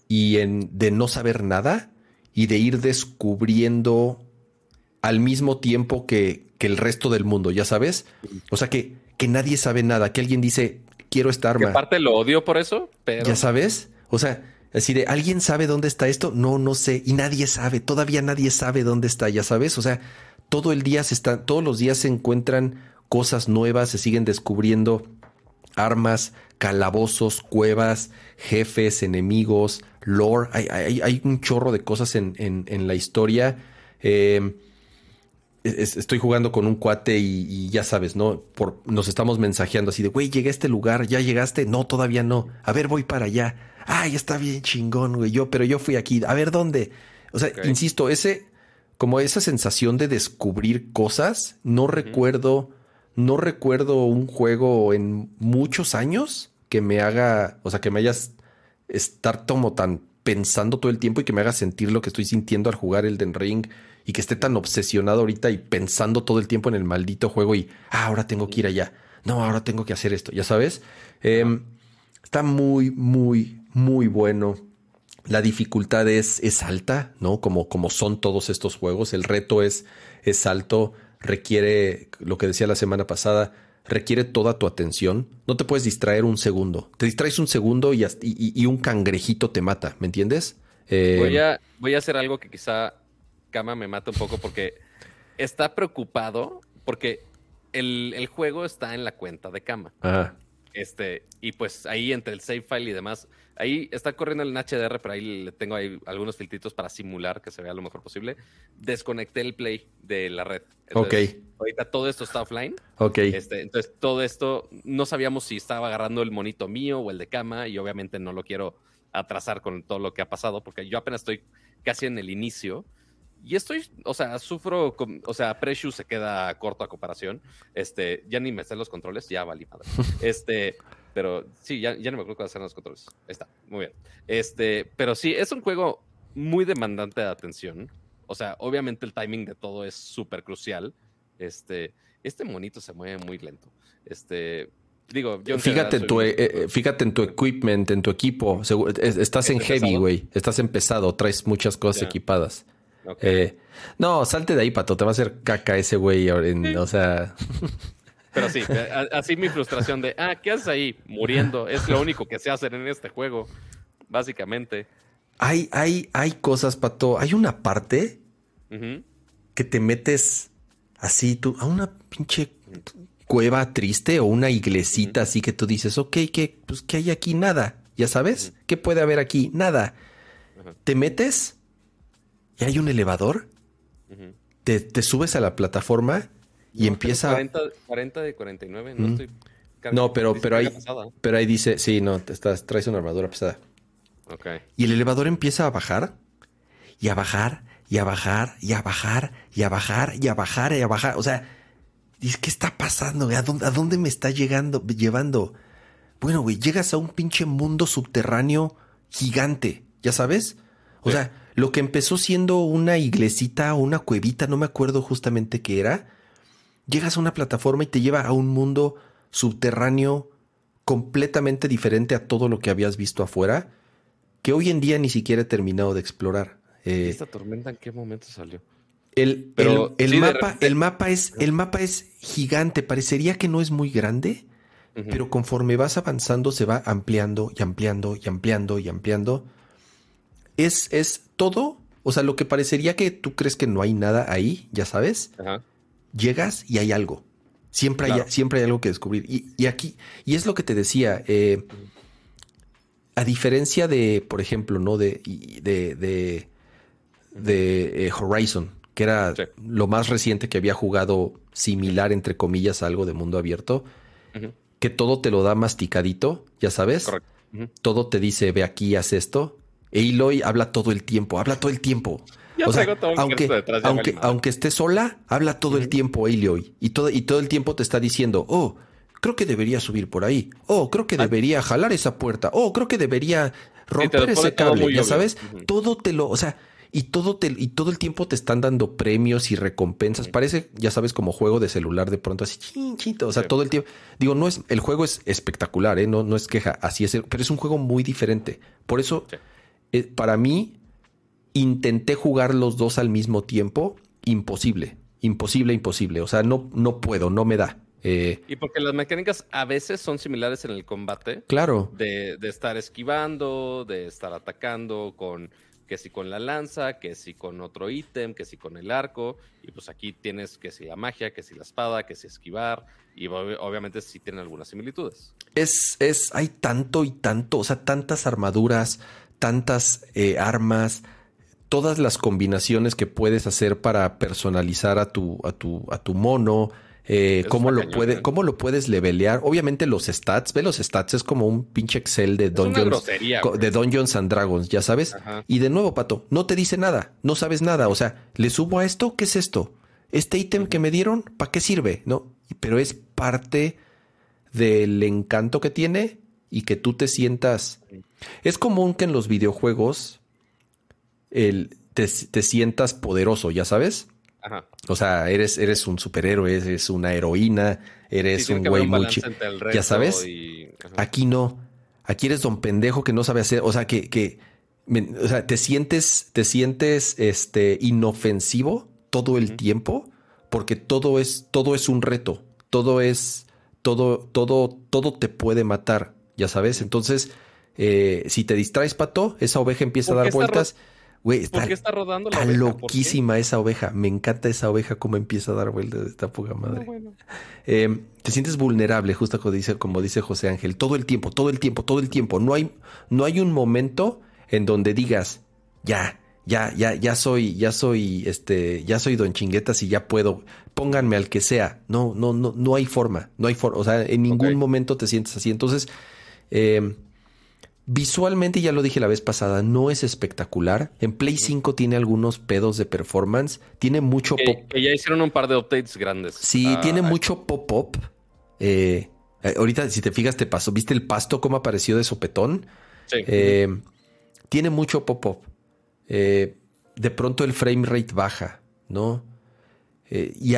y en, de no saber nada y de ir descubriendo al mismo tiempo que, que el resto del mundo, ya sabes. O sea, que, que nadie sabe nada, que alguien dice, quiero esta arma. parte lo odio por eso, pero... Ya sabes. O sea, así de, ¿alguien sabe dónde está esto? No, no sé. Y nadie sabe, todavía nadie sabe dónde está, ya sabes. O sea, todo el día se está, todos los días se encuentran cosas nuevas, se siguen descubriendo armas, calabozos, cuevas, jefes, enemigos, lore. Hay, un chorro de cosas en, la historia. Estoy jugando con un cuate y, ya sabes, ¿no? Por, nos estamos mensajeando así de, güey, llegué a este lugar, ¿ya llegaste? No, todavía no. A ver, voy para allá. Ay, está bien chingón, güey. Yo, pero yo fui aquí. A ver, ¿dónde? O sea, insisto, ese, como esa sensación de descubrir cosas. No recuerdo, no recuerdo un juego en muchos años que me haga, o sea, que me hayas estar como tan pensando todo el tiempo y que me haga sentir lo que estoy sintiendo al jugar el Den Ring y que esté tan obsesionado ahorita y pensando todo el tiempo en el maldito juego y ah, ahora tengo que ir allá. No, ahora tengo que hacer esto, ya sabes. Em, está muy, muy, muy bueno. La dificultad es, es alta, ¿no? Como, como son todos estos juegos. El reto es, es alto, requiere, lo que decía la semana pasada, requiere toda tu atención. No te puedes distraer un segundo. Te distraes un segundo y, y, un cangrejito te mata, ¿me entiendes? Eh, voy, a, voy a hacer algo que quizá Kama me mata un poco porque está preocupado porque el, juego está en la cuenta de cama. Ajá. Este, y pues ahí entre el save file y demás, ahí está corriendo el HDR, pero ahí le tengo ahí algunos filtritos para simular que se vea lo mejor posible. Desconecté el play de la red. ok. Ahorita todo esto está offline. Ok. Este, entonces todo esto, no sabíamos si estaba agarrando el monito mío o el de cama, y obviamente no lo quiero atrasar con todo lo que ha pasado, porque yo apenas estoy casi en el inicio. Y estoy, o sea, sufro, o sea, Precious se queda corto a comparación. Este, ya ni me sé los controles, ya valí madre. Este, pero sí, ya, ya no me acuerdo cuáles hacer los controles. está, muy bien. Este, pero sí, es un juego muy demandante de atención. O sea, obviamente el timing de todo es súper crucial. Este, este monito se mueve muy lento. Este, digo, yo fíjate, en tu, eh, eh, fíjate en tu equipment, en tu equipo. Estás en heavy, güey. Estás empezado, traes muchas cosas equipadas. Eh, no, salte de ahí, pato. Te va a hacer caca ese güey. O sea. Pero sí, así mi frustración de, ah, ¿qué haces ahí? Muriendo. Es lo único que se hacer en este juego, básicamente. Hay, hay, hay cosas, pato. Hay una parte que te metes así, tú, a una pinche cueva triste o una iglesita así que tú dices, ok, ¿qué, pues, ¿qué hay aquí? Nada. ¿Ya sabes? ¿Qué puede haber aquí? Nada. Te metes y hay un elevador, te, subes a la plataforma y empieza... 40, de 49, no estoy... No, pero, pero, ahí, pero ahí dice, sí, no, te estás, traes una armadura pesada. Y el elevador empieza a bajar y a bajar y a bajar y a bajar y a bajar y a bajar y a bajar. O sea, dices, ¿qué está pasando? ¿A dónde, ¿A dónde me está llegando, llevando? Bueno, güey, llegas a un pinche mundo subterráneo gigante, ¿ya sabes? O sea, lo que empezó siendo una iglesita o una cuevita, no me acuerdo justamente qué era, llegas a una plataforma y te lleva a un mundo subterráneo completamente diferente a todo lo que habías visto afuera, que hoy en día ni siquiera he terminado de explorar. Eh, ¿Esta tormenta en qué momento salió? El, el, mapa, el, mapa es, el mapa es gigante, parecería que no es muy grande, pero conforme vas avanzando se va ampliando y ampliando y ampliando y ampliando es, es todo, o sea, lo que parecería que tú crees que no hay nada ahí, ya sabes, llegas y hay algo. Siempre hay, siempre hay algo que descubrir. Y, aquí, y es lo que te decía, eh, a diferencia de, por ejemplo, ¿no? De, de, de, de eh, Horizon, que era lo más reciente que había jugado similar, entre comillas, a algo de mundo abierto, que todo te lo da masticadito, ya sabes. Todo te dice, ve aquí, haz esto. Aloy habla todo el tiempo, habla todo el tiempo. o sea, aunque, aunque, aunque esté sola, habla todo el tiempo Aloy. Y todo, y todo el tiempo te está diciendo, oh, creo que debería subir por ahí. Oh, creo que ah. debería jalar esa puerta. Oh, creo que debería romper ese cable. Ya sabes, todo te lo, o sea, y todo te, y todo el tiempo te están dando premios y recompensas. Parece, ya sabes, como juego de celular de pronto así, chinchito. O sea, todo el tiempo. Digo, no es, el juego es espectacular, ¿eh? No, no es queja, así es, pero es un juego muy diferente. Por eso. Eh, para mí, intenté jugar los dos al mismo tiempo, imposible, imposible, imposible. O sea, no, no puedo, no me da. Eh, y porque las mecánicas a veces son similares en el combate. Claro. De, estar esquivando, de estar atacando con que si con la lanza, que si con otro ítem, que si con el arco. Y pues aquí tienes que si la magia, que si la espada, que si esquivar. Y obviamente sí tienen algunas similitudes. Es, es, hay tanto y tanto, o sea, tantas armaduras, tantas eh, armas, todas las combinaciones que puedes hacer para personalizar a tu, a tu, a tu mono. Eh, cómo, lo puede, ¿eh? cómo lo puedes levelear. Obviamente los stats, ve los stats, es como un pinche Excel de Dungeons, de Dungeons and Dragons, ya sabes. Y de nuevo, Pato, no te dice nada, no sabes nada. O sea, ¿le subo a esto? ¿Qué es esto? ¿Este ítem que me dieron? ¿Para qué sirve? No, pero es parte del encanto que tiene y que tú te sientas es común que en los videojuegos el, te, sientas poderoso, ¿ya sabes? Ajá. O sea, eres, eres un superhéroe, eres una heroína, eres un güey muy ¿Ya sabes? Aquí no. Aquí eres don pendejo que no sabe hacer. O sea, que, que o sea, te sientes, te sientes este, inofensivo todo el tiempo porque todo es, todo es un reto. Todo es, todo, todo, todo te puede matar, ya sabes. Entonces, eh, si te distraes, pato, esa oveja empieza a dar vueltas. Güey, está, ¿Por qué está rodando la está loquísima esa oveja. Me encanta esa oveja como empieza a dar vueltas de esta poca madre. Em, te sientes vulnerable, justo como dice, como dice José Ángel, todo el tiempo, todo el tiempo, todo el tiempo. No hay, no hay un momento en donde digas, ya, ya, ya, ya soy, ya soy, este, ya soy Don Chinguetas y ya puedo, pónganme al que sea. No, no, no, no hay forma, no hay forma. O sea, en ningún momento te sientes así. Entonces, eh, Visualmente, ya lo dije la vez pasada, no es espectacular. En Play 5 tiene algunos pedos de performance. Tiene mucho pop. Que ya hicieron un par de updates grandes. Sí, ah, tiene mucho pop-up. Eh, eh, ahorita, si te fijas, te pasó. ¿Viste el pasto cómo apareció de sopetón? Sí. Eh, tiene mucho pop-up. de pronto el frame rate baja, ¿no? y,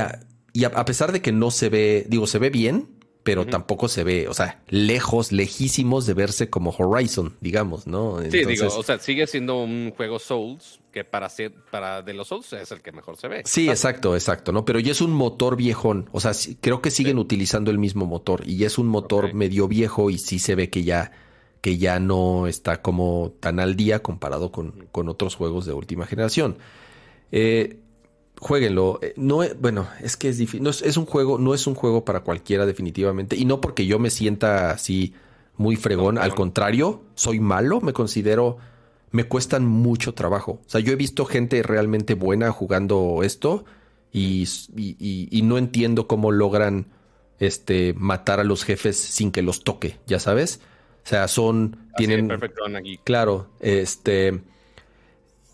y a pesar de que no se ve, digo, se ve bien, pero tampoco se ve, o sea, lejos, lejísimos de verse como Horizon, digamos, ¿no? sí, digo, o sea, sigue siendo un juego Souls que para ser, para de los Souls es el que mejor se ve. Sí, exacto, exacto, ¿no? Pero ya es un motor viejón, o sea, creo que siguen utilizando el mismo motor y ya es un motor medio viejo y sí se ve que ya que ya no está como tan al día comparado con, con otros juegos de última generación. Eh, jueguenlo. Eh, no, bueno, es que es difícil. No es, un juego, no es un juego para cualquiera, definitivamente. Y no porque yo me sienta así muy fregón. Al contrario, soy malo, me considero. Me cuestan mucho trabajo. O sea, yo he visto gente realmente buena jugando esto y, y, no entiendo cómo logran este, matar a los jefes sin que los toque, ya sabes. O sea, son. tienen. Claro, este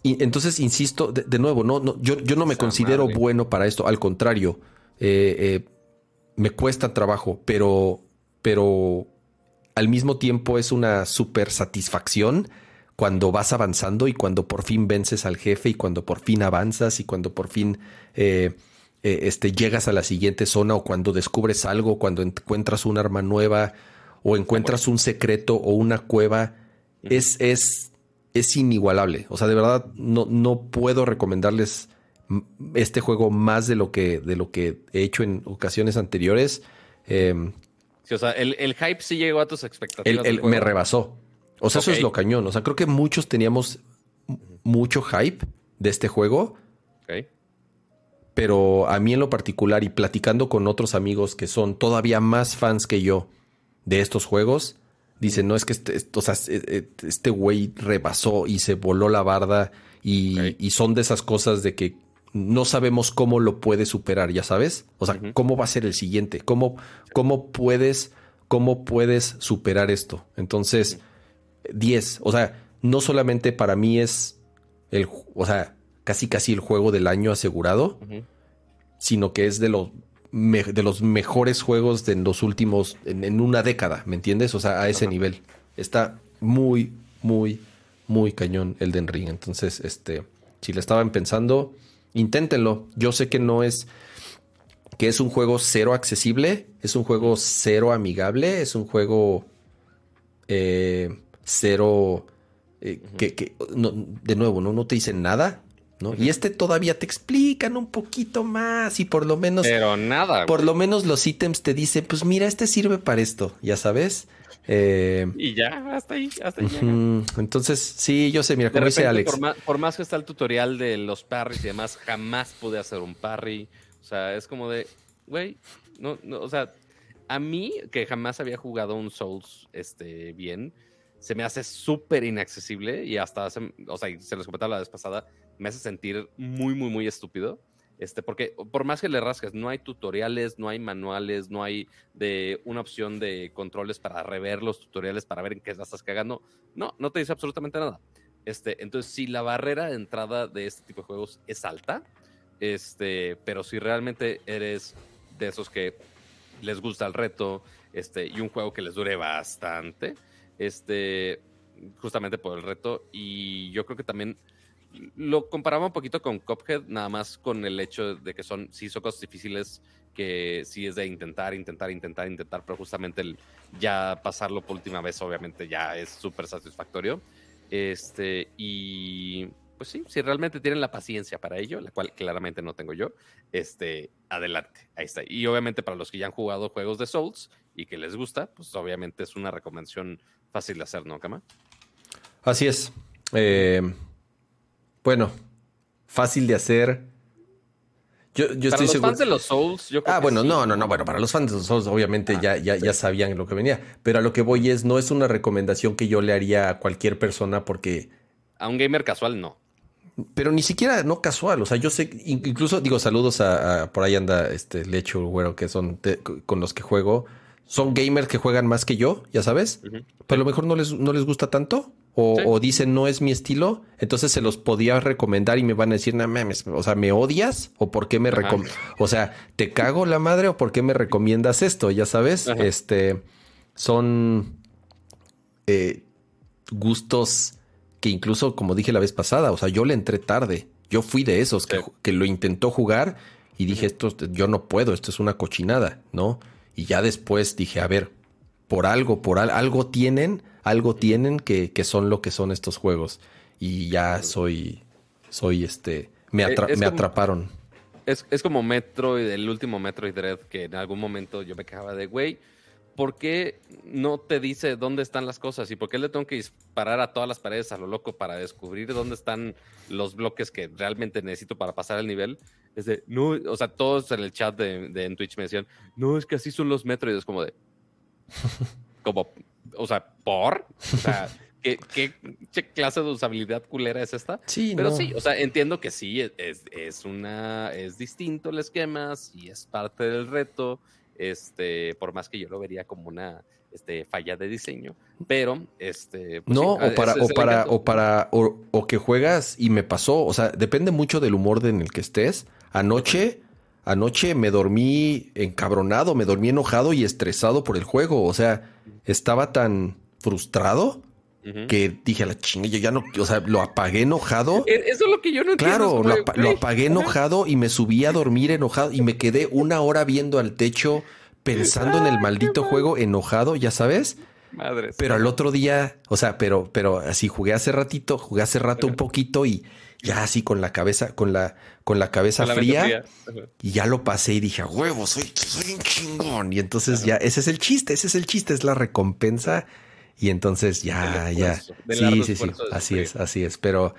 y entonces, insisto, de, nuevo, no, no, yo, yo no me considero bueno para esto, al contrario, eh, eh, me cuesta trabajo, pero, pero al mismo tiempo es una super satisfacción cuando vas avanzando y cuando por fin vences al jefe y cuando por fin avanzas y cuando por fin eh, este, llegas a la siguiente zona o cuando descubres algo, cuando encuentras un arma nueva o encuentras un secreto o una cueva, es, es es inigualable. O sea, de verdad, no, no puedo recomendarles este juego más de lo que, de lo que he hecho en ocasiones anteriores. Em, sí, o sea, el, hype sí llegó a tus expectativas. El, me rebasó. O sea, eso es lo cañón. O sea, creo que muchos teníamos mucho hype de este juego. Pero a mí en lo particular y platicando con otros amigos que son todavía más fans que yo de estos juegos, Dice, no es que este, o sea, e, e, este güey rebasó y se voló la barda y, son de esas cosas de que no sabemos cómo lo puede superar, ya sabes. O sea, cómo va a ser el siguiente, cómo, cómo puedes, cómo puedes superar esto. Entonces, 10. O sea, no solamente para mí es el, o sea, casi casi el juego del año asegurado, sino que es de los de los mejores juegos de los últimos, en, una década, ¿me entiendes? O sea, a ese nivel. Está muy, muy, muy cañón el Den Ring. Entonces, este, si le estaban pensando, inténtenlo. Yo sé que no es, que es un juego cero accesible, es un juego cero amigable, es un juego eh, cero, eh, que, de nuevo, ¿no? no te dicen nada, y este todavía te explican un poquito más y por lo menos... Pero nada. Por lo menos los ítems te dicen, pues mira, este sirve para esto, ya sabes. Eh, y ya, hasta ahí, hasta ahí. Entonces, sí, yo sé, mira, como dice Alex. Por más, que está el tutorial de los parries y demás, jamás pude hacer un parry. O sea, es como de, güey, no, no, o sea, a mí, que jamás había jugado un Souls este, bien, se me hace súper inaccesible y hasta, o sea, se los comentaba la vez pasada, me hace sentir muy, muy, muy estúpido. Este, porque por más que le rasques, no hay tutoriales, no hay manuales, no hay de una opción de controles para rever los tutoriales para ver en qué estás cagando. No, no te dice absolutamente nada. Este, entonces, si la barrera de entrada de este tipo de juegos es alta, este, pero si realmente eres de esos que les gusta el reto, este, y un juego que les dure bastante, este, justamente por el reto, y yo creo que también lo comparaba un poquito con Cuphead, nada más con el hecho de que son, sí son cosas difíciles, que sí es de intentar, intentar, intentar, intentar, pero justamente el ya pasarlo por última vez, obviamente ya es súper satisfactorio. Este, y pues sí, si realmente tienen la paciencia para ello, la cual claramente no tengo yo, este, adelante, ahí está. Y obviamente para los que ya han jugado juegos de Souls y que les gusta, pues obviamente es una recomendación fácil de hacer, ¿no, Kama? Así es. Eh, bueno, fácil de hacer. Yo, yo para estoy los fans de los Souls, yo creo Ah, bueno, no, no, no. Bueno, para los fans de los Souls, obviamente ah, ya, ya, ya sabían lo que venía. Pero a lo que voy es, no es una recomendación que yo le haría a cualquier persona porque. A un gamer casual, no. Pero ni siquiera no casual. O sea, yo sé, incluso digo saludos a, por ahí anda este Lecho, güero, que son con los que juego. Son gamers que juegan más que yo, ya sabes. Pero a lo mejor no les, no les gusta tanto o, dicen no es mi estilo, entonces se los podía recomendar y me van a decir, no mames, o sea, ¿me odias? ¿O por qué me recomiendas? O sea, ¿te cago la madre o por qué me recomiendas esto? Ya sabes, este son eh, gustos que incluso, como dije la vez pasada, o sea, yo le entré tarde. Yo fui de esos que, lo intentó jugar y dije, esto yo no puedo, esto es una cochinada, ¿no? Y ya después dije, a ver, por algo, por algo tienen algo tienen que, son lo que son estos juegos. Y ya soy, soy este, me, me atraparon. Es, es, como Metroid, el último Metroid Dread, que en algún momento yo me quejaba de, güey, ¿por qué no te dice dónde están las cosas? ¿Y por qué le tengo que disparar a todas las paredes a lo loco para descubrir dónde están los bloques que realmente necesito para pasar el nivel? Es de, no, o sea, todos en el chat de, de en Twitch me decían, no, es que así son los Metroid. Es como de, como, o sea, ¿por? O sea, ¿qué, clase de usabilidad culera es esta? Sí, Pero sí, o sea, entiendo que sí, es, es, una, es distinto el esquema, sí es parte del reto, este, por más que yo lo vería como una este, falla de diseño, pero este... Pues no, o, para, o, para, o para, o que juegas y me pasó, o sea, depende mucho del humor en el que estés. Anoche... Anoche me dormí encabronado, me dormí enojado y estresado por el juego. O sea, estaba tan frustrado que dije a la chinga, yo ya no, o sea, lo apagué enojado. E, eso es lo que yo no entiendo. Claro, lo, apagué enojado y me subí a dormir enojado y me quedé una hora viendo al techo pensando en el maldito juego enojado, ya sabes. Madre. Pero al otro día, o sea, pero, pero así jugué hace ratito, jugué hace rato un poquito y ya así con la cabeza, con la, con la cabeza fría, y ya lo pasé y dije, huevo, soy, soy un chingón. Y entonces ya, ese es el chiste, ese es el chiste, es la recompensa. Y entonces ya, ya. Sí, sí, sí. Así es, así es. Pero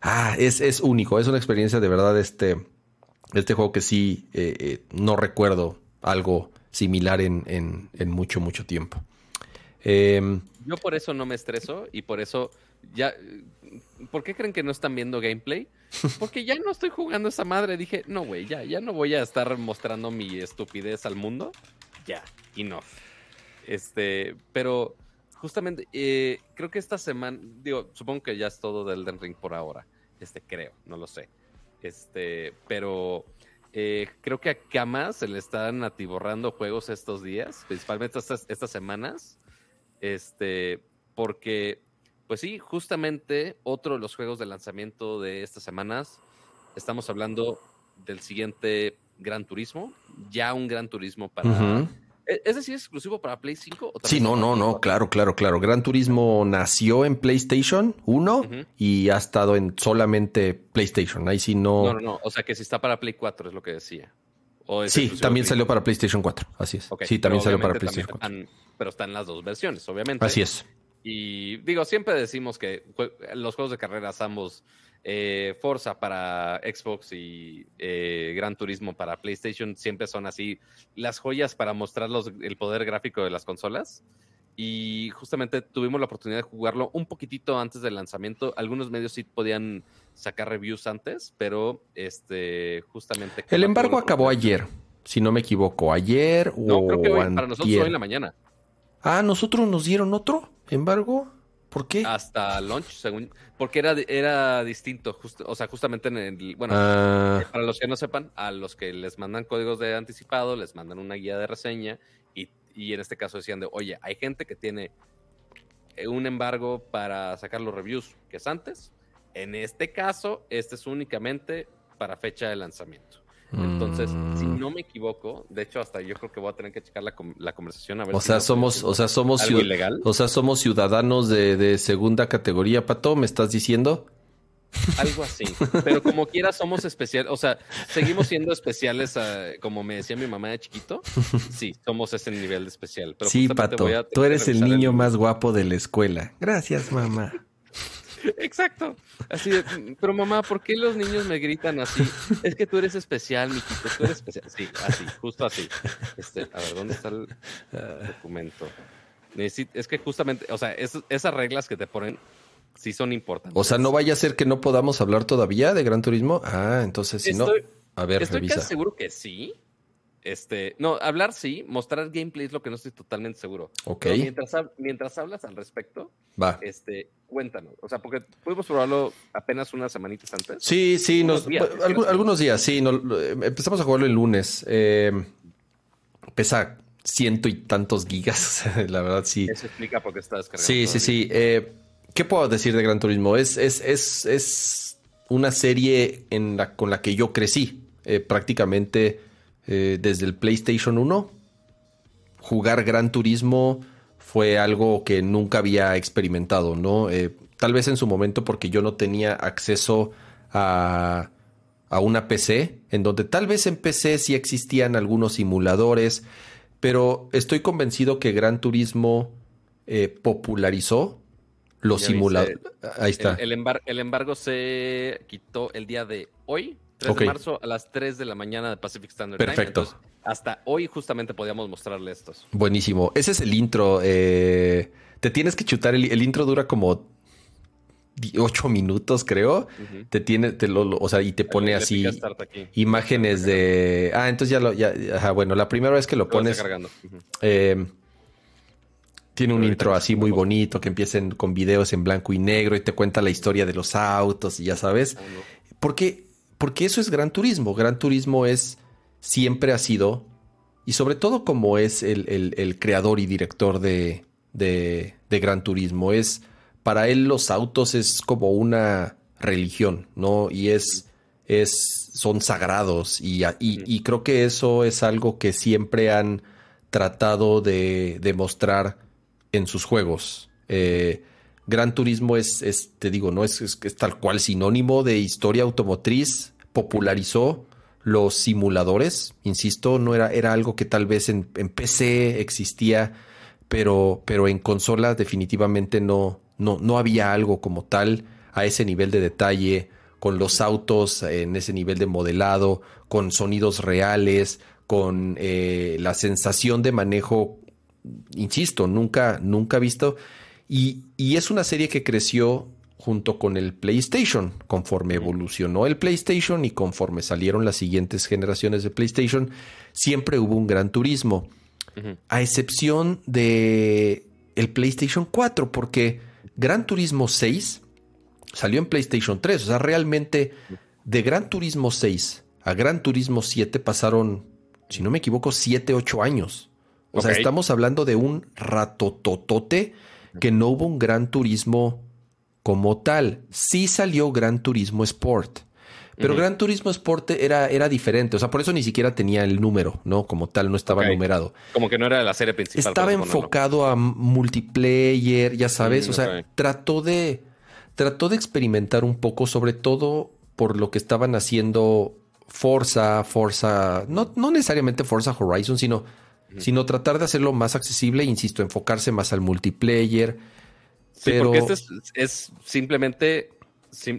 ah, es, es único, es una experiencia de verdad. Este, este juego que sí eh, eh, no recuerdo algo similar en, en, en mucho, mucho tiempo. Em, Yo por eso no me estreso y por eso ya ¿por qué creen que no están viendo gameplay? Porque ya no estoy jugando esa madre. Dije, no, güey, ya, ya no voy a estar mostrando mi estupidez al mundo. Ya, y no. Este, pero justamente, eh, creo que esta semana, digo, supongo que ya es todo del Den Ring por ahora. Este, creo, no lo sé. Este, pero eh, creo que a Kama se le están atiborrando juegos estos días, principalmente estas, estas semanas. Este, porque pues sí, justamente otro de los juegos de lanzamiento de estas semanas. Estamos hablando del siguiente Gran Turismo, ya un Gran Turismo para... ¿E-, ¿Es decir, es exclusivo para Play 5? sí, no, no, no, claro, claro, claro. Gran Turismo nació en PlayStation 1 y ha estado en solamente PlayStation. Ahí sí no... No, no, no. O sea que si está para Play 4 es lo que decía. sí, también salió para PlayStation 4. Así es. sí, también salió para PlayStation 4. pero están las dos versiones, obviamente. Así es. Y digo, siempre decimos que los juegos de carreras ambos, eh, Forza para Xbox y eh, Gran Turismo para PlayStation, siempre son así las joyas para mostrar el poder gráfico de las consolas. Y justamente tuvimos la oportunidad de jugarlo un poquitito antes del lanzamiento. Algunos medios sí podían sacar reviews antes, pero este justamente... El embargo acabó ayer, si no me equivoco. Ayer no, creo que para nosotros hoy en la mañana. Ah, ¿nosotros nos dieron otro? embargo? ¿Por qué? Hasta launch, según. Porque era, era distinto. o sea, justamente en el. Bueno, ah. para los que no sepan, a los que les mandan códigos de anticipado, les mandan una guía de reseña. Y, y en este caso decían de, oye, hay gente que tiene un embargo para sacar los reviews, que es antes. En este caso, este es únicamente para fecha de lanzamiento. Entonces, si mm. no me equivoco, de hecho, hasta yo creo que voy a tener que checar la, la conversación a ver. O sea, somos, o sea, somos ilegal. O sea, somos ciudadanos de, de segunda categoría, Pato, ¿me estás diciendo? Algo así. Pero como quiera, somos especiales. O sea, seguimos siendo especiales, ah, como me decía mi mamá de chiquito. Sí, somos ese nivel de especial. sí, Pato, tú eres el niño más guapo de la escuela. Gracias, mamá. Exacto. Así de, pero mamá, ¿por qué los niños me gritan así? Es que tú eres especial, miquito, tú eres especial. Sí, así, justo así. Este, a ver, ¿dónde está el documento? Es que justamente, o sea, esas reglas que te ponen sí son importantes. O sea, no vaya a ser que no podamos hablar todavía de Gran Turismo. Ah, entonces si no. A ver, estoy casi seguro que sí. Este, no, hablar sí, mostrar gameplay es lo que no estoy totalmente seguro. Ok. mientras, mientras hablas al respecto, Va. este, cuéntanos. O sea, porque pudimos probarlo apenas unas semanitas antes. Sí, sí, nos, algunos días, sí. empezamos a jugarlo el lunes. Eh, pesa ciento y tantos gigas. la verdad, sí. Eso explica por qué está descargando. Sí, sí, sí. Eh, ¿Qué puedo decir de Gran Turismo? Es, es, es, es una serie en la, con la que yo crecí. Eh, prácticamente eh, desde el PlayStation 1. Jugar Gran Turismo fue algo que nunca había experimentado, ¿no? tal vez en su momento porque yo no tenía acceso a, a una PC, en donde tal vez en PC sí existían algunos simuladores, pero estoy convencido que Gran Turismo eh, popularizó los simuladores. Ahí está. El, embargo se quitó el día de hoy, 3 de marzo, a las 3 de la mañana de Pacific Standard Perfecto. Time. Perfecto. hasta hoy justamente podíamos mostrarle estos. Buenísimo. Ese es el intro. Eh, te tienes que chutar. El, intro dura como 8 minutos, creo. Te tiene, te lo, o sea, y te pone así imágenes de. Ah, entonces ya lo, ya, bueno, la primera vez que lo, pones. Eh, tiene un intro así muy bonito que empiecen con videos en blanco y negro y te cuenta la historia de los autos y ya sabes. Ah, porque, porque eso es Gran Turismo. Gran Turismo es, siempre ha sido, y sobre todo como es el, creador y director de, de, de Gran Turismo, es para él los autos es como una religión, ¿no? Y es, es, son sagrados y, y, creo que eso es algo que siempre han tratado de demostrar en sus juegos. Eh, Gran Turismo es, es, te digo, no es, tal cual sinónimo de historia automotriz, popularizó los simuladores, insisto, no era, era algo que tal vez en, en PC existía, pero, pero en consolas definitivamente no, no, no había algo como tal a ese nivel de detalle, con los autos en ese nivel de modelado, con sonidos reales, con eh, la sensación de manejo, insisto, nunca, nunca visto. Y, y, es una serie que creció junto con el PlayStation, conforme evolucionó el PlayStation y conforme salieron las siguientes generaciones de PlayStation, siempre hubo un gran turismo. A excepción de el PlayStation 4, porque Gran Turismo 6 salió en PlayStation 3. O sea, realmente de Gran Turismo 6 a Gran Turismo 7 pasaron, si no me equivoco, 7, 8 años. O sea, estamos hablando de un ratototote que no hubo un Gran Turismo como tal. Sí salió Gran Turismo Sport. Pero Gran Turismo Sport era, era diferente, o sea, por eso ni siquiera tenía el número, ¿no? Como tal, no estaba numerado. Como que no era la serie principal. Estaba enfocado a multiplayer, ya sabes, mm, o sea, trató de, trató de experimentar un poco, sobre todo por lo que estaban haciendo Forza, Forza, no, no necesariamente Forza Horizon, sino, sino tratar de hacerlo más accesible, insisto, enfocarse más al multiplayer. Sí, porque este es simplemente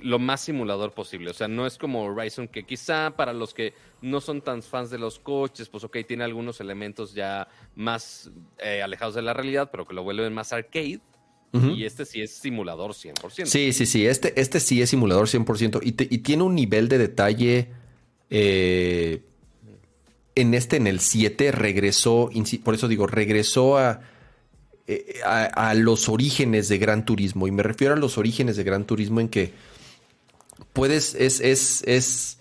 lo más simulador posible. O sea, no es como Horizon, que quizá para los que no son tan fans de los coches, pues ok, tiene algunos elementos ya más eh, alejados de la realidad, pero que lo vuelven más arcade. Y este sí es simulador 100%. Sí, sí, sí. Este, este sí es simulador 100%. Y, y tiene un nivel de detalle. Eh, en este, en el 7, regresó. Por eso digo, regresó a eh, a, los orígenes de Gran Turismo. Y me refiero a los orígenes de Gran Turismo en que puedes, es, es, es,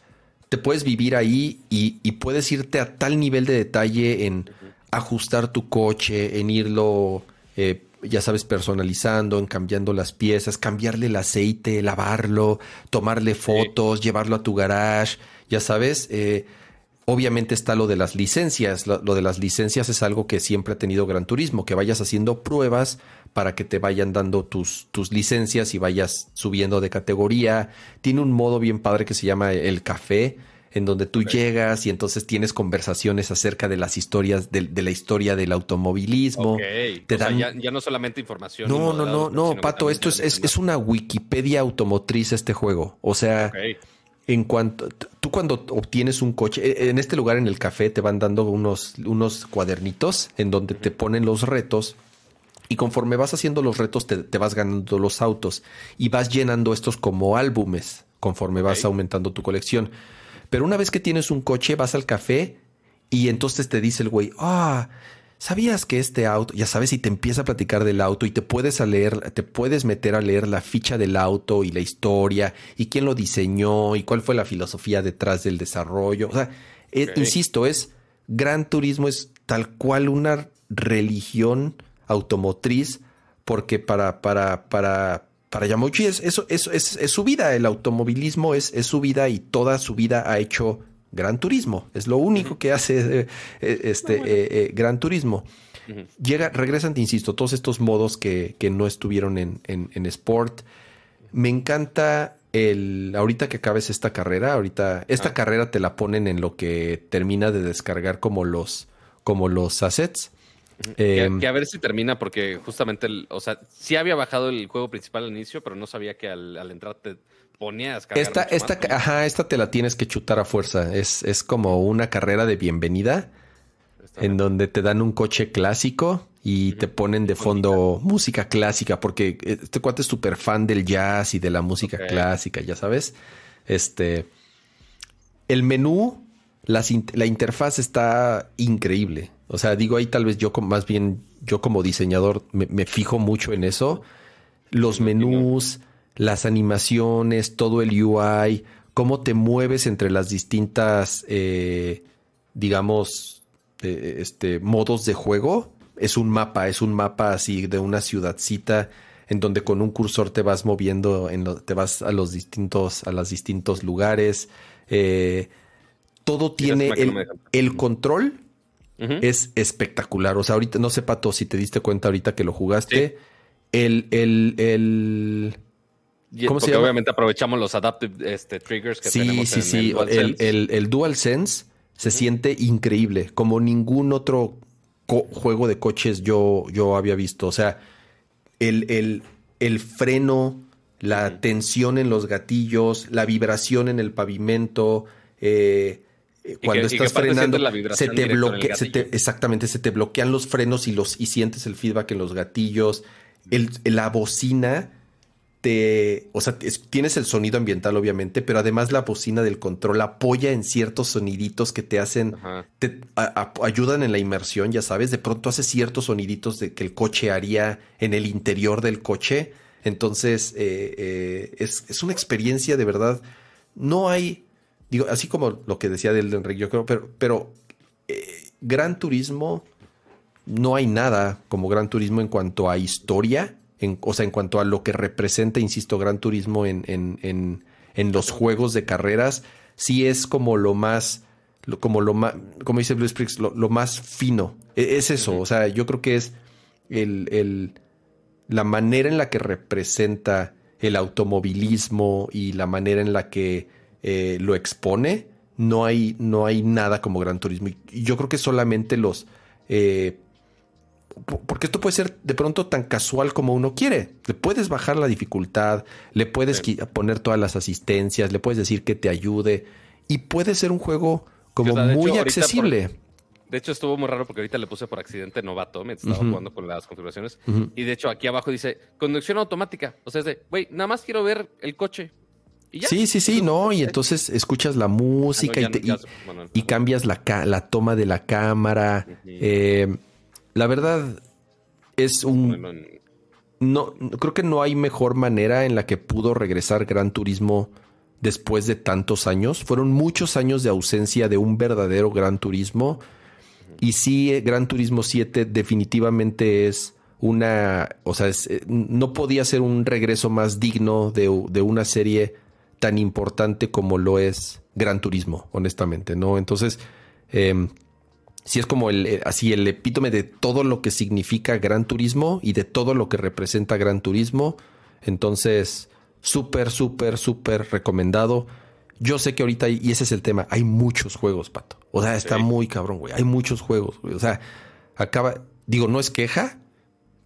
te puedes vivir ahí y, puedes irte a tal nivel de detalle en ajustar tu coche, en irlo, eh, ya sabes, personalizando, en cambiando las piezas, cambiarle el aceite, lavarlo, tomarle fotos, llevarlo a tu garage, ya sabes. Eh, Obviamente está lo de las licencias. Lo, de las licencias es algo que siempre ha tenido Gran Turismo, que vayas haciendo pruebas para que te vayan dando tus, tus licencias y vayas subiendo de categoría. Tiene un modo bien padre que se llama el café, en donde tú llegas y entonces tienes conversaciones acerca de las historias, de, la historia del automovilismo. Te dan... ya, no solamente información. No, no, no, no, Pato, esto es, es, una Wikipedia automotriz este juego. O sea, en cuanto, tú cuando obtienes un coche, e, en este lugar en el café te van dando unos, unos cuadernitos en donde te ponen los retos. Y conforme vas haciendo los retos, te, te vas ganando los autos y vas llenando estos como álbumes conforme vas aumentando tu colección. Pero una vez que tienes un coche, vas al café y entonces te dice el güey, ah, ¿sabías que este auto, ya sabes, y te empieza a platicar del auto y te puedes a leer, te puedes meter a leer la ficha del auto y la historia y quién lo diseñó y cuál fue la filosofía detrás del desarrollo? O sea, eh, insisto, es Gran Turismo es tal cual una religión automotriz porque para, para, para, para Yamauchi es, eso, es, es, su vida, el automovilismo es, es su vida y toda su vida ha hecho Gran Turismo. Es lo único que hace eh, eh, este eh, Gran Turismo. Llega, regresan, te insisto, todos estos modos que, que no estuvieron en, en, Sport. Me encanta el. Ahorita que acabes esta carrera, ahorita. Esta ah. carrera te la ponen en lo que termina de descargar como los, como los assets. Em, que, a ver si termina, porque justamente, o sea, sí había bajado el juego principal al inicio, pero no sabía que al, entrar te ponías. Esta, esta, ajá, esta te la tienes que chutar a fuerza. Es, es como una carrera de bienvenida, en donde te dan un coche clásico y te ponen de fondo música clásica, porque este cuate es súper fan del jazz y de la música clásica, ya sabes. Este. El menú, la, la interfaz está increíble. O sea, digo ahí tal vez yo más bien, yo como diseñador me, fijo mucho en eso. Los menús, las animaciones, todo el UI, cómo te mueves entre las distintas, eh, digamos, eh, este, modos de juego. Es un mapa, es un mapa así de una ciudadcita en donde con un cursor te vas moviendo, en te vas a los distintos, a los distintos lugares. Eh, todo tiene el, el, control es espectacular. O sea, ahorita, no sé, Pato, si te diste cuenta ahorita que lo jugaste, el, el, el... ¿Cómo se llama? Obviamente aprovechamos los adaptive este, triggers que tenemos sí, sí. el, el, el, DualSense se siente increíble, como ningún otro juego de coches yo, yo había visto. O sea, el, el freno, la tensión en los gatillos, la vibración en el pavimento, eh, cuando estás frenando, se te bloquea, exactamente, se te bloquean los frenos y los y sientes el feedback en los gatillos. El, la bocina te, o sea, tienes el sonido ambiental obviamente, pero además la bocina del control apoya en ciertos soniditos que te hacen, te ayudan en la inmersión, ya sabes. De pronto hace ciertos soniditos de que el coche haría en el interior del coche. Entonces eh, eh, es, es una experiencia de verdad. No hay Digo, así como lo que decía del Enrique, yo creo, pero, pero eh, Gran Turismo, no hay nada como Gran Turismo en cuanto a historia, en, o sea, en cuanto a lo que representa, insisto, Gran Turismo en, en, en, los juegos de carreras, sí es como lo más, como lo más, como dice Blue Springs, lo, más fino. E, es eso, o sea, yo creo que es el, el, la manera en la que representa el automovilismo y la manera en la que eh, lo expone, no hay, no hay nada como Gran Turismo. Y yo creo que solamente los... Eh, porque esto puede ser de pronto tan casual como uno quiere. Le puedes bajar la dificultad, le puedes poner todas las asistencias, le puedes decir que te ayude y puede ser un juego como muy accesible. de hecho, estuvo muy raro porque ahorita le puse por accidente novato, me estaba jugando con las configuraciones. Y de hecho, aquí abajo dice conducción automática. O sea, es de, güey, nada más quiero ver el coche. Sí, sí, sí, no, y entonces escuchas la música y, cambias la, la, toma de la cámara. Eh, la verdad es un... No, creo que no hay mejor manera en la que pudo regresar Gran Turismo después de tantos años. Fueron muchos años de ausencia de un verdadero Gran Turismo. Y sí, Gran Turismo 7 definitivamente es una, o sea, eh, no podía ser un regreso más digno de, de una serie tan importante como lo es Gran Turismo, honestamente, ¿no? Entonces, eh, sí es como el, eh, así el epítome de todo lo que significa Gran Turismo y de todo lo que representa Gran Turismo. Entonces, súper, súper, súper recomendado. yo sé que ahorita, y ese es el tema, hay muchos juegos, Pato. O sea, está muy cabrón, güey. Hay muchos juegos, güey. O sea, acaba, digo, no es queja,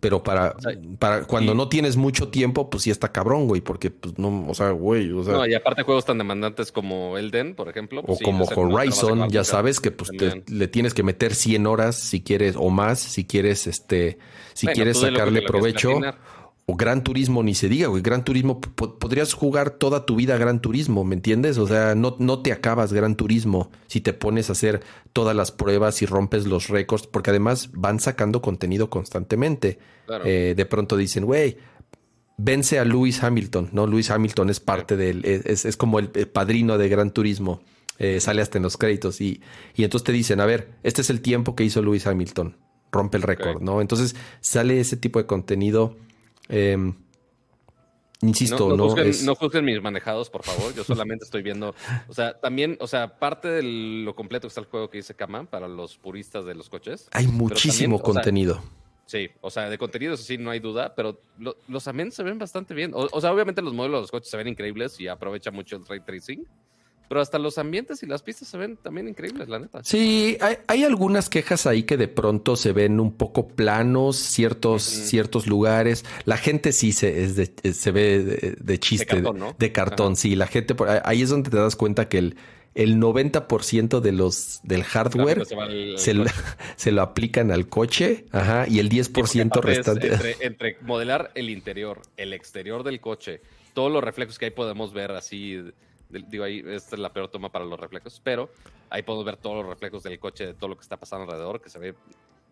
pero para, para cuando no tienes mucho tiempo, pues sí está cabrón, güey, porque pues no, o sea, güey, o sea. No, y aparte juegos tan demandantes como Elden, por ejemplo. Pues o como Horizon, ya sabes que pues le tienes que meter 100 horas si quieres o más, si quieres, este, si quieres sacarle provecho. O Gran Turismo, ni se diga, güey. Gran Turismo, podrías jugar toda tu vida Gran Turismo, ¿me entiendes? O sea, no, no te acabas Gran Turismo si te pones a hacer todas las pruebas y rompes los récords, porque además van sacando contenido constantemente. Eh, de pronto dicen, güey, vence a Lewis Hamilton, ¿no? Lewis Hamilton es parte del, es, es, como el, padrino de Gran Turismo. Eh, sale hasta en los créditos y, y entonces te dicen, a ver, este es el tiempo que hizo Lewis Hamilton, rompe el récord, ¿no? Entonces sale ese tipo de contenido Em, insisto, no, no, juzguen, mis manejados, por favor. Yo solamente estoy viendo. O sea, también, o sea, parte de lo completo que está el juego que dice Kama para los puristas de los coches. Hay muchísimo contenido. sí, o sea, de contenido, sí, no hay duda, pero los ambientes se ven bastante bien. O, o, sea, obviamente los modelos de los coches se ven increíbles y aprovecha mucho el ray tracing. Pero hasta los ambientes y las pistas se ven también increíbles, la neta. Sí, hay, algunas quejas ahí que de pronto se ven un poco planos, ciertos, ciertos lugares. La gente sí se, es se ve de, chiste, de cartón, de cartón sí. La gente, ahí es donde te das cuenta que el, el 90% de los del hardware se, lo, aplican al coche ajá, y el 10% restante. Entre, entre, modelar el interior, el exterior del coche, todos los reflejos que ahí podemos ver así digo ahí, esta es la peor toma para los reflejos, pero ahí podemos ver todos los reflejos del coche, de todo lo que está pasando alrededor, que se ve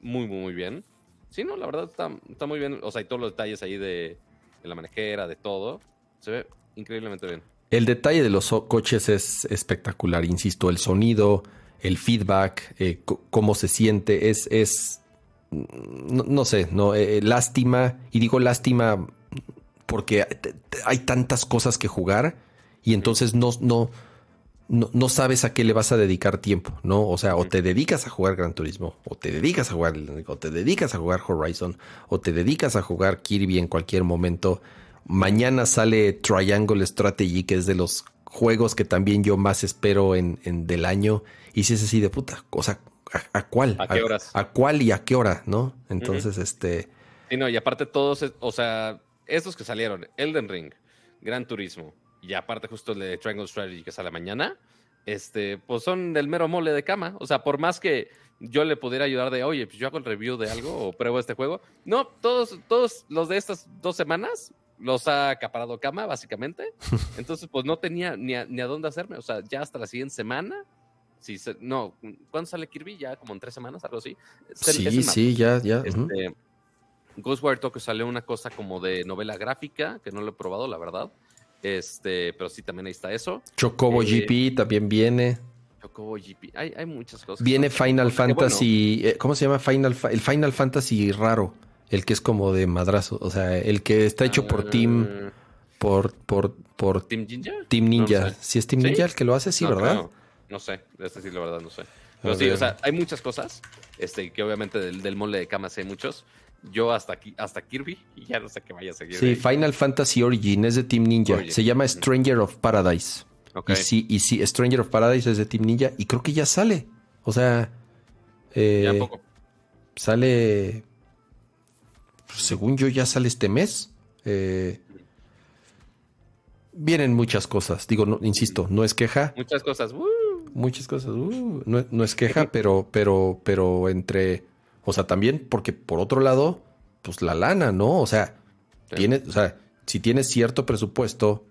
muy, muy, muy bien. Sí, no, la verdad está, está muy bien. O sea, hay todos los detalles ahí de, la manejera, de todo. Se ve increíblemente bien. El detalle de los coches es espectacular, insisto, el sonido, el feedback, eh, cómo se siente, es, es no, sé, no, eh, lástima, y digo lástima porque hay tantas cosas que jugar y entonces no, no, no, sabes a qué le vas a dedicar tiempo, ¿no? O sea, o te dedicas a jugar Gran Turismo, o te dedicas a jugar, o te dedicas a jugar Horizon, o te dedicas a jugar Kirby en cualquier momento. Mañana sale Triangle Strategy, que es de los juegos que también yo más espero en, del año. Y si es así de puta, o sea, ¿a, cuál? ¿A qué horas? A, cuál y a qué hora, no? Entonces, este... Sí, no, y aparte todos, o sea, estos que salieron, Elden Ring, Gran Turismo, y aparte justo el de Triangle Strategy que sale mañana, este, pues son del mero mole de cama. O sea, por más que yo le pudiera ayudar de, oye, pues yo hago el review de algo o pruebo este juego. No, todos, todos los de estas dos semanas los ha acaparado cama, básicamente. Entonces, pues no tenía ni a, ni a dónde hacerme. O sea, ya hasta la siguiente semana. Sí, no, ¿cuándo sale Kirby? Ya como en tres semanas, algo así. Sí, sí, ya, ya. Este, Ghostwire Tokyo salió una cosa como de novela gráfica, que no lo he probado, la verdad. Este, pero sí, también ahí está eso. Chocobo eh, GP también viene. Chocobo GP. Hay, hay muchas cosas. Viene Final Fantasy. Eh, ¿Cómo se llama? Final el Final Fantasy raro. El que es como de madrazo. O sea, el que está hecho por ah. Team. Por, por, por. ¿Team Ninja? Team Ninja. si es Team Ninja el que lo hace, sí, ¿verdad? No sé. Este sí, la verdad, no sé. Pero sí, o sea, hay muchas cosas. Este, que obviamente del, del mole de camas hay muchos yo hasta aquí, hasta Kirby, y ya no sé qué vaya a seguir. Sí, Final Fantasy Origin es de Team Ninja. Se llama Stranger of Paradise. Y sí, y sí, Stranger of Paradise es de Team Ninja. Y creo que ya sale. O sea. Eh, poco. Sale. Según yo, ya sale este mes. Eh, vienen muchas cosas. Digo, no, insisto, no es queja. Muchas cosas. Muchas cosas. no, no, es queja, pero, pero, pero entre o sea, también porque por otro lado, pues la lana, ¿no? O sea, o sea, si tienes cierto presupuesto,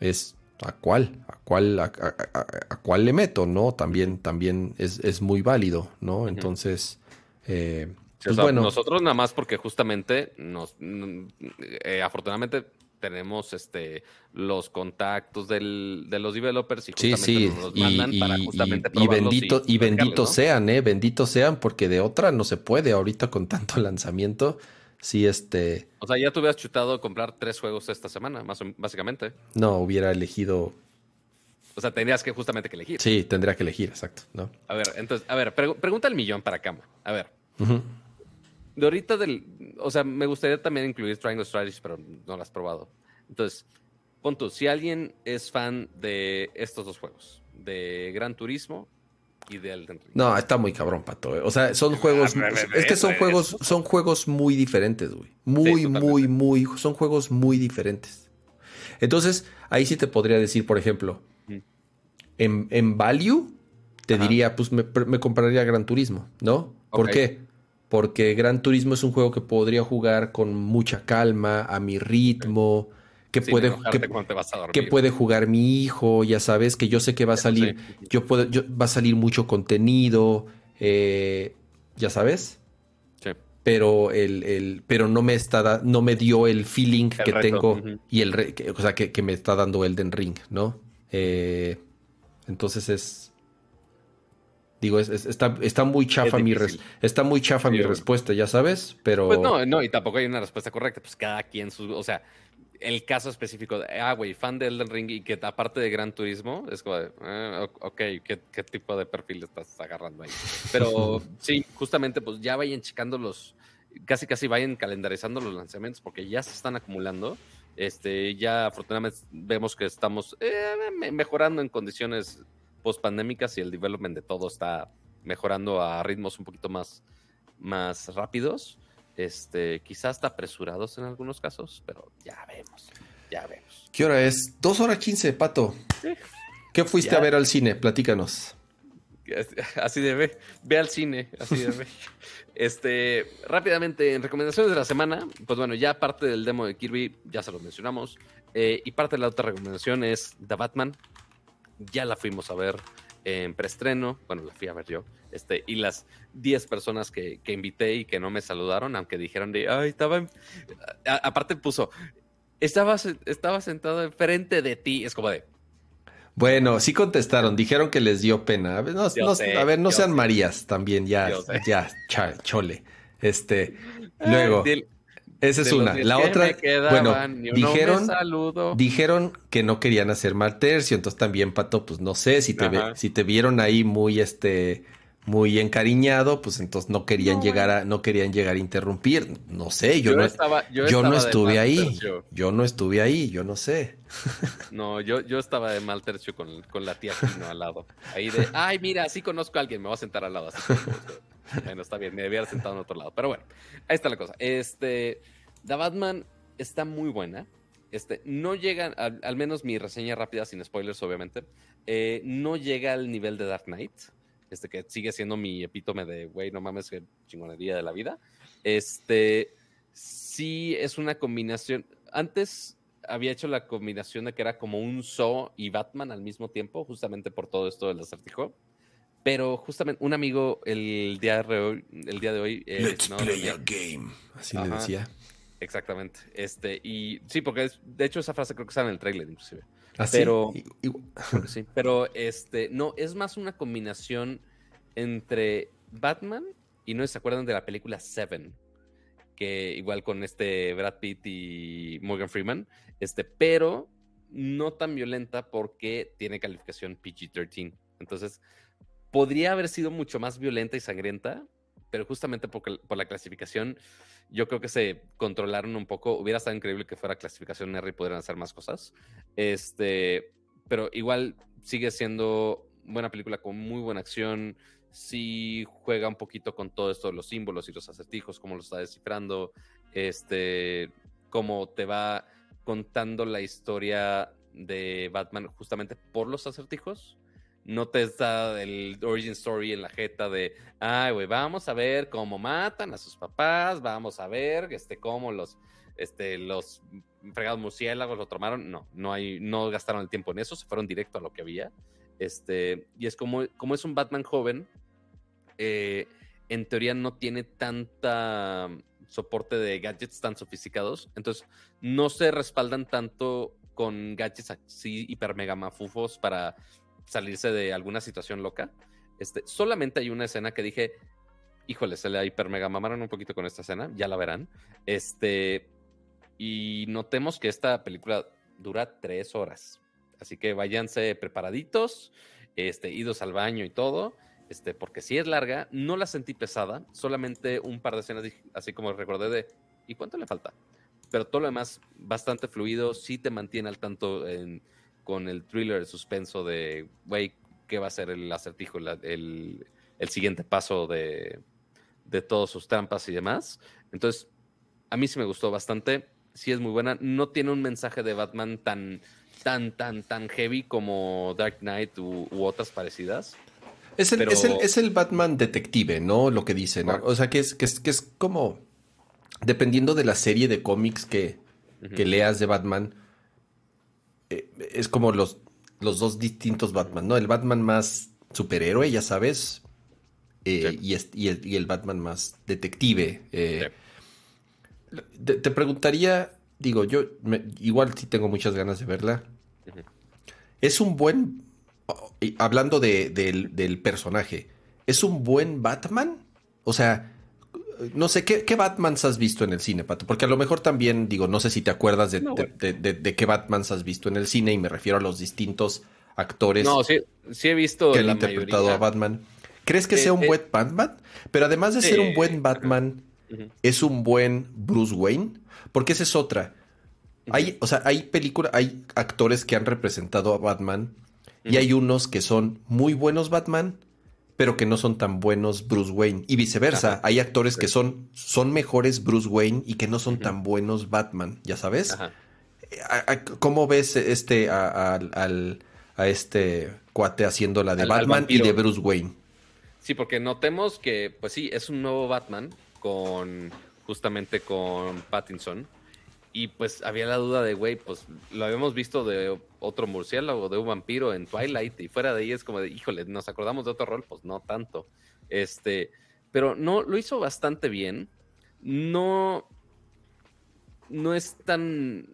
es a cuál, a cuál, a, cuál le meto, ¿no? También, también es, muy válido, ¿no? Entonces, eh, pues bueno. Nosotros nada más porque justamente nos, eh, afortunadamente tenemos este los contactos del, de los developers y justamente nos mandan para justamente y, y bendito y, benditos sean, eh, benditos sean porque de otra no se puede ahorita con tanto lanzamiento. Sí, este. O sea, ya te hubieras chutado comprar tres juegos esta semana, más básicamente. No, hubiera elegido. O sea, tendrías que justamente que elegir. Sí, tendría que elegir, exacto. ¿no? A ver, entonces, a ver, pregunta el millón para Camo. A ver de ahorita del. O sea, me gustaría también incluir Triangle Strategy, pero no lo has probado. Entonces, punto, si alguien es fan de estos dos juegos, de Gran Turismo y de Elden Ring. No, está muy cabrón, Pato. Eh. O sea, son juegos. es que son juegos, son juegos muy diferentes, güey. Muy, muy, muy. Son juegos muy diferentes. Entonces, ahí sí te podría decir, por ejemplo, en, en value, te diría, pues me, compraría Gran Turismo, ¿no? ¿Por qué? Porque Gran Turismo es un juego que podría jugar con mucha calma, a mi ritmo que puede que, puede jugar mi hijo, ya sabes, que yo sé que va a salir, yo puedo, va a salir mucho contenido, eh, ya sabes. Sí. Pero el, pero no me está no me dio el feeling que tengo y el o sea que, me está dando Elden Ring, ¿no? Eh, entonces es Digo, está, está muy chafa mi está muy chafa mi respuesta, ya sabes, pero. Pues no, no, y tampoco hay una respuesta correcta. Pues cada quien su. O sea, el caso específico de, ah, güey, fan de Elden Ring y que aparte de Gran Turismo, es como de, ah, ok, ¿qué, ¿qué, tipo de perfil estás agarrando ahí? Pero sí, justamente, pues ya vayan checando los, casi casi vayan calendarizando los lanzamientos porque ya se están acumulando. Este, ya afortunadamente vemos que estamos eh, mejorando en condiciones post pandémicas y el development de todo está mejorando a ritmos un poquito más, más rápidos. Este, quizás está apresurados en algunos casos, pero ya vemos, ya vemos. ¿Qué hora es? Dos horas quince, Pato. ¿Qué fuiste a ver al cine? Platícanos. Así debe, ve al cine, así debe. este, rápidamente, en recomendaciones de la semana, pues bueno, ya parte del demo de Kirby, ya se lo mencionamos, eh, y parte de la otra recomendación es The Batman. Ya la fuimos a ver en preestreno, bueno, la fui a ver yo, este, y las 10 personas que, invité y que no me saludaron, aunque dijeron de, ay, estaba, aparte puso, estaba, estaba sentado enfrente de ti, es como de... Bueno, sí contestaron, dijeron que les dio pena. A ver, no, a ver, no sean Marías también, ya, ya, chole. Este, luego... Esa es una. La otra, bueno, dijeron, dijeron que no querían hacer mal tercio, entonces también, Pato, pues no sé, si te, si te vieron ahí muy, este, muy encariñado, pues entonces no querían llegar a, no querían llegar a interrumpir. No sé, yo, no, estaba, yo, no estuve ahí. Yo no estuve ahí, yo no sé. No, yo, yo estaba de mal tercio con, con la tía al lado. Ahí de, ay, mira, sí conozco a alguien, me voy a sentar al lado. Así bueno, está bien, me debía haber sentado en otro lado. Pero bueno, ahí está la cosa. Este, The Batman está muy buena. Este, no llega, al, menos mi reseña rápida, sin spoilers, obviamente, eh, no llega al nivel de Dark Knight, este, que sigue siendo mi epítome de, güey, no mames, qué chingonería de la vida. Este, sí es una combinación. Antes había hecho la combinación de que era como un Saw y Batman al mismo tiempo, justamente por todo esto del acertijo. Pero justamente un amigo el día de hoy, el día de hoy Let's play a game, así le decía. Exactamente. Este, y sí, porque de hecho esa frase creo que está en el trailer, inclusive. ¿Ah, pero, sí? pero este, no, es más una combinación entre Batman y no se acuerdan de la película Seven, que igual con este Brad Pitt y Morgan Freeman, este, pero no tan violenta porque tiene calificación PG-13. Entonces, podría haber sido mucho más violenta y sangrienta, pero justamente por, por, la clasificación, yo creo que se controlaron un poco. Hubiera estado increíble que fuera clasificación R y pudieran hacer más cosas. Este, pero igual sigue siendo buena película con muy buena acción. Sí juega un poquito con todo esto de los símbolos y los acertijos, cómo lo está descifrando, este, cómo te va contando la historia de Batman justamente por los acertijos no te está el origin story en la jeta de, ay, güey, vamos a ver cómo matan a sus papás, vamos a ver este, cómo los, este, los fregados murciélagos lo tomaron. No, no, hay, no gastaron el tiempo en eso, se fueron directo a lo que había. Este, y es como, como es un Batman joven, eh, en teoría no tiene tanta soporte de gadgets tan sofisticados, entonces no se respaldan tanto con gadgets así hiper mega mafufos para salirse de alguna situación loca. Este, solamente hay una escena que dije, híjole, se le hiper mega mamaron un poquito con esta escena, ya la verán. Este, y notemos que esta película dura tres horas. Así que váyanse preparaditos, este, idos al baño y todo, este, porque si es larga, no la sentí pesada, solamente un par de escenas, así como recordé de, ¿y cuánto le falta? pero todo lo demás bastante fluido, sí te mantiene al tanto con el thriller, el suspenso de, güey, ¿qué va a ser el acertijo, el, siguiente paso de, de todas sus trampas y demás? Entonces, a mí sí me gustó bastante, sí es muy buena, no tiene un mensaje de Batman tan, tan, tan, tan heavy como Dark Knight u, otras parecidas. Es el, es, el, Batman detective, ¿no? Lo que dicen. O sea, que es, que es, que es como dependiendo de la serie de cómics que, leas de Batman, eh, es como los, los dos distintos Batman, ¿no? El Batman más superhéroe, ya sabes, eh, y, el, Batman más detective. Eh. te, preguntaría, digo, yo igual sí tengo muchas ganas de verla. Es un buen, hablando del, del personaje, ¿es un buen Batman? O sea, no sé, ¿qué, ¿qué, Batmans has visto en el cine, Pato? Porque a lo mejor también, digo, no sé si te acuerdas de, de, qué Batmans has visto en el cine y me refiero a los distintos actores. No, sí, sí he visto. Que han interpretado a Batman. ¿Crees que sea un eh, buen Batman? Pero además de ser un buen Batman, ¿es un buen Bruce Wayne? Porque esa es otra. Hay, o sea, hay películas, hay actores que han representado a Batman y hay unos que son muy buenos Batman pero que no son tan buenos Bruce Wayne. Y viceversa, hay actores que son, son mejores Bruce Wayne y que no son tan buenos Batman, ¿ya sabes? ¿Cómo ves este a, a, este cuate haciendo la de Batman y de Bruce Wayne? Sí, porque notemos que, pues sí, es un nuevo Batman con justamente con Pattinson y pues había la duda de, güey, pues lo habíamos visto de otro murciélago, de un vampiro en Twilight, y fuera de ahí es como de, híjole, nos acordamos de otro rol, pues no tanto. Este, pero no, lo hizo bastante bien. No, no es tan,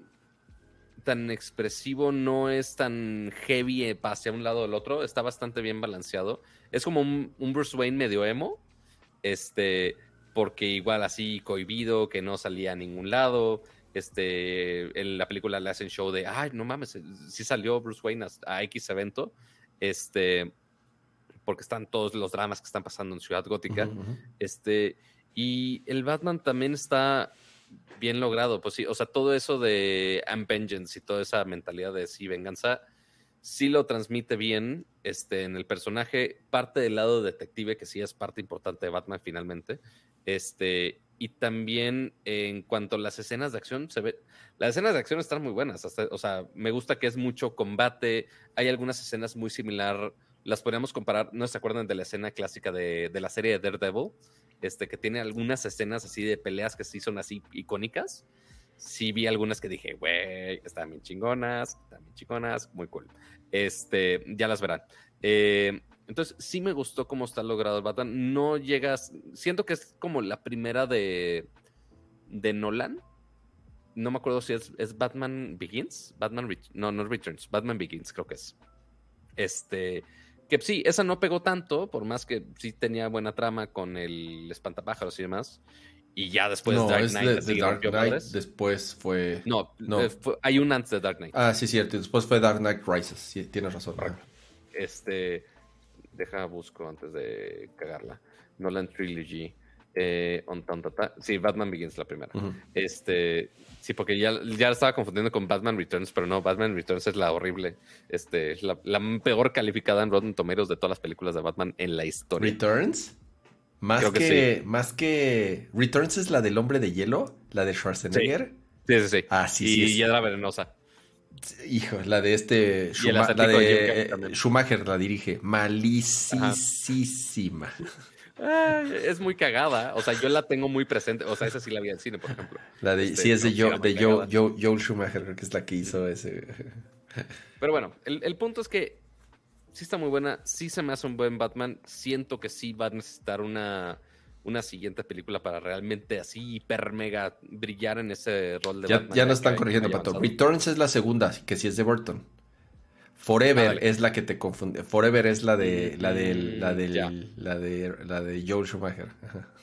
tan expresivo, no es tan heavy hacia un lado o el otro, está bastante bien balanceado. Es como un, un Bruce Wayne medio emo, este, porque igual así cohibido, que no salía a ningún lado este, en la película le hacen show de, ay, no mames, sí salió Bruce Wayne a, X evento, este, porque están todos los dramas que están pasando en Ciudad Gótica, este, y el Batman también está bien logrado, pues sí, o sea, todo eso de I'm vengeance y toda esa mentalidad de sí, venganza, sí lo transmite bien este, en el personaje, parte del lado detective, que sí es parte importante de Batman finalmente, este, y también en cuanto a las escenas de acción, se ve, las escenas de acción están muy buenas, o sea, me gusta que es mucho combate, hay algunas escenas muy similar, las podríamos comparar, no se acuerdan de la escena clásica de, la serie de Daredevil, este, que tiene algunas escenas así de peleas que sí son así icónicas, sí vi algunas que dije, güey, están bien chingonas, están bien chingonas, muy cool, este, ya las verán. Eh, entonces, sí me gustó cómo está logrado el Batman. No llegas. Siento que es como la primera de. de Nolan. No me acuerdo si es, es Batman Begins. Batman. no, no Returns. Batman Begins, creo que es. Este. Que sí, esa no pegó tanto, por más que sí tenía buena trama con el espantapájaros y demás. Y ya después no, Dark Knight. De, Dark Knight después fue. No, no. Eh, hay un antes de Dark Knight. Ah, sí, cierto. Después fue Dark Knight Rises. Sí, tienes razón. Este. Deja busco antes de cagarla. Nolan Trilogy. Eh, sí, Batman Begins la primera. Este, sí, porque ya, ya estaba confundiendo con Batman Returns, pero no, Batman Returns es la horrible, este, la, la peor calificada en Rotten Tomatoes de todas las películas de Batman en la historia. ¿Returns? Más que, más que Returns es la del hombre de hielo, la de Schwarzenegger. Sí, sí, sí. Ah, sí, y, sí. Y Venenosa. Hijo, la de este Schumacher, la de Schumacher la dirige. Malísima. es muy cagada. O sea, yo la tengo muy presente. O sea, esa sí la vi en cine, por ejemplo. La de, este, sí, es de, Joe, de Joe, Schumacher, que es la que hizo ese. Pero bueno, el, el, punto es que sí está muy buena. Sí se me hace un buen Batman. Siento que sí va a necesitar una una siguiente película para realmente así hiper mega brillar en ese rol de ya, Batman. Ya nos están corrigiendo, Pato. Returns es la segunda, que sí es de Burton. Forever es la que te confunde. Forever es la de la de la de la de la de Joel Schumacher.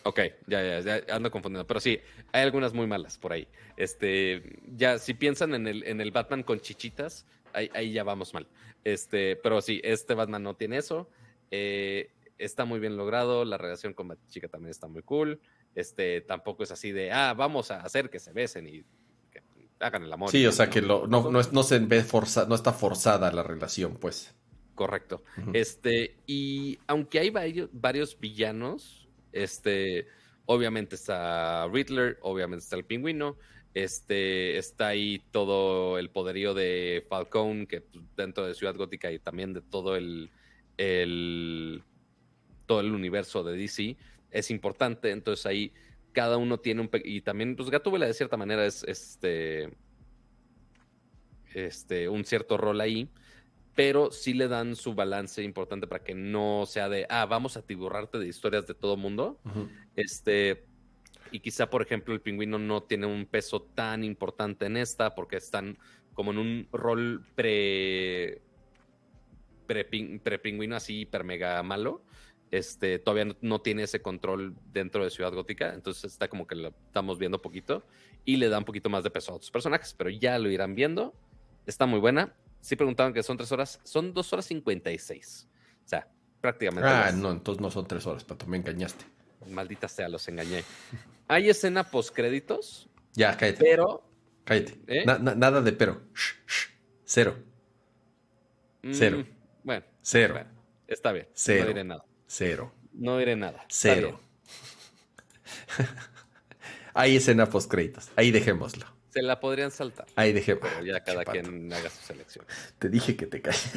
Ok, ya, ya, ando confundiendo. Pero sí, hay algunas muy malas por ahí. Este, ya, si piensan en el, en el Batman con chichitas, ahí, ahí ya vamos mal. Este, pero sí, este Batman no tiene eso. Eh, está muy bien logrado, la relación con Chica también está muy cool. Este, tampoco es así de, ah, vamos a hacer que se besen y hagan el amor. Sí, o sea que no, no, se ve forza, no está forzada la relación, pues. Correcto. Este, y aunque hay varios, varios villanos, este, obviamente está Riddler, obviamente está el pingüino, este, está ahí todo el poderío de Falcón, que pues, dentro de Ciudad Gótica y también de todo el, el, todo el universo de DC es importante. Entonces ahí cada uno tiene un... Y también, pues Gatúbela de cierta manera es este, este, un cierto rol ahí, pero sí le dan su balance importante para que no sea de, ah, vamos a tiburrarte de historias de todo mundo. Este y quizá, por ejemplo, el pingüino no tiene un peso tan importante en esta porque están como en un rol pre, pre, pingüino así hiper mega malo. Este, todavía no, tiene ese control dentro de Ciudad Gótica, entonces está como que lo estamos viendo poquito y le da un poquito más de peso a otros personajes, pero ya lo irán viendo. Está muy buena. Sí preguntaban que son tres horas, son dos horas cincuenta y seis. O sea, prácticamente. Ah, no, entonces no son tres horas, Pato, me engañaste. Maldita sea, los engañé. Hay escena post créditos. Ya, cállate. Pero. Cállate. ¿eh? nada de pero. Cero. Mm, Cero. bueno. Cero. está bien. Cero. No diré nada. Cero. No diré nada. Cero. Hay escena post créditos. Ahí dejémoslo. Se la podrían saltar. Ahí dejémoslo. Pero ya cada quien haga su selección. Te dije que te calles.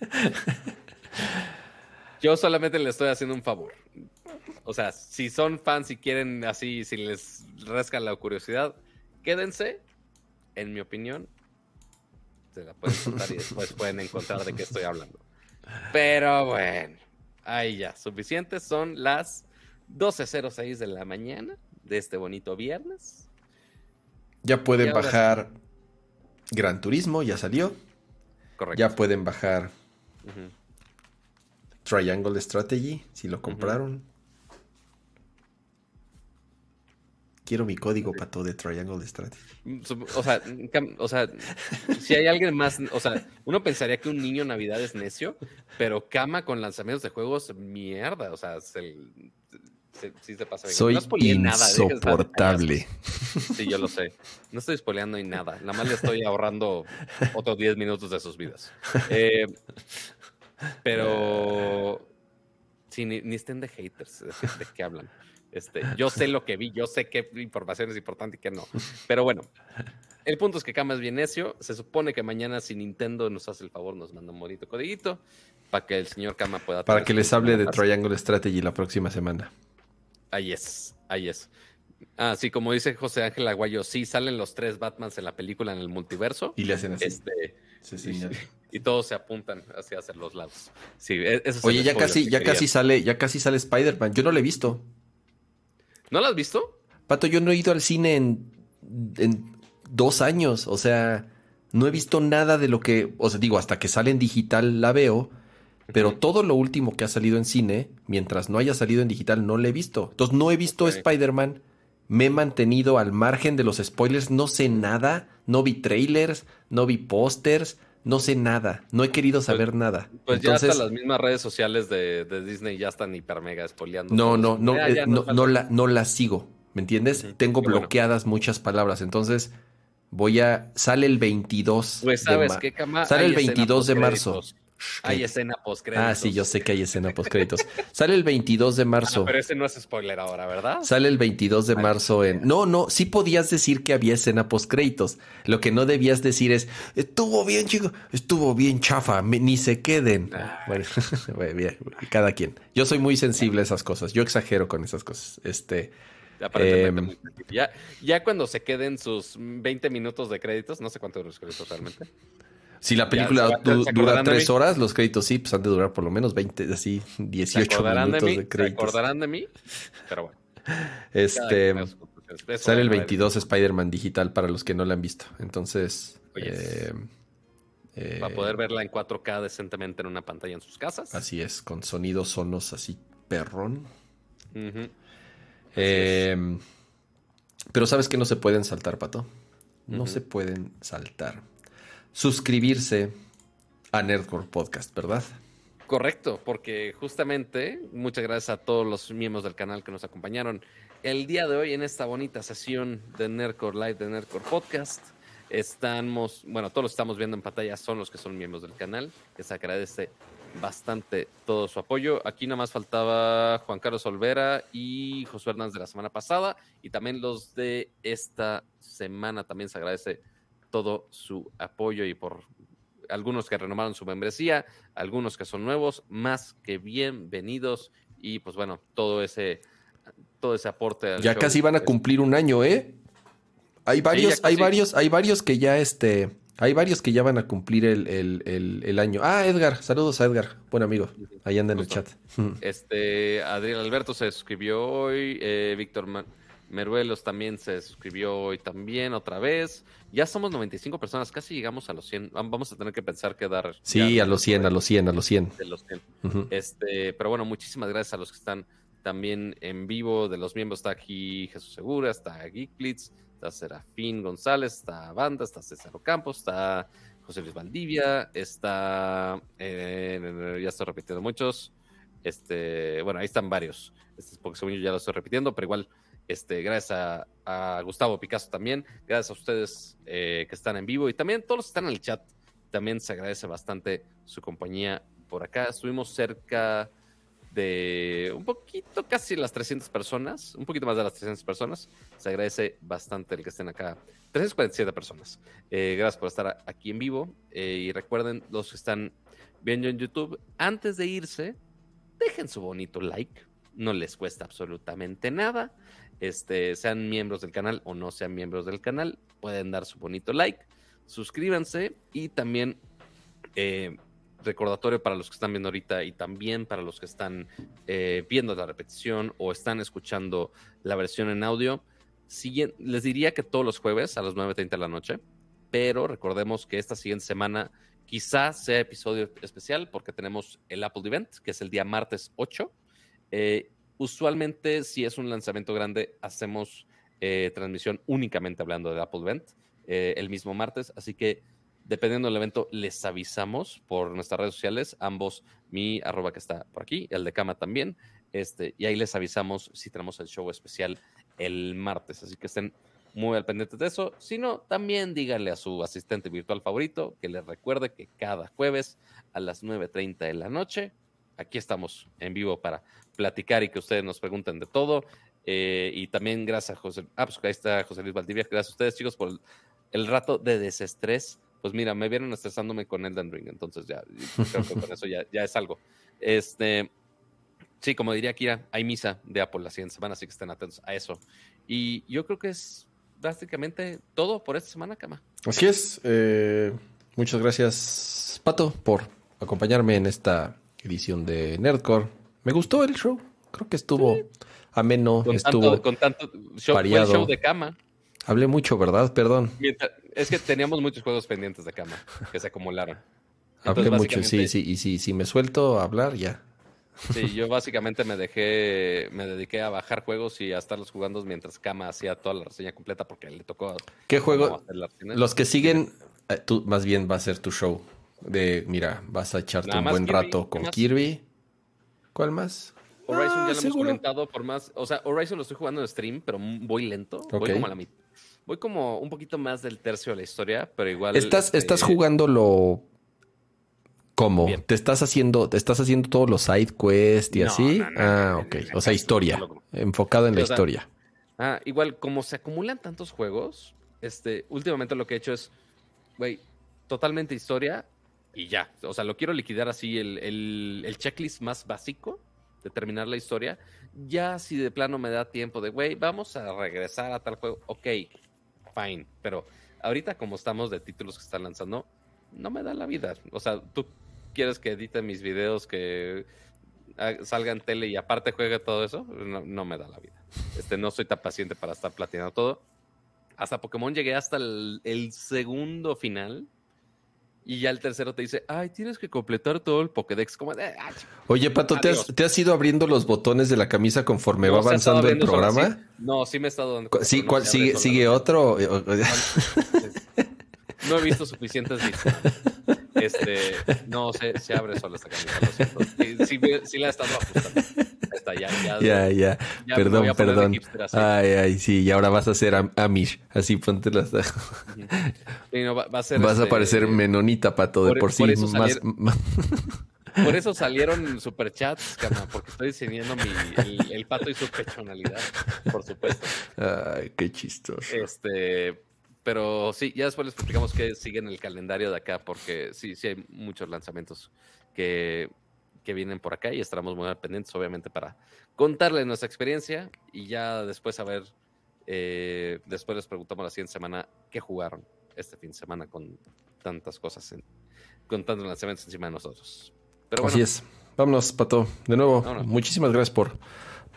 Yo solamente le estoy haciendo un favor. O sea, si son fans y quieren así, si les rasca la curiosidad, quédense. En mi opinión, se la pueden contar y después pueden encontrar de qué estoy hablando. Pero bueno, ahí ya, suficientes. Son las 12.06 de la mañana de este bonito viernes. Ya pueden bajar Gran Turismo, ya salió. Correcto. Ya pueden bajar Triangle Strategy, si lo compraron. Quiero mi código para todo de Triangle Strategy. O sea, o sea, si hay alguien más, o sea, uno pensaría que un niño Navidad es necio, pero cama con lanzamientos de juegos, mierda, o sea, se, sí se pasa bien. Soy insoportable. sí, yo lo sé. No estoy spoileando ni nada, nada más le estoy ahorrando otros 10 minutos de sus vidas. Eh, pero sí, ni, estén de haters, de, de qué hablan. Este, yo sé lo que vi, yo sé qué información es importante y qué no. Pero bueno, el punto es que Kama es bien necio. Se supone que mañana, si Nintendo nos hace el favor, nos manda un bonito codiguito para que el señor Kama pueda. Para que les hable de Triangle Strategy la próxima semana. Ahí es, ahí es. Ah, sí, como dice José Ángel Aguayo, sí salen los tres Batmans en la película en el multiverso. Y le hacen así. Este, y, todos se apuntan hacia hacer los lados. Sí, e, eso Oye, ya casi, ya casi sale, ya casi sale Spider-Man. Yo no lo he visto. ¿No lo has visto? Pato, yo no he ido al cine en, dos años. O sea, no he visto nada de lo que. O sea, digo, hasta que sale en digital la veo. Pero todo lo último que ha salido en cine, mientras no haya salido en digital, no lo he visto. Entonces no he visto Spider-Man. Me he mantenido al margen de los spoilers. No sé nada. No vi trailers. No vi pósters no sé nada, no he querido pues, saber nada. Pues ya hasta las mismas redes sociales de, Disney ya están hiper mega espoleando. No, no, no, eh, no, no, la, no la sigo, ¿me entiendes? Tengo bloqueadas muchas palabras, entonces voy a... Sale el 22. Pues sabes qué, Sale el 22 de marzo. Hay escena post-créditos. Ah, sí, yo sé que hay escena post-créditos. Sale el 22 de marzo. pero ese no es spoiler ahora, ¿verdad? Sale el 22 de marzo en... No, no, sí podías decir que había escena post-créditos. Lo que no debías decir es, estuvo bien, chico, estuvo bien chafa, ni se queden. Ah. Bueno, bien, cada quien. Yo soy muy sensible a esas cosas. Yo exagero con esas cosas. Este... Em, ya, ya cuando se queden sus 20 minutos de créditos, no sé cuánto duran los créditos realmente. Si la película dura tres horas, los créditos sí, pues han de durar por lo menos 20, así 18 minutos de, créditos. Se acordarán de mí, pero bueno. Este sale el 22 Spider-Man digital para los que no la han visto. Entonces, eh, eh, para poder verla en 4K decentemente en una pantalla en sus casas. Así es, con sonidos sonos así perrón. Em, pero sabes que no se pueden saltar, Pato. No se pueden saltar suscribirse a Nerdcore Podcast, ¿verdad? Correcto, porque justamente muchas gracias a todos los miembros del canal que nos acompañaron el día de hoy en esta bonita sesión de Nerdcore Live, de Nerdcore Podcast. Estamos, bueno, todos los que estamos viendo en pantalla son los que son miembros del canal, que se agradece bastante todo su apoyo. Aquí nada más faltaba Juan Carlos Olvera y José Hernández de la semana pasada y también los de esta semana también se agradece todo su apoyo y por algunos que renovaron su membresía, algunos que son nuevos, más que bienvenidos y pues bueno, todo ese todo ese aporte. ya casi van a cumplir un año, ¿eh? Hay varios, hay varios, hay varios que ya este, hay varios que ya van a cumplir el, año. Ah, Edgar, saludos a Edgar, buen amigo. Ahí anda en el chat. Este, Adrián Alberto se suscribió hoy, eh, Víctor Meruelos también se suscribió hoy también otra vez. Ya somos 95 personas, casi llegamos a los 100. Vamos a tener que pensar que dar. Sí, a los 100, a los 100, a los 100. Este, pero bueno, muchísimas gracias a los que están también en vivo. De los miembros está aquí Jesús Segura, está Geekblitz, está Serafín González, está Banda, está César Campos, está José Luis Valdivia, está, eh, ya estoy repitiendo muchos, este, bueno, ahí están varios, este, porque según yo ya lo estoy repitiendo, pero igual, este, gracias a, Gustavo Picasso también, gracias a ustedes eh, que están en vivo y también todos los que están en el chat, también se agradece bastante su compañía por acá, estuvimos cerca de un poquito, casi las 300 personas, un poquito más de las 300 personas. Se agradece bastante el que estén acá. 347 personas. Eh, gracias por estar aquí en vivo. Eh, y recuerden, los que están viendo en YouTube, antes de irse, dejen su bonito like. No les cuesta absolutamente nada. Este, sean miembros del canal o no sean miembros del canal, pueden dar su bonito like. Suscríbanse y también eh, recordatorio para los que están viendo ahorita y también para los que están eh, viendo la repetición o están escuchando la versión en audio. les diría que todos los jueves a las 9.30 de la noche, pero recordemos que esta siguiente semana quizás sea episodio especial porque tenemos el Apple Event, que es el día martes 8. Eh, usualmente, si es un lanzamiento grande, hacemos eh, transmisión únicamente hablando del Apple Event el mismo martes, así que Dependiendo del evento, les avisamos por nuestras redes sociales, ambos, mi arroba que está por aquí, el de Cama también, este, y ahí les avisamos si tenemos el show especial el martes, así que estén muy al pendiente de eso. Si no, también díganle a su asistente virtual favorito que les recuerde que cada jueves a las 9.30 de la noche, aquí estamos en vivo para platicar y que ustedes nos pregunten de todo. Eh, y también gracias a José, ah, pues ahí está José Luis Valdivia, gracias a ustedes chicos por el rato de desestrés pues mira, me vieron estresándome con Elden Ring, entonces ya, creo que con eso ya, es algo. Este, sí, como diría Kira, hay misa de Apple la siguiente semana, así que estén atentos a eso. Y yo creo que es básicamente todo por esta semana, Cama. Así es. Eh, muchas gracias, Pato, por acompañarme en esta edición de Nerdcore. Me gustó el show. Creo que estuvo ameno, estuvo con tanto show, show de cama. Hablé mucho, ¿verdad? Perdón. Es que teníamos muchos juegos pendientes de cama que se acumularon. Hablé mucho, sí, sí. Y si, si me suelto a hablar, ya. Sí, yo básicamente me dejé, me dediqué a bajar juegos y a estarlos jugando mientras Cama hacía toda la reseña completa porque le tocó. ¿Qué juego? Los que siguen, eh, tú más bien va a ser tu show. De, mira, vas a echarte un buen rato con Kirby. ¿Cuál más? Horizon ya lo ah, hemos comentado por más. O sea, Horizon lo estoy jugando en stream, pero voy lento. Voy como a la mitad Voy como un poquito más del tercio de la historia, pero igual. Estás, este, estás jugándolo. ¿Cómo? ¿Te estás haciendo, te estás haciendo todos los side quests y así? ah, ok. o sea, historia. Enfocado en la historia. Ah, igual, como se acumulan tantos juegos, este, últimamente lo que he hecho es, güey, totalmente historia y ya. O sea, lo quiero liquidar así, el, el, el checklist más básico de terminar la historia. Ya si de plano me da tiempo de, güey, vamos a regresar a tal juego, ok, fine. Pero ahorita como estamos de títulos que están lanzando, no me da la vida. O sea, tú quieres que edite mis videos, que salga en tele y aparte juegue todo eso, no, me da la vida. Este, no soy tan paciente para estar platinando todo. Hasta Pokémon llegué hasta el segundo final y ya el tercero te dice, ay, tienes que completar todo el Pokédex. Como de, ah, Oye, Pato, ¿te has, ido abriendo los botones de la camisa conforme va avanzando el programa? no, sí me he estado dando. Sí, ¿cuál, sigue, sigue otro? No he visto suficientes vistas. Este, no, se, se abre solo esta camisa, lo siento. Sí, sí, la he estado ajustando. Está ya, ya. Ya, ya. Perdón, perdón. Ay, ay, sí. Y ahora vas a ser Amish. Así ponte las. va, a ser vas a este, parecer menonita, pato, de por, sí. más, Por eso salieron superchats, cama, porque estoy diseñando mi, el, pato y su pechonalidad, por supuesto. Ay, qué chistoso. Este, pero sí, ya después les explicamos que sigue en el calendario de acá, porque sí, sí hay muchos lanzamientos que, que vienen por acá y estaremos muy pendientes, obviamente, para contarles nuestra experiencia y ya después a ver, eh, después les preguntamos la siguiente semana qué jugaron este fin de semana con tantas cosas, con tantos lanzamientos encima de nosotros. Así es. Vámonos, Pato. De nuevo, muchísimas gracias por,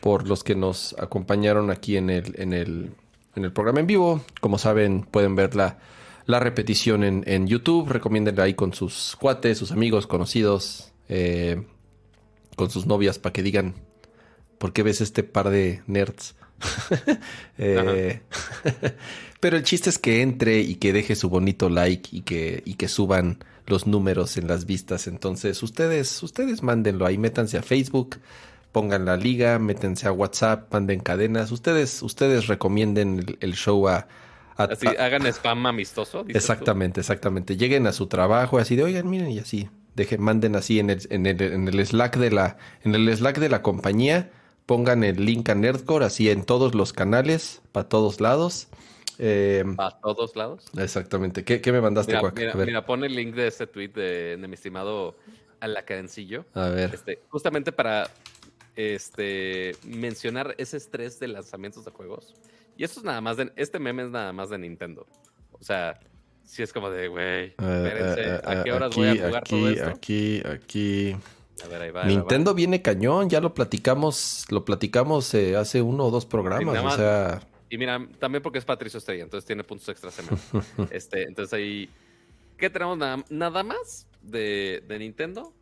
por los que nos acompañaron aquí en el, en el, en el programa en vivo. Como saben, pueden ver la, la repetición en, en YouTube. Recomiéndenla ahí con sus cuates, sus amigos, conocidos, eh, con sus novias para que digan por qué ves este par de nerds. Eh, pero el chiste es que entre y que deje su bonito like y que, y que suban los números en las vistas. Entonces, ustedes, ustedes mándenlo ahí, métanse a Facebook, pongan la liga, métanse a WhatsApp, manden cadenas. Ustedes, ustedes recomienden el, show a, así, hagan spam amistoso. Exactamente, exactamente. Lleguen a su trabajo, así de, oigan, miren, y así. Dejen, manden así en el, en el, en el Slack de la, en el Slack de la compañía, pongan el link a Nerdcore, así en todos los canales, para todos lados. Eh, a todos lados. Exactamente. ¿Qué, me mandaste, mira, mira, pon el link de ese tweet de, mi estimado Alacarencillo. A ver. Este, justamente para este, mencionar ese estrés de lanzamientos de juegos. Y esto es nada más de. Este meme es nada más de Nintendo. O sea, si es como de, güey, eh, espérense, eh, ¿a qué horas voy a jugar aquí, todo esto? Aquí, aquí. A ver, ahí va, Nintendo viene cañón, ya lo platicamos, lo platicamos hace uno o dos programas, o sea. Y mira, también porque es Patricio Estrella, entonces tiene puntos extra semana. este, entonces ahí. ¿Qué tenemos nada, nada más de, de, Nintendo?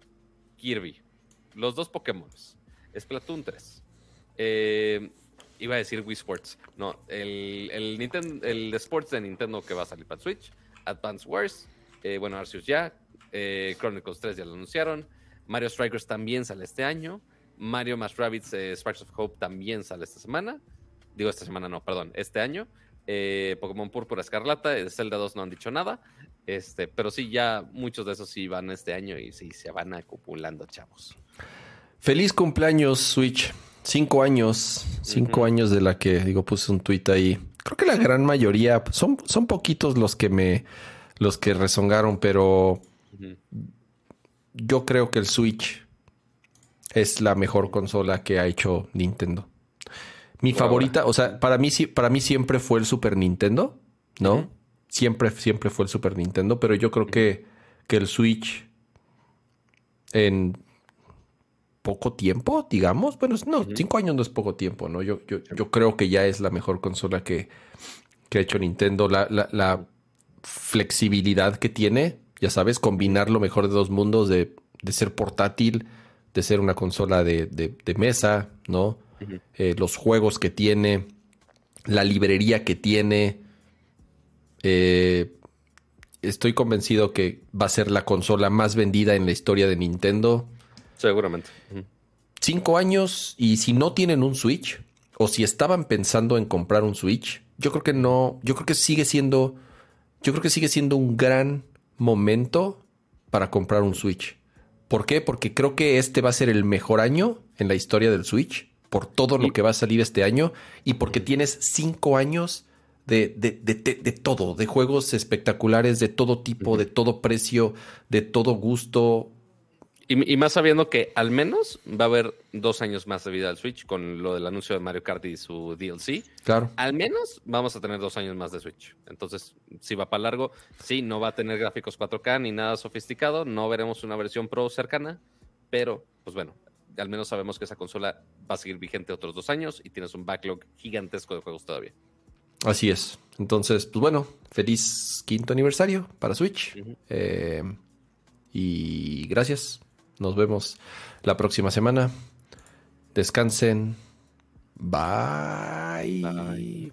Kirby. Los dos Pokémon. Splatoon 3. Eh, iba a decir Wii Sports. No, el, el, Nintendo, el Sports de Nintendo que va a salir para Switch. Advance Wars. Eh, bueno, Arceus ya. Eh, Chronicles 3 ya lo anunciaron. Mario Strikers también sale este año. Mario más Rabbids Sparks of Hope también sale esta semana. Digo, esta semana no, perdón, este año. Pokémon Púrpura Escarlata, Zelda 2 no han dicho nada. Este, pero sí, ya muchos de esos sí van este año y sí se van acumulando, chavos. Feliz cumpleaños, Switch. Cinco años, cinco años de la que, digo, puse un tuit ahí. Creo que la gran mayoría, son, son poquitos los que me, los que rezongaron, pero yo creo que el Switch es la mejor consola que ha hecho Nintendo. Mi favorita, o sea, para mí, para mí siempre fue el Super Nintendo, ¿no? Siempre, siempre fue el Super Nintendo, pero yo creo que, que el Switch en poco tiempo, digamos, bueno, no, cinco años no es poco tiempo, ¿no? Yo, yo, yo creo que ya es la mejor consola que, que ha hecho Nintendo. La, la, flexibilidad que tiene, ya sabes, combinar lo mejor de dos mundos, de, de ser portátil, de ser una consola de, de, de mesa, ¿no? Eh, los juegos que tiene, la librería que tiene. Eh, estoy convencido que va a ser la consola más vendida en la historia de Nintendo. Seguramente. Cinco años y si no tienen un Switch o si estaban pensando en comprar un Switch, yo creo que no, yo creo que sigue siendo, yo creo que sigue siendo un gran momento para comprar un Switch. ¿Por qué? Porque creo que este va a ser el mejor año en la historia del Switch por todo lo que va a salir este año y porque tienes cinco años de, de, de, todo, de juegos espectaculares, de todo tipo, de todo precio, de todo gusto. Y, más sabiendo que al menos va a haber dos años más de vida al Switch con lo del anuncio de Mario Kart y su DLC. Claro. Al menos vamos a tener dos años más de Switch. Entonces, si va para largo, sí, no va a tener gráficos 4K ni nada sofisticado, no veremos una versión Pro cercana, pero pues bueno, al menos sabemos que esa consola va a seguir vigente otros dos años y tienes un backlog gigantesco de juegos todavía. Así es. Entonces, pues bueno, feliz quinto aniversario para Switch. Eh, y gracias. Nos vemos la próxima semana. Descansen. Bye. Bye.